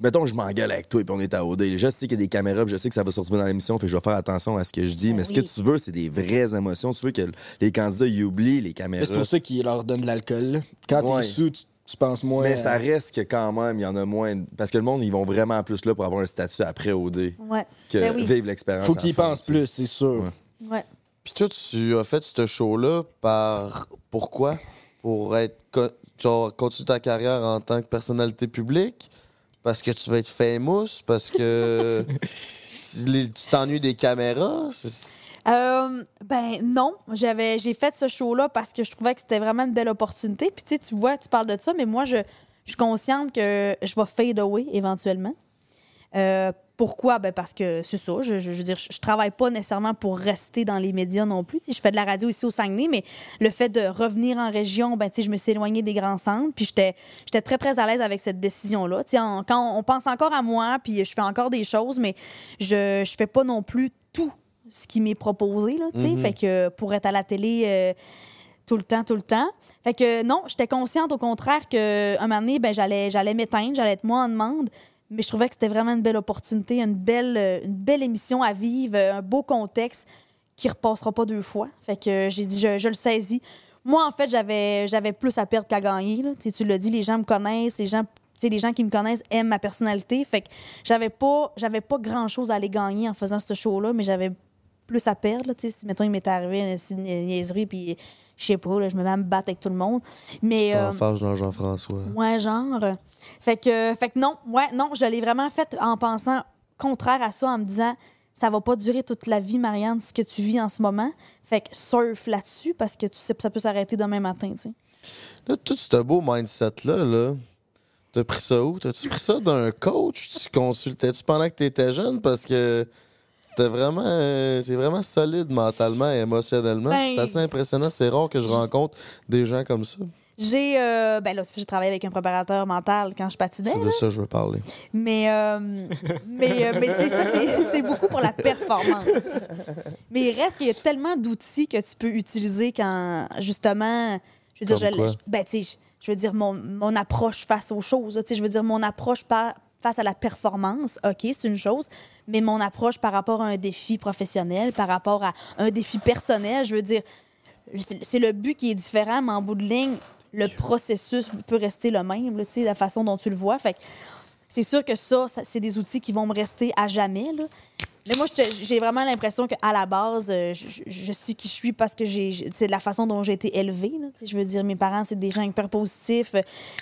mettons que je m'engueule avec toi et puis on est à OD. Je sais qu'il y a des caméras, puis je sais que ça va se retrouver dans l'émission, fait que je vais faire attention à ce que je dis. Ben mais ce que tu veux, c'est des vraies émotions. Tu veux que les candidats ils oublient les caméras. C'est pour ça qu'ils leur donnent de l'alcool. Quand Ouais. t'es sous, tu, tu penses moins. Mais ça reste que quand même, il y en a moins. Parce que le monde, ils vont vraiment plus là pour avoir un statut après OD Ouais. que Ben oui. vivre l'expérience. Faut qu'ils pensent plus, c'est sûr. Ouais. Ouais. Puis toi, tu as fait ce show-là par... Pourquoi? Pour être... co- Genre, continuer ta carrière en tant que personnalité publique? Parce que tu vas être famous? Parce que... tu t'ennuies des caméras? Euh, ben non, j'avais j'ai fait ce show là parce que je trouvais que c'était vraiment une belle opportunité. Puis tu sais, tu vois, tu parles de ça, mais moi je, je suis consciente que je vais fade away éventuellement. Euh, pourquoi? Ben parce que c'est ça. Je, je- je veux dire, je, travaille pas nécessairement pour rester dans les médias non plus. Je fais de la radio ici au Saguenay, mais le fait de revenir en région, ben, je me suis éloignée des grands centres. Puis j'étais j'étais très, très à l'aise avec cette décision-là. Quand on pense encore à moi, puis je fais encore des choses, mais je, je fais pas non plus tout ce qui m'est proposé. Là, sais. Fait que pour être à la télé. euh, tout le temps, tout le temps. Fait que non, j'étais consciente au contraire qu'un moment donné, ben, j'allais, j'allais m'éteindre, j'allais être moi en demande. Mais je trouvais que c'était vraiment une belle opportunité, une belle, euh, une belle émission à vivre, euh, un beau contexte qui repassera pas deux fois. Fait que euh, j'ai dit, je, je le saisis. Moi, en fait, j'avais, j'avais plus à perdre qu'à gagner. là. Tu l'as dit, les gens me connaissent, les gens, les gens qui me connaissent aiment ma personnalité. Fait que j'avais pas, j'avais pas grand-chose à aller gagner en faisant ce show-là, mais j'avais plus à perdre. là. Si, mettons, il m'était arrivé une, niaiserie, puis je sais pas, là, je me mets à me battre avec tout le monde. Mais, euh, dans Jean-François. Ouais, genre. Fait que, fait que non, ouais, non, je l'ai vraiment fait en pensant contraire à ça, en me disant ça va pas durer toute la vie, Marianne, ce que tu vis en ce moment. Fait que surf là-dessus parce que tu sais que ça peut s'arrêter demain matin, tu sais. Là, tout ce beau mindset-là, là, t'as pris ça où? T'as-tu pris ça d'un coach? Tu consultais-tu pendant que t'étais jeune? Parce que t'es vraiment, euh, c'est vraiment solide mentalement et émotionnellement. Ben- C'est assez impressionnant. C'est rare que je rencontre des gens comme ça. J'ai, euh, ben là, j'ai travaillé avec un préparateur mental quand je patinais, C'est de ça que je veux parler. Mais, euh, mais, euh, mais tu sais, ça, c'est- beaucoup pour la performance. Mais il reste qu'il y a tellement d'outils que tu peux utiliser quand, justement, je veux dire, Comme je, quoi? ben, tu sais, je veux dire, mon, mon approche face aux choses, tu sais, je veux dire, mon approche par- face à la performance, OK, c'est une chose, mais mon approche par rapport à un défi professionnel, par rapport à un défi personnel, je veux dire, c'est le but qui est différent, mais en bout de ligne, le processus peut rester le même, là, la façon dont tu le vois. Fait que c'est sûr que ça, c'est des outils qui vont me rester à jamais. Là. Mais moi, j'ai vraiment l'impression qu'à la base, euh, je, suis qui je suis parce que c'est la façon dont j'ai été élevée. là. Je veux dire, mes parents, c'est des gens hyper positifs.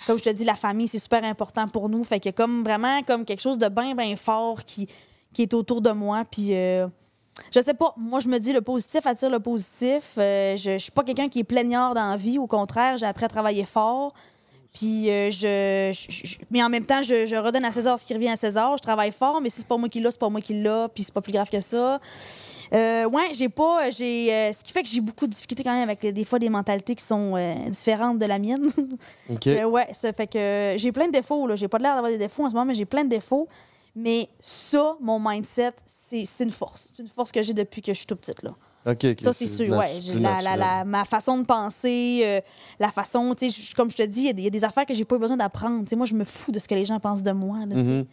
Comme je te dis, la famille, c'est super important pour nous. Fait a comme vraiment comme quelque chose de bien, bien fort qui, qui est autour de moi. Puis, euh, je sais pas, moi, je me dis le positif attire le positif. Euh, je, je suis pas quelqu'un qui est plaignard dans la vie. Au contraire, j'ai appris à travailler fort. Puis, euh, je, je- je- Mais en même temps, je, je redonne à César ce qui revient à César. Je travaille fort, mais si c'est pas moi qui l'a, c'est pas moi qui l'a. Puis, c'est pas plus grave que ça. Euh, ouais, j'ai pas. J'ai, euh, ce qui fait que j'ai beaucoup de difficultés quand même avec des fois des mentalités qui sont différentes de la mienne. OK. Ouais, ça fait que j'ai plein de défauts. Là. J'ai pas l'air d'avoir des défauts en ce moment, mais j'ai plein de défauts. Mais ça, mon mindset, c'est, une force. C'est une force que j'ai depuis que je suis toute petite. Là. Ça, c'est sûr. Ouais, la, la- la- ma façon de penser, euh, la façon, tu sais, je- comme je te dis, il y a des- il y, a des affaires que j'ai pas eu besoin d'apprendre. Moi, je me fous de ce que les gens pensent de moi. là. Mhm.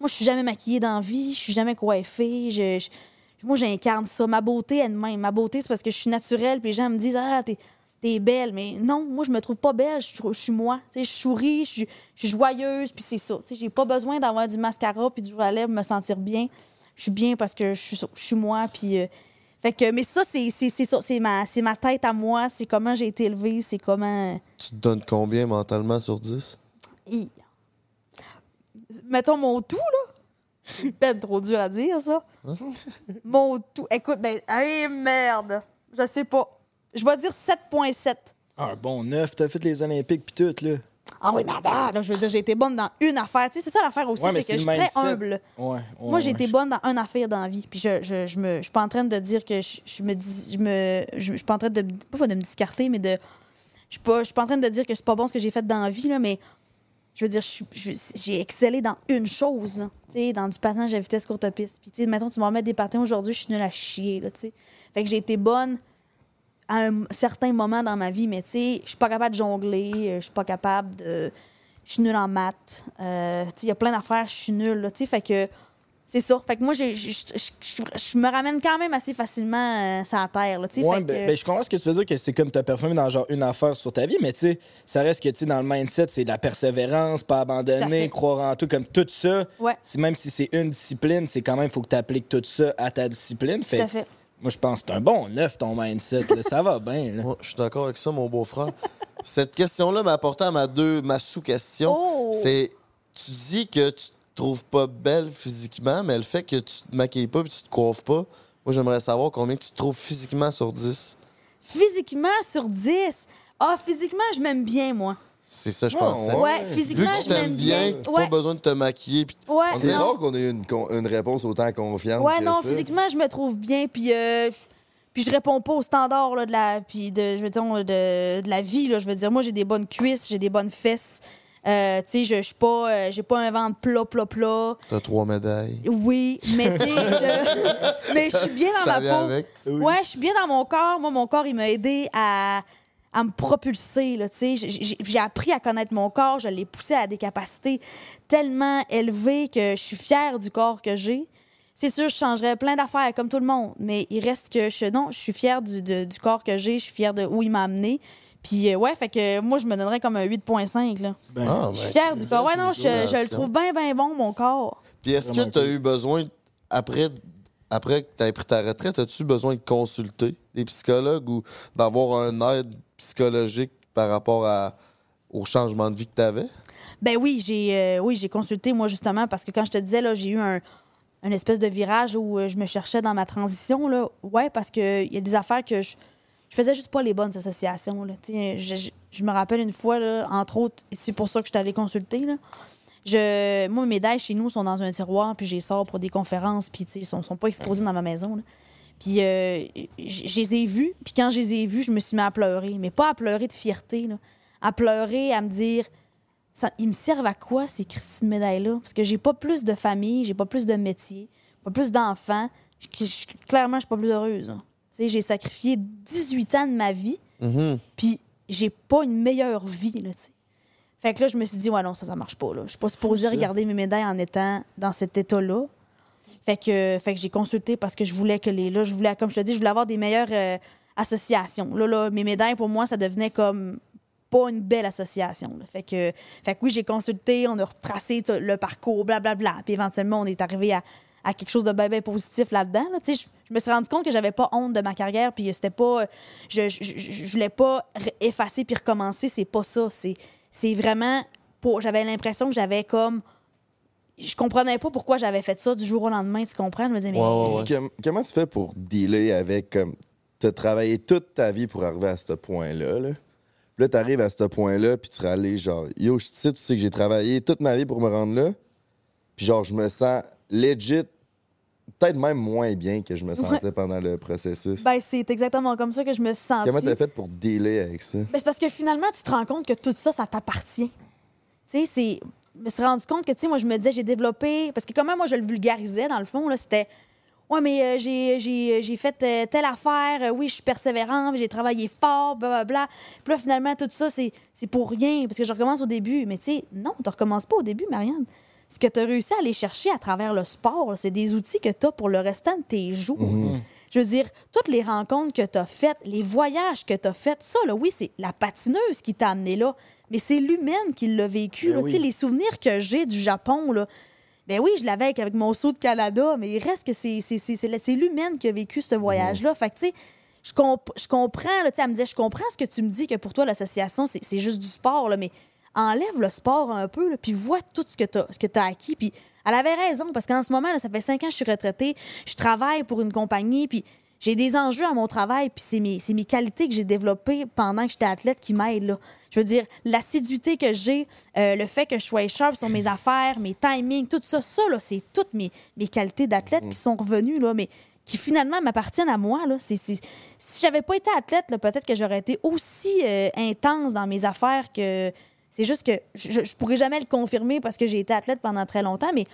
Moi, je suis jamais maquillée dans la vie, je suis jamais coiffée. Je, je- moi, j'incarne ça. Ma beauté elle-même. Ma beauté, c'est parce que je suis naturelle, puis les gens me disent Ah, t'es, t'es belle. Mais non, moi, je me trouve pas belle, je, suis moi. Je souris, je suis, je suis joyeuse, puis c'est ça. J'ai pas besoin d'avoir du mascara puis du rouge à lèvres pour me sentir bien. Je suis bien parce que je suis, je suis moi, puis. euh, fait que, mais ça, c'est, ça. C'est ma, ma tête à moi, c'est comment j'ai été élevée, c'est comment. Tu te donnes combien mentalement sur 10? Hi. Mettons mon tout, là. Ben trop dur à dire, ça. mon tout. Écoute, ben, hey, merde. Je sais pas. Je vais dire 7.7. Ah, bon, neuf, t'as fait les Olympiques pis tout, là. Ah oui, madame, là, je veux dire, j'ai été bonne dans une affaire. Tu sais, c'est ça l'affaire aussi, Ouais, c'est que je suis très humble. Ouais, ouais, Moi, j'ai été bonne dans une affaire dans la vie. Puis je, je, je, me, je suis pas en train de dire que je, je me dis. Je, me, je, suis pas en train de. Pas de me discarter, mais de. Je suis pas, je suis pas en train de dire que c'est pas bon ce que j'ai fait dans la vie, là, mais je veux dire, j'ai excellé dans une chose, là. Tu sais, dans du patinage à vitesse courte piste. Puis, tu sais, mettons, tu m'en mets des patins aujourd'hui, je suis nulle à chier, là, tu sais. Fait que j'ai été bonne à un certain moment dans ma vie, mais tu sais, je suis pas capable de jongler, euh, je suis pas capable de. Je suis nulle en maths. Euh, tu sais, il y a plein d'affaires, je suis nulle, là, tu sais. Fait que c'est ça. Fait que moi, je me ramène quand même assez facilement euh, sur la terre, là, tu sais. Ouais, fait ben, que- ben, je comprends ce que tu veux dire, que c'est comme t'as performé dans genre une affaire sur ta vie, mais tu sais, ça reste que tu dans le mindset, c'est de la persévérance, pas abandonner, fait. croire en tout, comme tout ça. Ouais. Même si c'est une discipline, c'est quand même, faut que tu appliques tout ça à ta discipline. Tout à fait. Moi, je pense que c'est un bon neuf, ton mindset. là. ça va bien. là. Je suis d'accord avec ça, mon beau-frère. Cette question-là m'a apporté à ma, deux, ma sous-question. Oh! C'est, tu dis que tu te trouves pas belle physiquement, mais le fait que tu te maquilles pas et tu te coiffes pas, moi, j'aimerais savoir combien tu te trouves physiquement sur 10. Physiquement, sur 10. Ah, physiquement, je m'aime bien, moi. C'est ça, je Ouais, pensais. Ouais, Vu physiquement, que tu je m'aime t'aimes bien. bien, t'as Ouais. pas besoin de te maquiller. puis- Ouais, On C'est dirait- non. rare qu'on ait une, con- une réponse autant confiante. Ouais, que non, ça. physiquement, je me trouve bien. Puis, euh, puis je réponds pas aux standards là, de la, puis de, je veux dire, de, de la vie. Là. Je veux dire, moi, j'ai des bonnes cuisses, j'ai des bonnes fesses. Euh, tu sais, je je suis pas, euh, j'ai pas un ventre plat, plat, plat. T'as trois médailles. Oui, mais tu sais, je, mais je suis bien dans Ça ma vient peau. avec. Ouais, je suis bien dans mon corps. Moi, mon corps, il m'a aidé à, à me propulser. Là, tu sais. J'ai- appris à connaître mon corps. Je l'ai poussé à des capacités tellement élevées que je suis fière du corps que j'ai. C'est sûr, je changerais plein d'affaires comme tout le monde, mais il reste que je, non, je suis fière du, de- du corps que j'ai. Je suis fière de où il m'a amené. Puis, euh, ouais, fait que moi, je me donnerais comme un 8,5. là. Ben, Ah, Je suis ben, fière du corps. Ouais, non, je, je le trouve bien, bien bon, mon corps. Puis est-ce que tu as eu besoin, après, après que tu aies pris ta retraite, as-tu besoin de consulter des psychologues ou d'avoir un aide psychologique par rapport au changement de vie que tu avais? Ben oui, j'ai euh, oui, j'ai consulté moi justement parce que quand je te disais là, j'ai eu un, un espèce de virage où euh, je me cherchais dans ma transition là. Ouais, parce que il y a des affaires que je je faisais juste pas les bonnes associations là. Je, je- me rappelle une fois là, entre autres, c'est pour ça que je t'allais consulter là. Je, moi, mes médailles chez nous sont dans un tiroir, puis les sors pour des conférences, puis ils sont, sont pas exposés dans ma maison. Puis euh, je les ai vus, puis quand je les ai vus, je me suis mis à pleurer. Mais pas à pleurer de fierté, là. à pleurer, à me dire ça, ils me servent à quoi ces Christine médailles-là? Parce que j'ai pas plus de famille, j'ai pas plus de métier, pas plus d'enfants. Clairement, je suis pas plus heureuse. hein. Tu sais, J'ai sacrifié 18 ans de ma vie, Mhm. puis j'ai pas une meilleure vie. Là, fait que là, je me suis dit, ouais, non, ça, ça marche pas. Là. Je suis pas supposée regarder mes médailles en étant dans cet état-là. Fait que, fait que j'ai consulté parce que je voulais que les. Là, je voulais, comme je te dis, je voulais avoir des meilleures euh, associations. Là, là, mes médailles, pour moi, ça devenait comme pas une belle association. Fait que, fait que oui, j'ai consulté, on a retracé le parcours, blablabla. Puis éventuellement, on est arrivé à, à quelque chose de bien, bien positif là-dedans. Je, je me suis rendu compte que j'avais pas honte de ma carrière, puis c'était pas. Je, je, je- voulais pas effacer puis recommencer, c'est pas ça. C'est, vraiment. J'avais l'impression que j'avais comme. Je comprenais pas pourquoi j'avais fait ça du jour au lendemain, tu comprends? Je me disais, mais. Com- Comment tu fais pour dealer avec comme t'as travaillé toute ta vie pour arriver à ce point-là là? Puis là t'arrives à ce point-là puis tu réalises genre yo je sais tu sais que j'ai travaillé toute ma vie pour me rendre là. Puis genre je me sens legit peut-être même moins bien que je me sentais pendant le processus. Ben, c'est exactement comme ça que je me sentie. Comment t'as fait pour dealer avec ça? Ben, c'est parce que finalement, tu te rends compte que tout ça, ça t'appartient. Tu sais, c'est. Me suis rendu compte que, tu sais, moi, je me disais, j'ai développé. Parce que comment moi, je le vulgarisais, dans le fond, là, c'était. Ouais, mais euh, j'ai- j'ai j'ai fait euh, telle affaire, euh, oui, je suis persévérant, j'ai travaillé fort, blablabla. Puis là, finalement, tout ça, c'est c'est pour rien, parce que je recommence au début. Mais tu sais, non, tu recommences pas au début, Marianne. Ce que tu as réussi à aller chercher à travers le sport, c'est des outils que tu as pour le restant de tes jours. Je veux dire, toutes les rencontres que tu as faites, les voyages que tu as faits, ça, là, oui, c'est la patineuse qui t'a amené là, mais c'est l'humaine qui l'a vécu. Ben là. oui. Les souvenirs que j'ai du Japon, là, ben oui, je l'avais avec, avec mon saut de Canada, mais il reste que c'est c'est- c'est- l'humaine qui a vécu ce voyage-là. Fait que, tu sais, je, comp- je comprends, là, tu sais, elle me disait, je comprends ce que tu me dis, que pour toi, l'association, c'est juste du sport, là, mais enlève le sport un peu, là, puis vois tout ce que tu as, acquis. Puis elle avait raison, parce qu'en ce moment, là, ça fait cinq ans que je suis retraitée, je travaille pour une compagnie, puis j'ai des enjeux à mon travail, puis c'est mes, mes qualités que j'ai développées pendant que j'étais athlète qui m'aident. Je veux dire, l'assiduité que j'ai, euh, le fait que je sois sharp sur mes affaires, mes timings, tout ça, ça, c'est toutes mes, qualités d'athlète qui sont revenues, là, mais qui finalement m'appartiennent à moi. Là. C'est- Si j'avais pas été athlète, peut-être que j'aurais été aussi euh, intense dans mes affaires que. C'est juste que je, je pourrais jamais le confirmer parce que j'ai été athlète pendant très longtemps, mais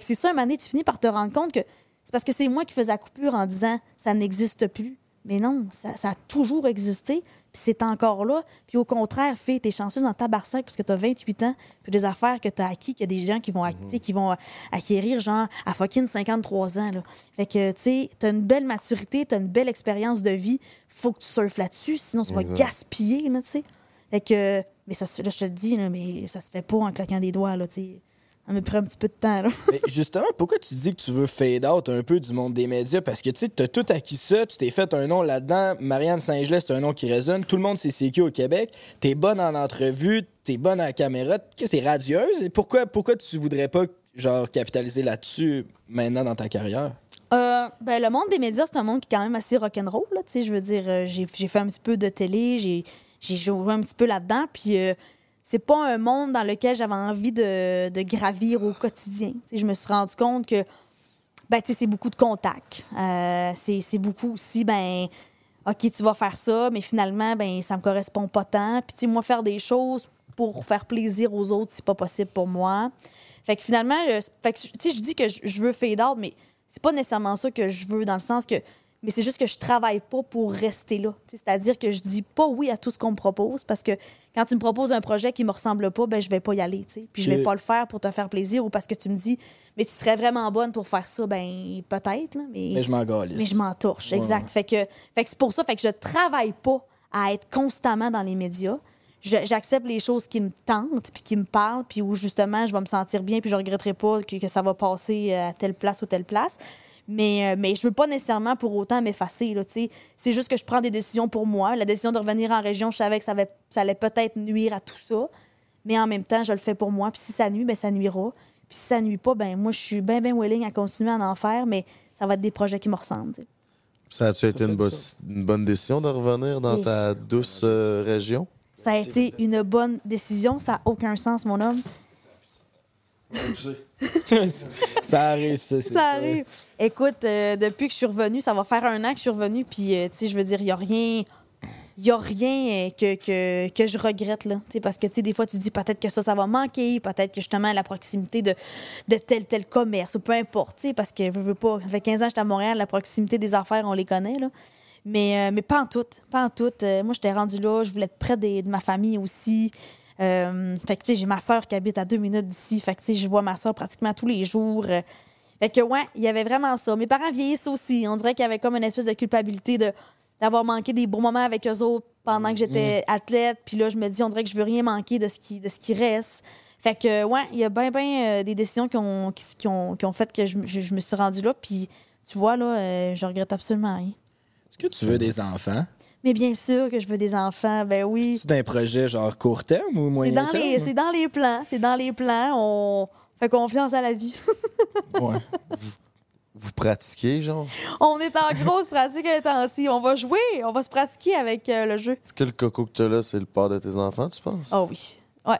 c'est ça, un moment donné, tu finis par te rendre compte que c'est parce que c'est moi qui faisais la coupure en disant ça n'existe plus. Mais non, ça, ça a toujours existé, puis c'est encore là. Puis au contraire, fais, t'es chanceuse dans ta barsac parce que t'as 28 ans, puis des affaires que t'as acquis, qu'il y a des gens qui vont, sais, qui vont euh, acquérir, genre, à fucking 53 ans. Là. Fait que, tu sais, t'as une belle maturité, t'as une belle expérience de vie, faut que tu surfes là-dessus, sinon tu vas gaspiller, tu sais. Fait que, mais ça, se- là, je te le dis, là, mais ça se fait pas en claquant des doigts, là, tu sais. Ça me prend un petit peu de temps, là. Mais justement, pourquoi tu dis que tu veux fade out un peu du monde des médias? Parce que tu sais, t'as tout acquis ça, tu t'es fait un nom là-dedans. Marianne Saint-Gelais, c'est un nom qui résonne. Tout le monde sait c'est qui au Québec. T'es bonne en entrevue, t'es bonne à la caméra. T'es radieuse? Et pourquoi, pourquoi tu voudrais pas, genre, capitaliser là-dessus maintenant dans ta carrière? Euh, ben, le monde des médias, c'est un monde qui est quand même assez rock'n'roll. là, tu sais, Je veux dire, euh, j'ai fait un petit peu de télé, j'ai j'ai joué un petit peu là-dedans. Puis euh, c'est pas un monde dans lequel j'avais envie de, gravir au quotidien. Je me suis rendu compte que ben, c'est beaucoup de contacts. Euh, c'est beaucoup aussi, ben, OK, tu vas faire ça, mais finalement, ben, ça me correspond pas tant. Puis, moi, faire des choses pour faire plaisir aux autres, c'est pas possible pour moi. Fait que finalement, je dis que je je veux fade out, mais c'est pas nécessairement ça que je veux, dans le sens que. Mais c'est juste que je travaille pas pour rester là. C'est-à-dire que je dis pas oui à tout ce qu'on me propose parce que quand tu me proposes un projet qui me ressemble pas, ben je vais pas y aller. tu sais. Puis je vais pas le faire pour te faire plaisir ou parce que tu me dis, mais tu serais vraiment bonne pour faire ça, ben peut-être, là, mais. Mais je m'en. Mais je m'en torche, Ouais, exact. Fait que, fait que c'est pour ça fait que je travaille pas à être constamment dans les médias. J'accepte les choses qui me tentent, puis qui me parlent, puis où justement je vais me sentir bien, puis je regretterai pas que, que ça va passer à telle place ou telle place. Mais, euh, mais je veux pas nécessairement pour autant m'effacer. C'est juste que je prends des décisions pour moi. La décision de revenir en région, je savais que ça, avait- ça allait peut-être nuire à tout ça. Mais en même temps, je le fais pour moi. Puis si ça nuit, ben ça nuira. Puis si ça nuit pas, ben moi, je suis bien, bien willing à continuer à en faire, mais ça va être des projets qui me ressemblent. Ça a-tu été une, bonne décision de revenir dans ta douce euh, région? Ça a été une bonne décision. Ça n'a aucun sens, mon homme. ça arrive, ça. Ça arrive. Écoute, euh, depuis que je suis revenue, ça va faire un an que je suis revenue, puis, euh, tu sais, je veux dire, il n'y a rien. Il a rien euh, que, que, que je regrette, là. Tu sais, parce que, tu sais, des fois, tu dis peut-être que ça, ça va manquer, peut-être que justement, la proximité de, de tel, tel commerce, ou peu importe, tu sais, parce que, veux, veux pas, ça fait 15 ans que j'étais à Montréal, la proximité des affaires, on les connaît, là. Mais, euh, mais pas en tout, pas en tout. Euh, moi, j'étais rendue là, je voulais être près des- de ma famille aussi. Euh, fait que, tu sais, j'ai ma soeur qui habite à deux minutes d'ici. Fait que, tu sais, je vois ma soeur pratiquement tous les jours. Euh, Fait que, ouais, il y avait vraiment ça. Mes parents vieillissent aussi. On dirait qu'il y avait comme une espèce de culpabilité de d'avoir manqué des bons moments avec eux autres pendant que j'étais Mm. athlète. Puis là, je me dis, on dirait que je veux rien manquer de ce qui, de ce qui reste. Fait que, ouais, il y a bien, bien des décisions qui ont, qui, qui ont, qui ont fait que je, je- je me suis rendue là. Puis, tu vois, là, euh, je regrette absolument rien. Est-ce que tu veux des enfants? Mais bien sûr que je veux des enfants, ben oui. C'est un projet genre court terme ou C'est moyen dans, terme? les, c'est dans les plans. C'est dans les plans. On fait confiance à la vie. Ouais. Vous pratiquez, genre? on est en grosse pratique intensive. On va jouer. On va se pratiquer avec euh, le jeu. Est-ce que le coco que t'as là, c'est le père de tes enfants, tu penses? Oh oui. Ouais.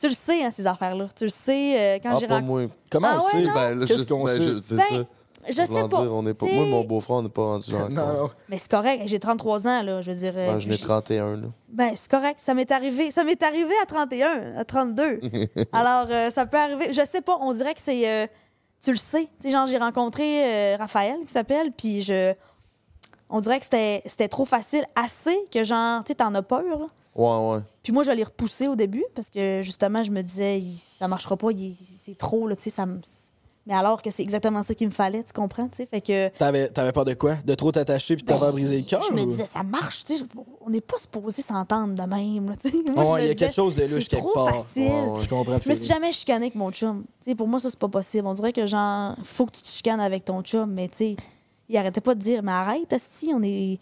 Tu le sais, hein, ces affaires-là. Tu le sais euh, quand ah, j'ai pas rencontré. Comment Ah on ouais, sait? Ben, là, Qu'est-ce qu'on ben, sait? je- c'est Ben, ça. Je sais pas. dire, on est pas... T'sais- Moi, mon beau-frère, on n'est pas rendu là encore. Non, non. Mais c'est correct. J'ai 33 ans, là. Je veux dire. euh, Ben, je n'ai j'ai- 31, là. Ben, c'est correct. Ça m'est arrivé. Ça m'est arrivé à 31, à 32. Alors, euh, ça peut arriver. Je sais pas. On dirait que c'est. euh, tu le sais. Tu sais, genre, j'ai rencontré euh, Raphaël, qui s'appelle, puis je. On dirait que c'était c'était trop facile. Assez que, genre, tu sais, t'en as peur, là. Ouais, ouais. Puis moi, je l'ai repoussé au début parce que justement, je me disais, il- ça marchera pas, il- c'est trop, là, tu sais, ça me. Mais alors que c'est exactement ça qu'il me fallait, tu comprends, tu sais? Fait que. T'avais, t'avais peur de quoi? De trop t'attacher puis de t'avoir brisé le cœur? Ben, Je me ou- disais, ça marche, tu sais, on n'est pas supposé s'entendre de même, là, je me il y a disais, quelque chose de louche C'est quelque trop part. facile. Ouais, ouais. Je comprends. Je me suis jamais chicanée avec mon chum. Pour moi, ça, c'est pas possible. On dirait que, genre, faut que tu te chicanes avec ton chum, mais tu sais, il arrêtait pas de dire, mais arrête, si on est.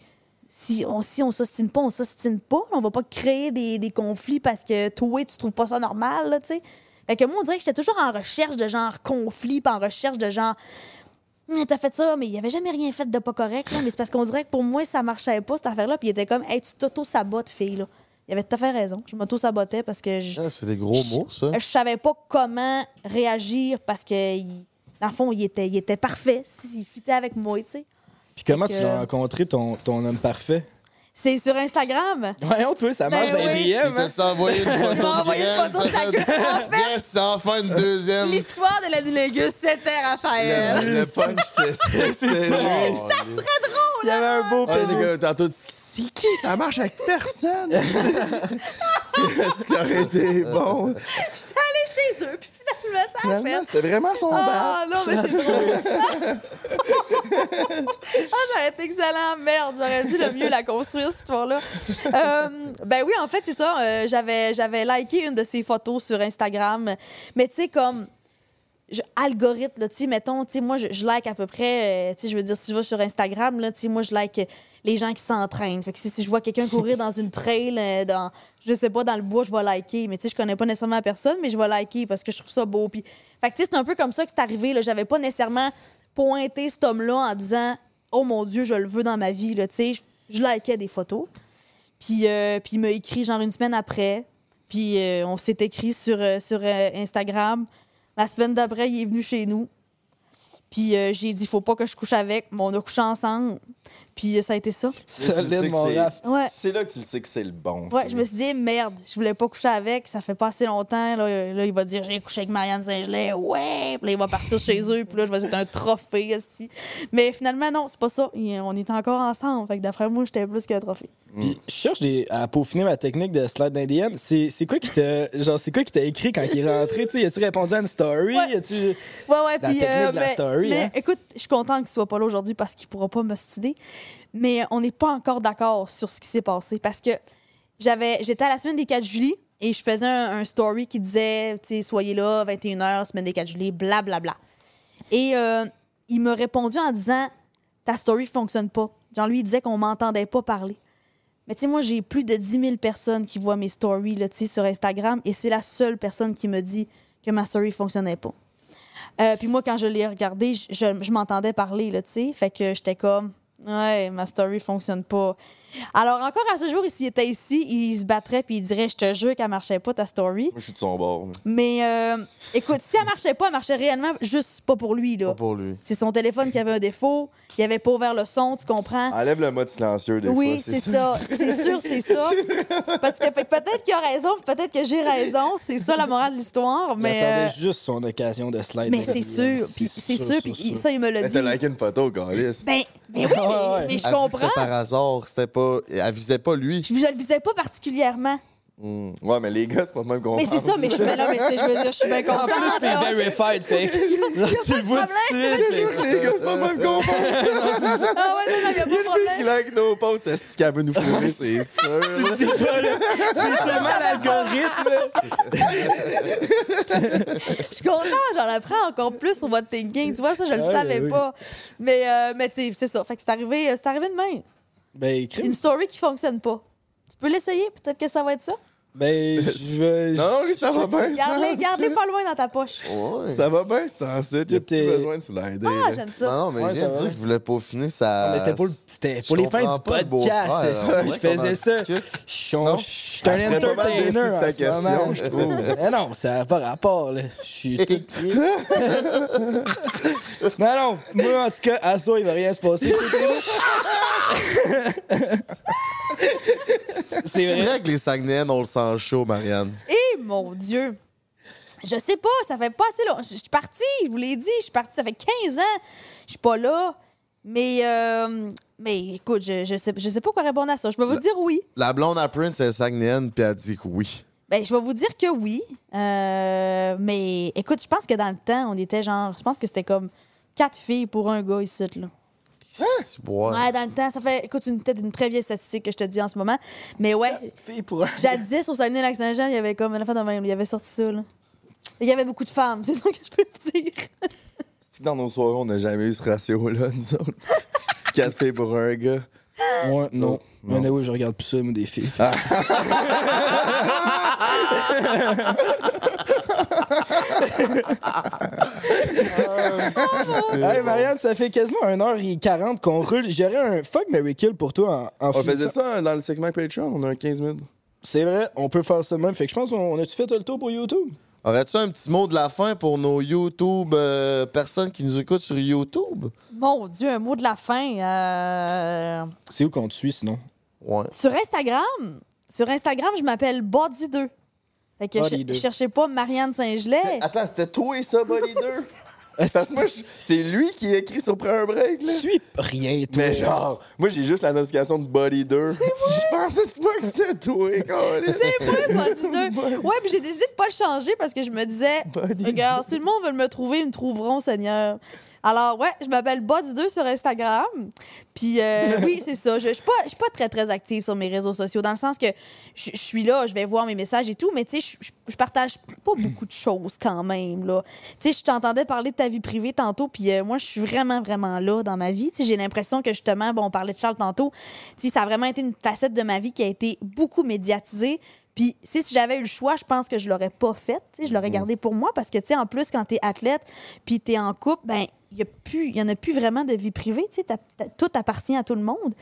Si on, si on s'ostine pas, on s'ostine pas. On va pas créer des, des conflits parce que toi, tu trouves pas ça normal, tu sais. Fait que moi, on dirait que j'étais toujours en recherche de genre conflit, puis en recherche de genre. Hum, T'as fait ça, mais il avait jamais rien fait de pas correct, là. Mais c'est parce qu'on dirait que pour moi, ça marchait pas, cette affaire-là. Puis il était comme, hey, tu t'auto-sabotes, fille, là. Il avait tout à fait raison. Je m'auto-sabotais parce que je, Ah, c'est des gros mots, ça. je savais pas comment réagir parce que, il- dans le fond, il était, il était parfait. Il fitait avec moi, tu sais. Puis comment tu l'as rencontré, ton, ton homme parfait? C'est sur Instagram? Voyons, toi, ça marche Ben dans les oui. DM, Il hein? t'a envoyé une photo Il m'a de envoyé une photo de sa gueule. En fait, Yes, enfin une deuxième. L'histoire de la Nulégus, c'était Raphaël. Le punch, c'était C'est ça. Oh, Ça serait drôle, Il y avait un beau les pénis. gars, tantôt, tu- c'est qui? Ça marche avec personne! Est-ce que ça aurait été bon? J'étais allée chez eux, puis c'était vraiment son Ah non, mais c'est drôle. ah, ça aurait été excellent. Merde, j'aurais dû le mieux la construire, cette histoire-là. Euh, ben oui, en fait, c'est ça. euh, j'avais, j'avais liké une de ses photos sur Instagram. Mais tu sais, comme. Je- algorithme, là, tu sais, mettons, tu sais, moi, je, je like à peu près, euh, tu sais, je veux dire, si je vais sur Instagram, là, tu sais, moi, je like les gens qui s'entraînent. Fait que si, si je vois quelqu'un courir dans une trail, euh, dans, je sais pas, dans le bois, je vais liker. Mais tu sais, je connais pas nécessairement la personne, mais je vais liker parce que je trouve ça beau. Puis, fait que tu sais, c'est un peu comme ça que c'est arrivé, là. J'avais pas nécessairement pointé cet homme-là en disant, oh mon Dieu, je le veux dans ma vie, là, tu sais. Je, je likais des photos. Puis, euh, puis il m'a écrit genre une semaine après. Puis euh, on s'est écrit sur, euh, sur euh, Instagram. La semaine d'après, il est venu chez nous. Puis euh, j'ai dit, faut pas que je couche avec. Mais on a couché ensemble. Puis euh, ça a été ça. Tu Solide, mon raf. Ouais. C'est là que tu le sais que c'est le bon. Ouais, tu je me suis dit, merde, je voulais pas coucher avec, ça fait pas assez longtemps. Là, Là, il va dire, j'ai couché avec Marianne Saint-Gelais, ouais. Puis là, il va partir chez eux, puis là, je vais être un trophée, aussi. Mais finalement, non, c'est pas ça. On est encore ensemble. Fait que d'après moi, j'étais plus qu'un trophée. Puis je cherche des- à peaufiner ma technique de slide les DM. C'est quoi qui t'a genre c'est quoi qui t'a écrit quand il est rentré, tu sais, as-tu répondu à une story, Ouais. As-tu Ouais, ouais, La puis. technique de la mais, story, mais hein? écoute, je suis contente qu'il soit pas là aujourd'hui parce qu'il pourra pas me stider. Mais on n'est pas encore d'accord sur ce qui s'est passé parce que j'avais, j'étais à la semaine des 4 juillet et je faisais un, story qui disait, soyez là, 21h, semaine des 4 juillet, blablabla. Et euh, il m'a répondu en disant, ta story fonctionne pas. Genre, lui, il disait qu'on m'entendait pas parler. Mais tu sais, moi, j'ai plus de 10 000 personnes qui voient mes stories là, sur Instagram et c'est la seule personne qui me dit que ma story fonctionnait pas. Euh, puis moi, quand je l'ai regardé, je, je- je m'entendais parler, tu sais. Fait que j'étais comme, ouais, ma story fonctionne pas. Alors, encore à ce jour, s'il était ici, il se battrait puis il dirait, je te jure qu'elle marchait pas, ta story. Moi, je suis de son bord. Mais euh, écoute, si elle marchait pas, elle marchait réellement juste pas pour lui, là. Pas pour lui. C'est son téléphone qui avait un défaut. Il avait pas ouvert le son, tu comprends? Enlève le mode silencieux des Oui, fois. c'est ça. C'est sûr, c'est ça. Parce que peut-être qu'il a raison, peut-être que j'ai raison. C'est ça la morale de l'histoire. Mais, euh, juste son occasion de slide. mais c'est sûr. Puis c'est sûr. Puis ça, il me l'a Mais dit. t'as liké une photo, Carlis. Ben, ben oui, mais, ouais. mais je Elle comprends. c'était par hasard, c'était pas. Elle visait pas lui. Je, je le visais pas particulièrement. Hmm. Ouais, mais les gars, c'est pas le même qu'on Mais c'est ça, mais je suis là, mais tu sais, je veux dire, je suis bien En contente. plus, t'es verified, fait. Tu le vois tout de suite. Les gars, c'est pas le même qu'on pense. Ah ouais, non, non, y a pas de Il problème. like nos posts, est-ce qu'elle veut nous fourrer, c'est sûr. Tu dis pas, là. C'est seulement l'algorithme. Je suis contente, j'en apprends encore plus sur votre thinking. Tu vois, ça, je le savais pas. Mais, euh, mais tu sais, c'est ça. Fait que c'est arrivé, euh, c'est arrivé de même. Ben. Une story qui fonctionne pas. Tu peux l'essayer, peut-être que ça va être ça. Ben, je vais. Non, non, oui, ça va bien. Garde-les ça. garde-les pas loin dans ta poche. Ouais. Ça va bien, c'est en site. Plus besoin de se l'aider. Ah, j'aime Non, ça. non, mais Ouais, il vient de dire qu'il voulait peaufiner sa. Mais c'était pour, le- c'était pour Je les fins du podcast, c'est ça. Je faisais ça. Je suis un- Non. déçue de entertainer ta question. je trouve. Mais non, ça n'a pas rapport, là. Je suis Non, non, moi, en tout cas, à ça, il va rien se passer. C'est vrai que les Saguenayens, on le sent chaud, Marianne. Eh mon Dieu! Je sais pas, ça fait pas assez long. Je suis partie, je vous l'ai dit, je suis partie, ça fait 15 ans. Je suis pas là. Mais, euh, mais écoute, je, je, sais, je sais pas quoi répondre à ça. Je vais vous dire oui. La blonde à Prince, est Saguenayenne, puis elle dit que oui. Ben, je vais vous dire que oui. Euh, mais écoute, je pense que dans le temps, on était genre, je pense que c'était comme quatre filles pour un gars ici, là. Ouais. Ouais, dans le temps, ça fait, écoute, une- peut-être une très vieille statistique que je te dis en ce moment. Mais ouais, pour un- jadis, au Saguenay-Lac-Saint-Jean, il y avait comme, une affaire de même, il y avait sorti ça, là. Il y avait beaucoup de femmes, c'est ça que je peux vous dire. C'est que dans nos soirées, on n'a jamais eu ce ratio-là, nous autres. Quatre filles pour un gars. Ouais, non. Mais anyway, je regarde plus ça, moi, des filles. Hey, Marianne, ça fait quasiment 1h40 qu'on roule. J'aurais un fuck Mary Kill pour toi en, en On faisait ça dans le segment Patreon, on a un 15 minutes. C'est vrai, on peut faire ça de même. Fait que je pense qu'on a-tu fait le tour pour YouTube? Aurais-tu un petit mot de la fin pour nos YouTube euh, personnes qui nous écoutent sur YouTube? Mon Dieu, un mot de la fin. euh, C'est où qu'on te suit sinon? Ouais. Sur Instagram, sur Instagram, je m'appelle Body2. Fait que je, cherchais pas Marianne Saint-Gelais. Attends, c'était toi et ça, Body 2? Parce que moi, je- c'est lui qui écrit sur Prends un break, là. suis rien, toi. Mais genre, moi j'ai juste la notification de Body 2. Je pensais pas que c'était toi. C'est moi, Body2. Ouais, puis j'ai décidé de pas le changer parce que je me disais, Body regarde, si le monde veut me trouver, ils me trouveront, Seigneur. Alors, ouais, je m'appelle Body2 sur Instagram. Puis, euh, oui, c'est ça. Je je suis pas, très, très active sur mes réseaux sociaux dans le sens que je suis là, je vais voir mes messages et tout, mais tu sais, je- partage pas beaucoup de choses quand même, là. Tu sais, je t'entendais parler de ta vie privée tantôt, puis euh, moi, je suis vraiment, vraiment là dans ma vie. Tu sais, j'ai l'impression que justement, bon, on parlait de Charles tantôt, tu sais, ça a vraiment été une facette de ma vie qui a été beaucoup médiatisée. Puis, tu si j'avais eu le choix, je pense que je l'aurais pas fait. Tu je l'aurais gardé pour moi parce que, tu sais, en plus, quand t'es athlète puis t'es en couple, ben, il y a plus, il y en a plus vraiment de vie privée. T'as- t'as- tout appartient à tout le monde.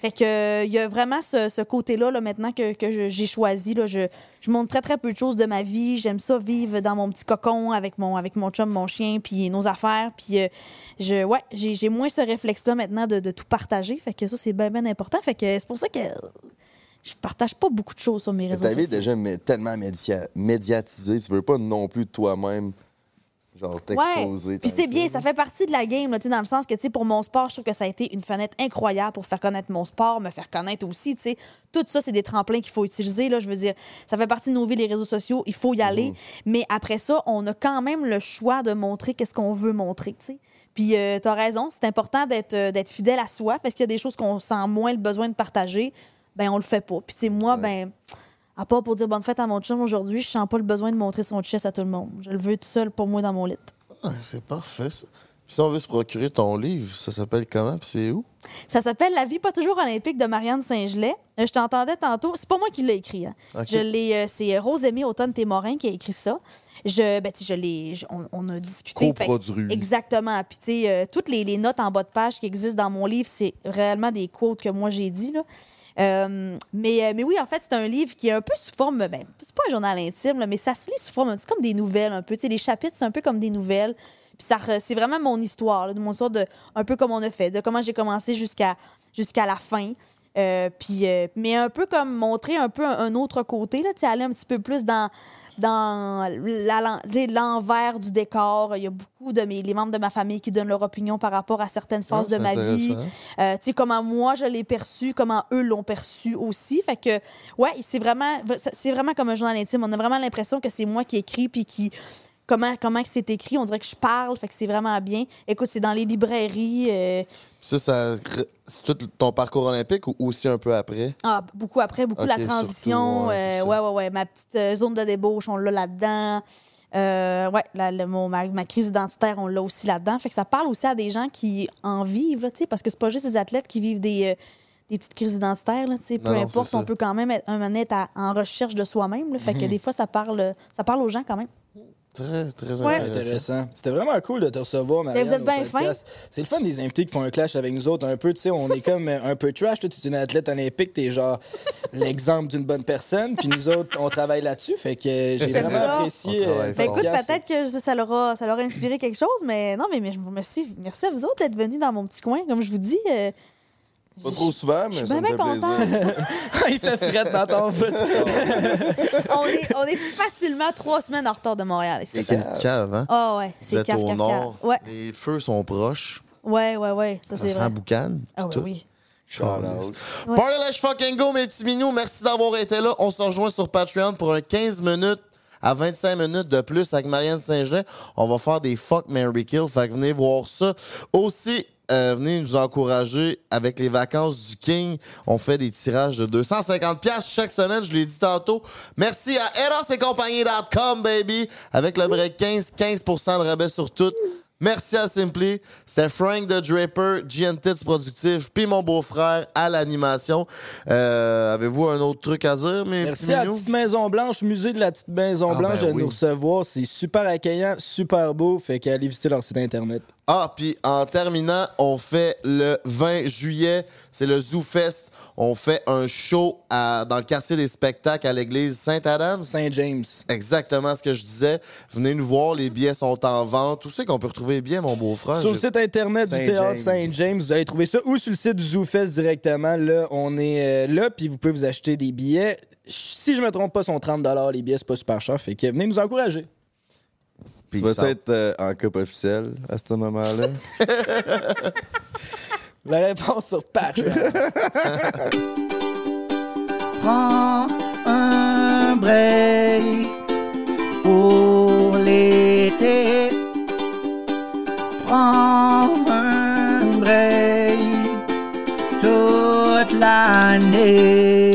Fait que euh, il y a vraiment ce, ce côté-là là, maintenant que, que je- j'ai choisi. Là, je, je montre très très peu de choses de ma vie. J'aime ça vivre dans mon petit cocon avec mon avec mon chum, mon chien, puis nos affaires. Puis euh, je ouais, j'ai j'ai moins ce réflexe-là maintenant de, de tout partager. Fait que ça c'est bien bien important. Fait que c'est pour ça que je partage pas beaucoup de choses sur mes réseaux sociaux. déjà mais, tellement média- médiatisée, tu veux pas non plus de toi-même, genre t'exposer. Ouais. Puis c'est bien, ça fait partie de la game, là, tu sais, dans le sens que, pour mon sport, je trouve que ça a été une fenêtre incroyable pour faire connaître mon sport, me faire connaître aussi. Tout ça, c'est des tremplins qu'il faut utiliser, là. Je veux dire, ça fait partie de nos vies, les réseaux sociaux, il faut y aller. Mhm. Mais après ça, on a quand même le choix de montrer qu'est-ce qu'on veut montrer, tu sais. Puis euh, t'as raison, c'est important d'être euh, d'être fidèle à soi, parce qu'il y a des choses qu'on sent moins le besoin de partager, ben on le fait pas. Puis c'est moi, ben... À part pour dire bonne fête à mon chum aujourd'hui, je sens pas le besoin de montrer son chest à tout le monde. Je le veux tout seul pour moi dans mon lit. Ah, c'est parfait, ça. Puis si on veut se procurer ton livre, ça s'appelle comment? Puis c'est où? Ça s'appelle La vie pas toujours olympique de Marianne Saint-Gelais. Euh, je t'entendais tantôt. C'est pas moi qui l'ai écrit. hein. Je l'ai, euh, c'est Rosémie Automne Témorin qui a écrit ça. Je, ben, tu sais, je l'ai, je- on, on a discuté. Coproduit. Exactement. Puis, tu sais, euh, toutes les, les notes en bas de page qui existent dans mon livre, c'est réellement des quotes que moi j'ai dit. Là. Euh, mais, euh, mais oui, en fait, c'est un livre qui est un peu sous forme. Ben, c'est pas un journal intime, mais ça se lit sous forme. C'est comme des nouvelles un peu. Tu les chapitres, c'est un peu comme des nouvelles. Puis ça, c'est vraiment mon histoire, mon histoire de un peu comme on a fait, de comment j'ai commencé jusqu'à jusqu'à la fin. Euh, puis, mais un peu comme montrer un peu un, autre côté, là, aller un petit peu plus dans, dans l'envers du décor. Il y a beaucoup de mes, les membres de ma famille qui donnent leur opinion par rapport à certaines phases Ah, de ma vie. Euh, tu sais, comment moi je l'ai perçu, comment eux l'ont perçu aussi. Fait que, ouais, c'est vraiment, c'est vraiment comme un journal intime. On a vraiment l'impression que c'est moi qui écris puis qui. Comment, comment que c'est écrit, on dirait que je parle, fait que c'est vraiment bien. Écoute, c'est dans les librairies, euh, Ça, ça c'est tout ton parcours olympique ou aussi un peu après? ah, beaucoup après, beaucoup Ok, la transition. surtout, ouais, euh, ouais, ouais, ouais. Ma petite euh, zone de débauche, on l'a là-dedans. Euh, ouais, la- le- mon- ma, ma crise identitaire, on l'a aussi là-dedans. Fait que ça parle aussi à des gens qui en vivent, là, parce que c'est pas juste des athlètes qui vivent des, des petites crises identitaires, là. Peu importe, on peut quand même être un à- en recherche de soi-même. Fait que Mhm. des fois, ça parle, ça parle aux gens quand même. Très, très Ouais. intéressant. C'était vraiment cool de te recevoir, Marianne. vous êtes bien podcast. C'est le fun des invités qui font un clash avec nous autres un peu. Tu sais, on est comme euh, un peu trash. Toi, tu es une athlète olympique, t'es genre l'exemple d'une bonne personne. Puis nous autres, on travaille là-dessus. Fait que euh, j'ai vraiment ça. apprécié. Euh, Ben écoute, peut-être que ça, ça leur a, ça leur a inspiré quelque chose, mais non, mais, mais je vous remercie. Merci à vous autres d'être venus dans mon petit coin. Comme je vous dis, euh, Pas trop souvent, je mais suis ça me bien fait plaisir. Il fait frette dans ton foot. on, est, on est facilement trois semaines en retard de Montréal. C'est ca- cave, hein? Ah ouais, c'est cave, au cave, nord. cave. Ouais, Les feux sont proches. ouais, ouais, ouais, ça Ça c'est vrai. boucan. Ah oui. Ouais. Party Let's fucking go, mes petits minous. Merci d'avoir été là. On se rejoint sur Patreon pour un 15 minutes à 25 minutes de plus avec Marianne Saint-Gelais. On va faire des fuck, Mary Kill. Fait que venez voir ça. Aussi, euh, venez nous encourager avec les vacances du King. On fait des tirages de 250$ piastres chaque semaine, je l'ai dit tantôt. Merci à Eros et compagnie.com, baby. Avec le break 15, 15% de rabais sur tout. Merci à Simply. C'était Frank the Draper, GN Tits Productif, puis mon beau-frère à l'animation. Euh, Avez-vous un autre truc à dire, mes Merci à la petite Maison Blanche, musée de la petite Maison Ah, Blanche ben de oui. nous recevoir. C'est super accueillant, super beau. Fait qu'allez visiter leur site internet. Ah, puis en terminant, on fait le 20 juillet, c'est le Zoo Fest. On fait un show à- dans le quartier des spectacles à l'église Saint-Adams. Saint James. Exactement ce que je disais. Venez nous voir, les billets sont en vente. Où c'est qu'on peut retrouver les billets, mon beau-frère? Sur le site internet du Saint théâtre James. Saint-James, vous allez trouver ça ou sur le site du ZooFest directement. Là, on est euh, là, puis vous pouvez vous acheter des billets. Si je me trompe pas, sont 30 les billets, c'est pas super cher. Fait que venez nous encourager. Peace Tu vas être euh, en coupe officielle à ce moment-là? La réponse sur Patreon. Prends un break pour l'été. Prends un break toute l'année.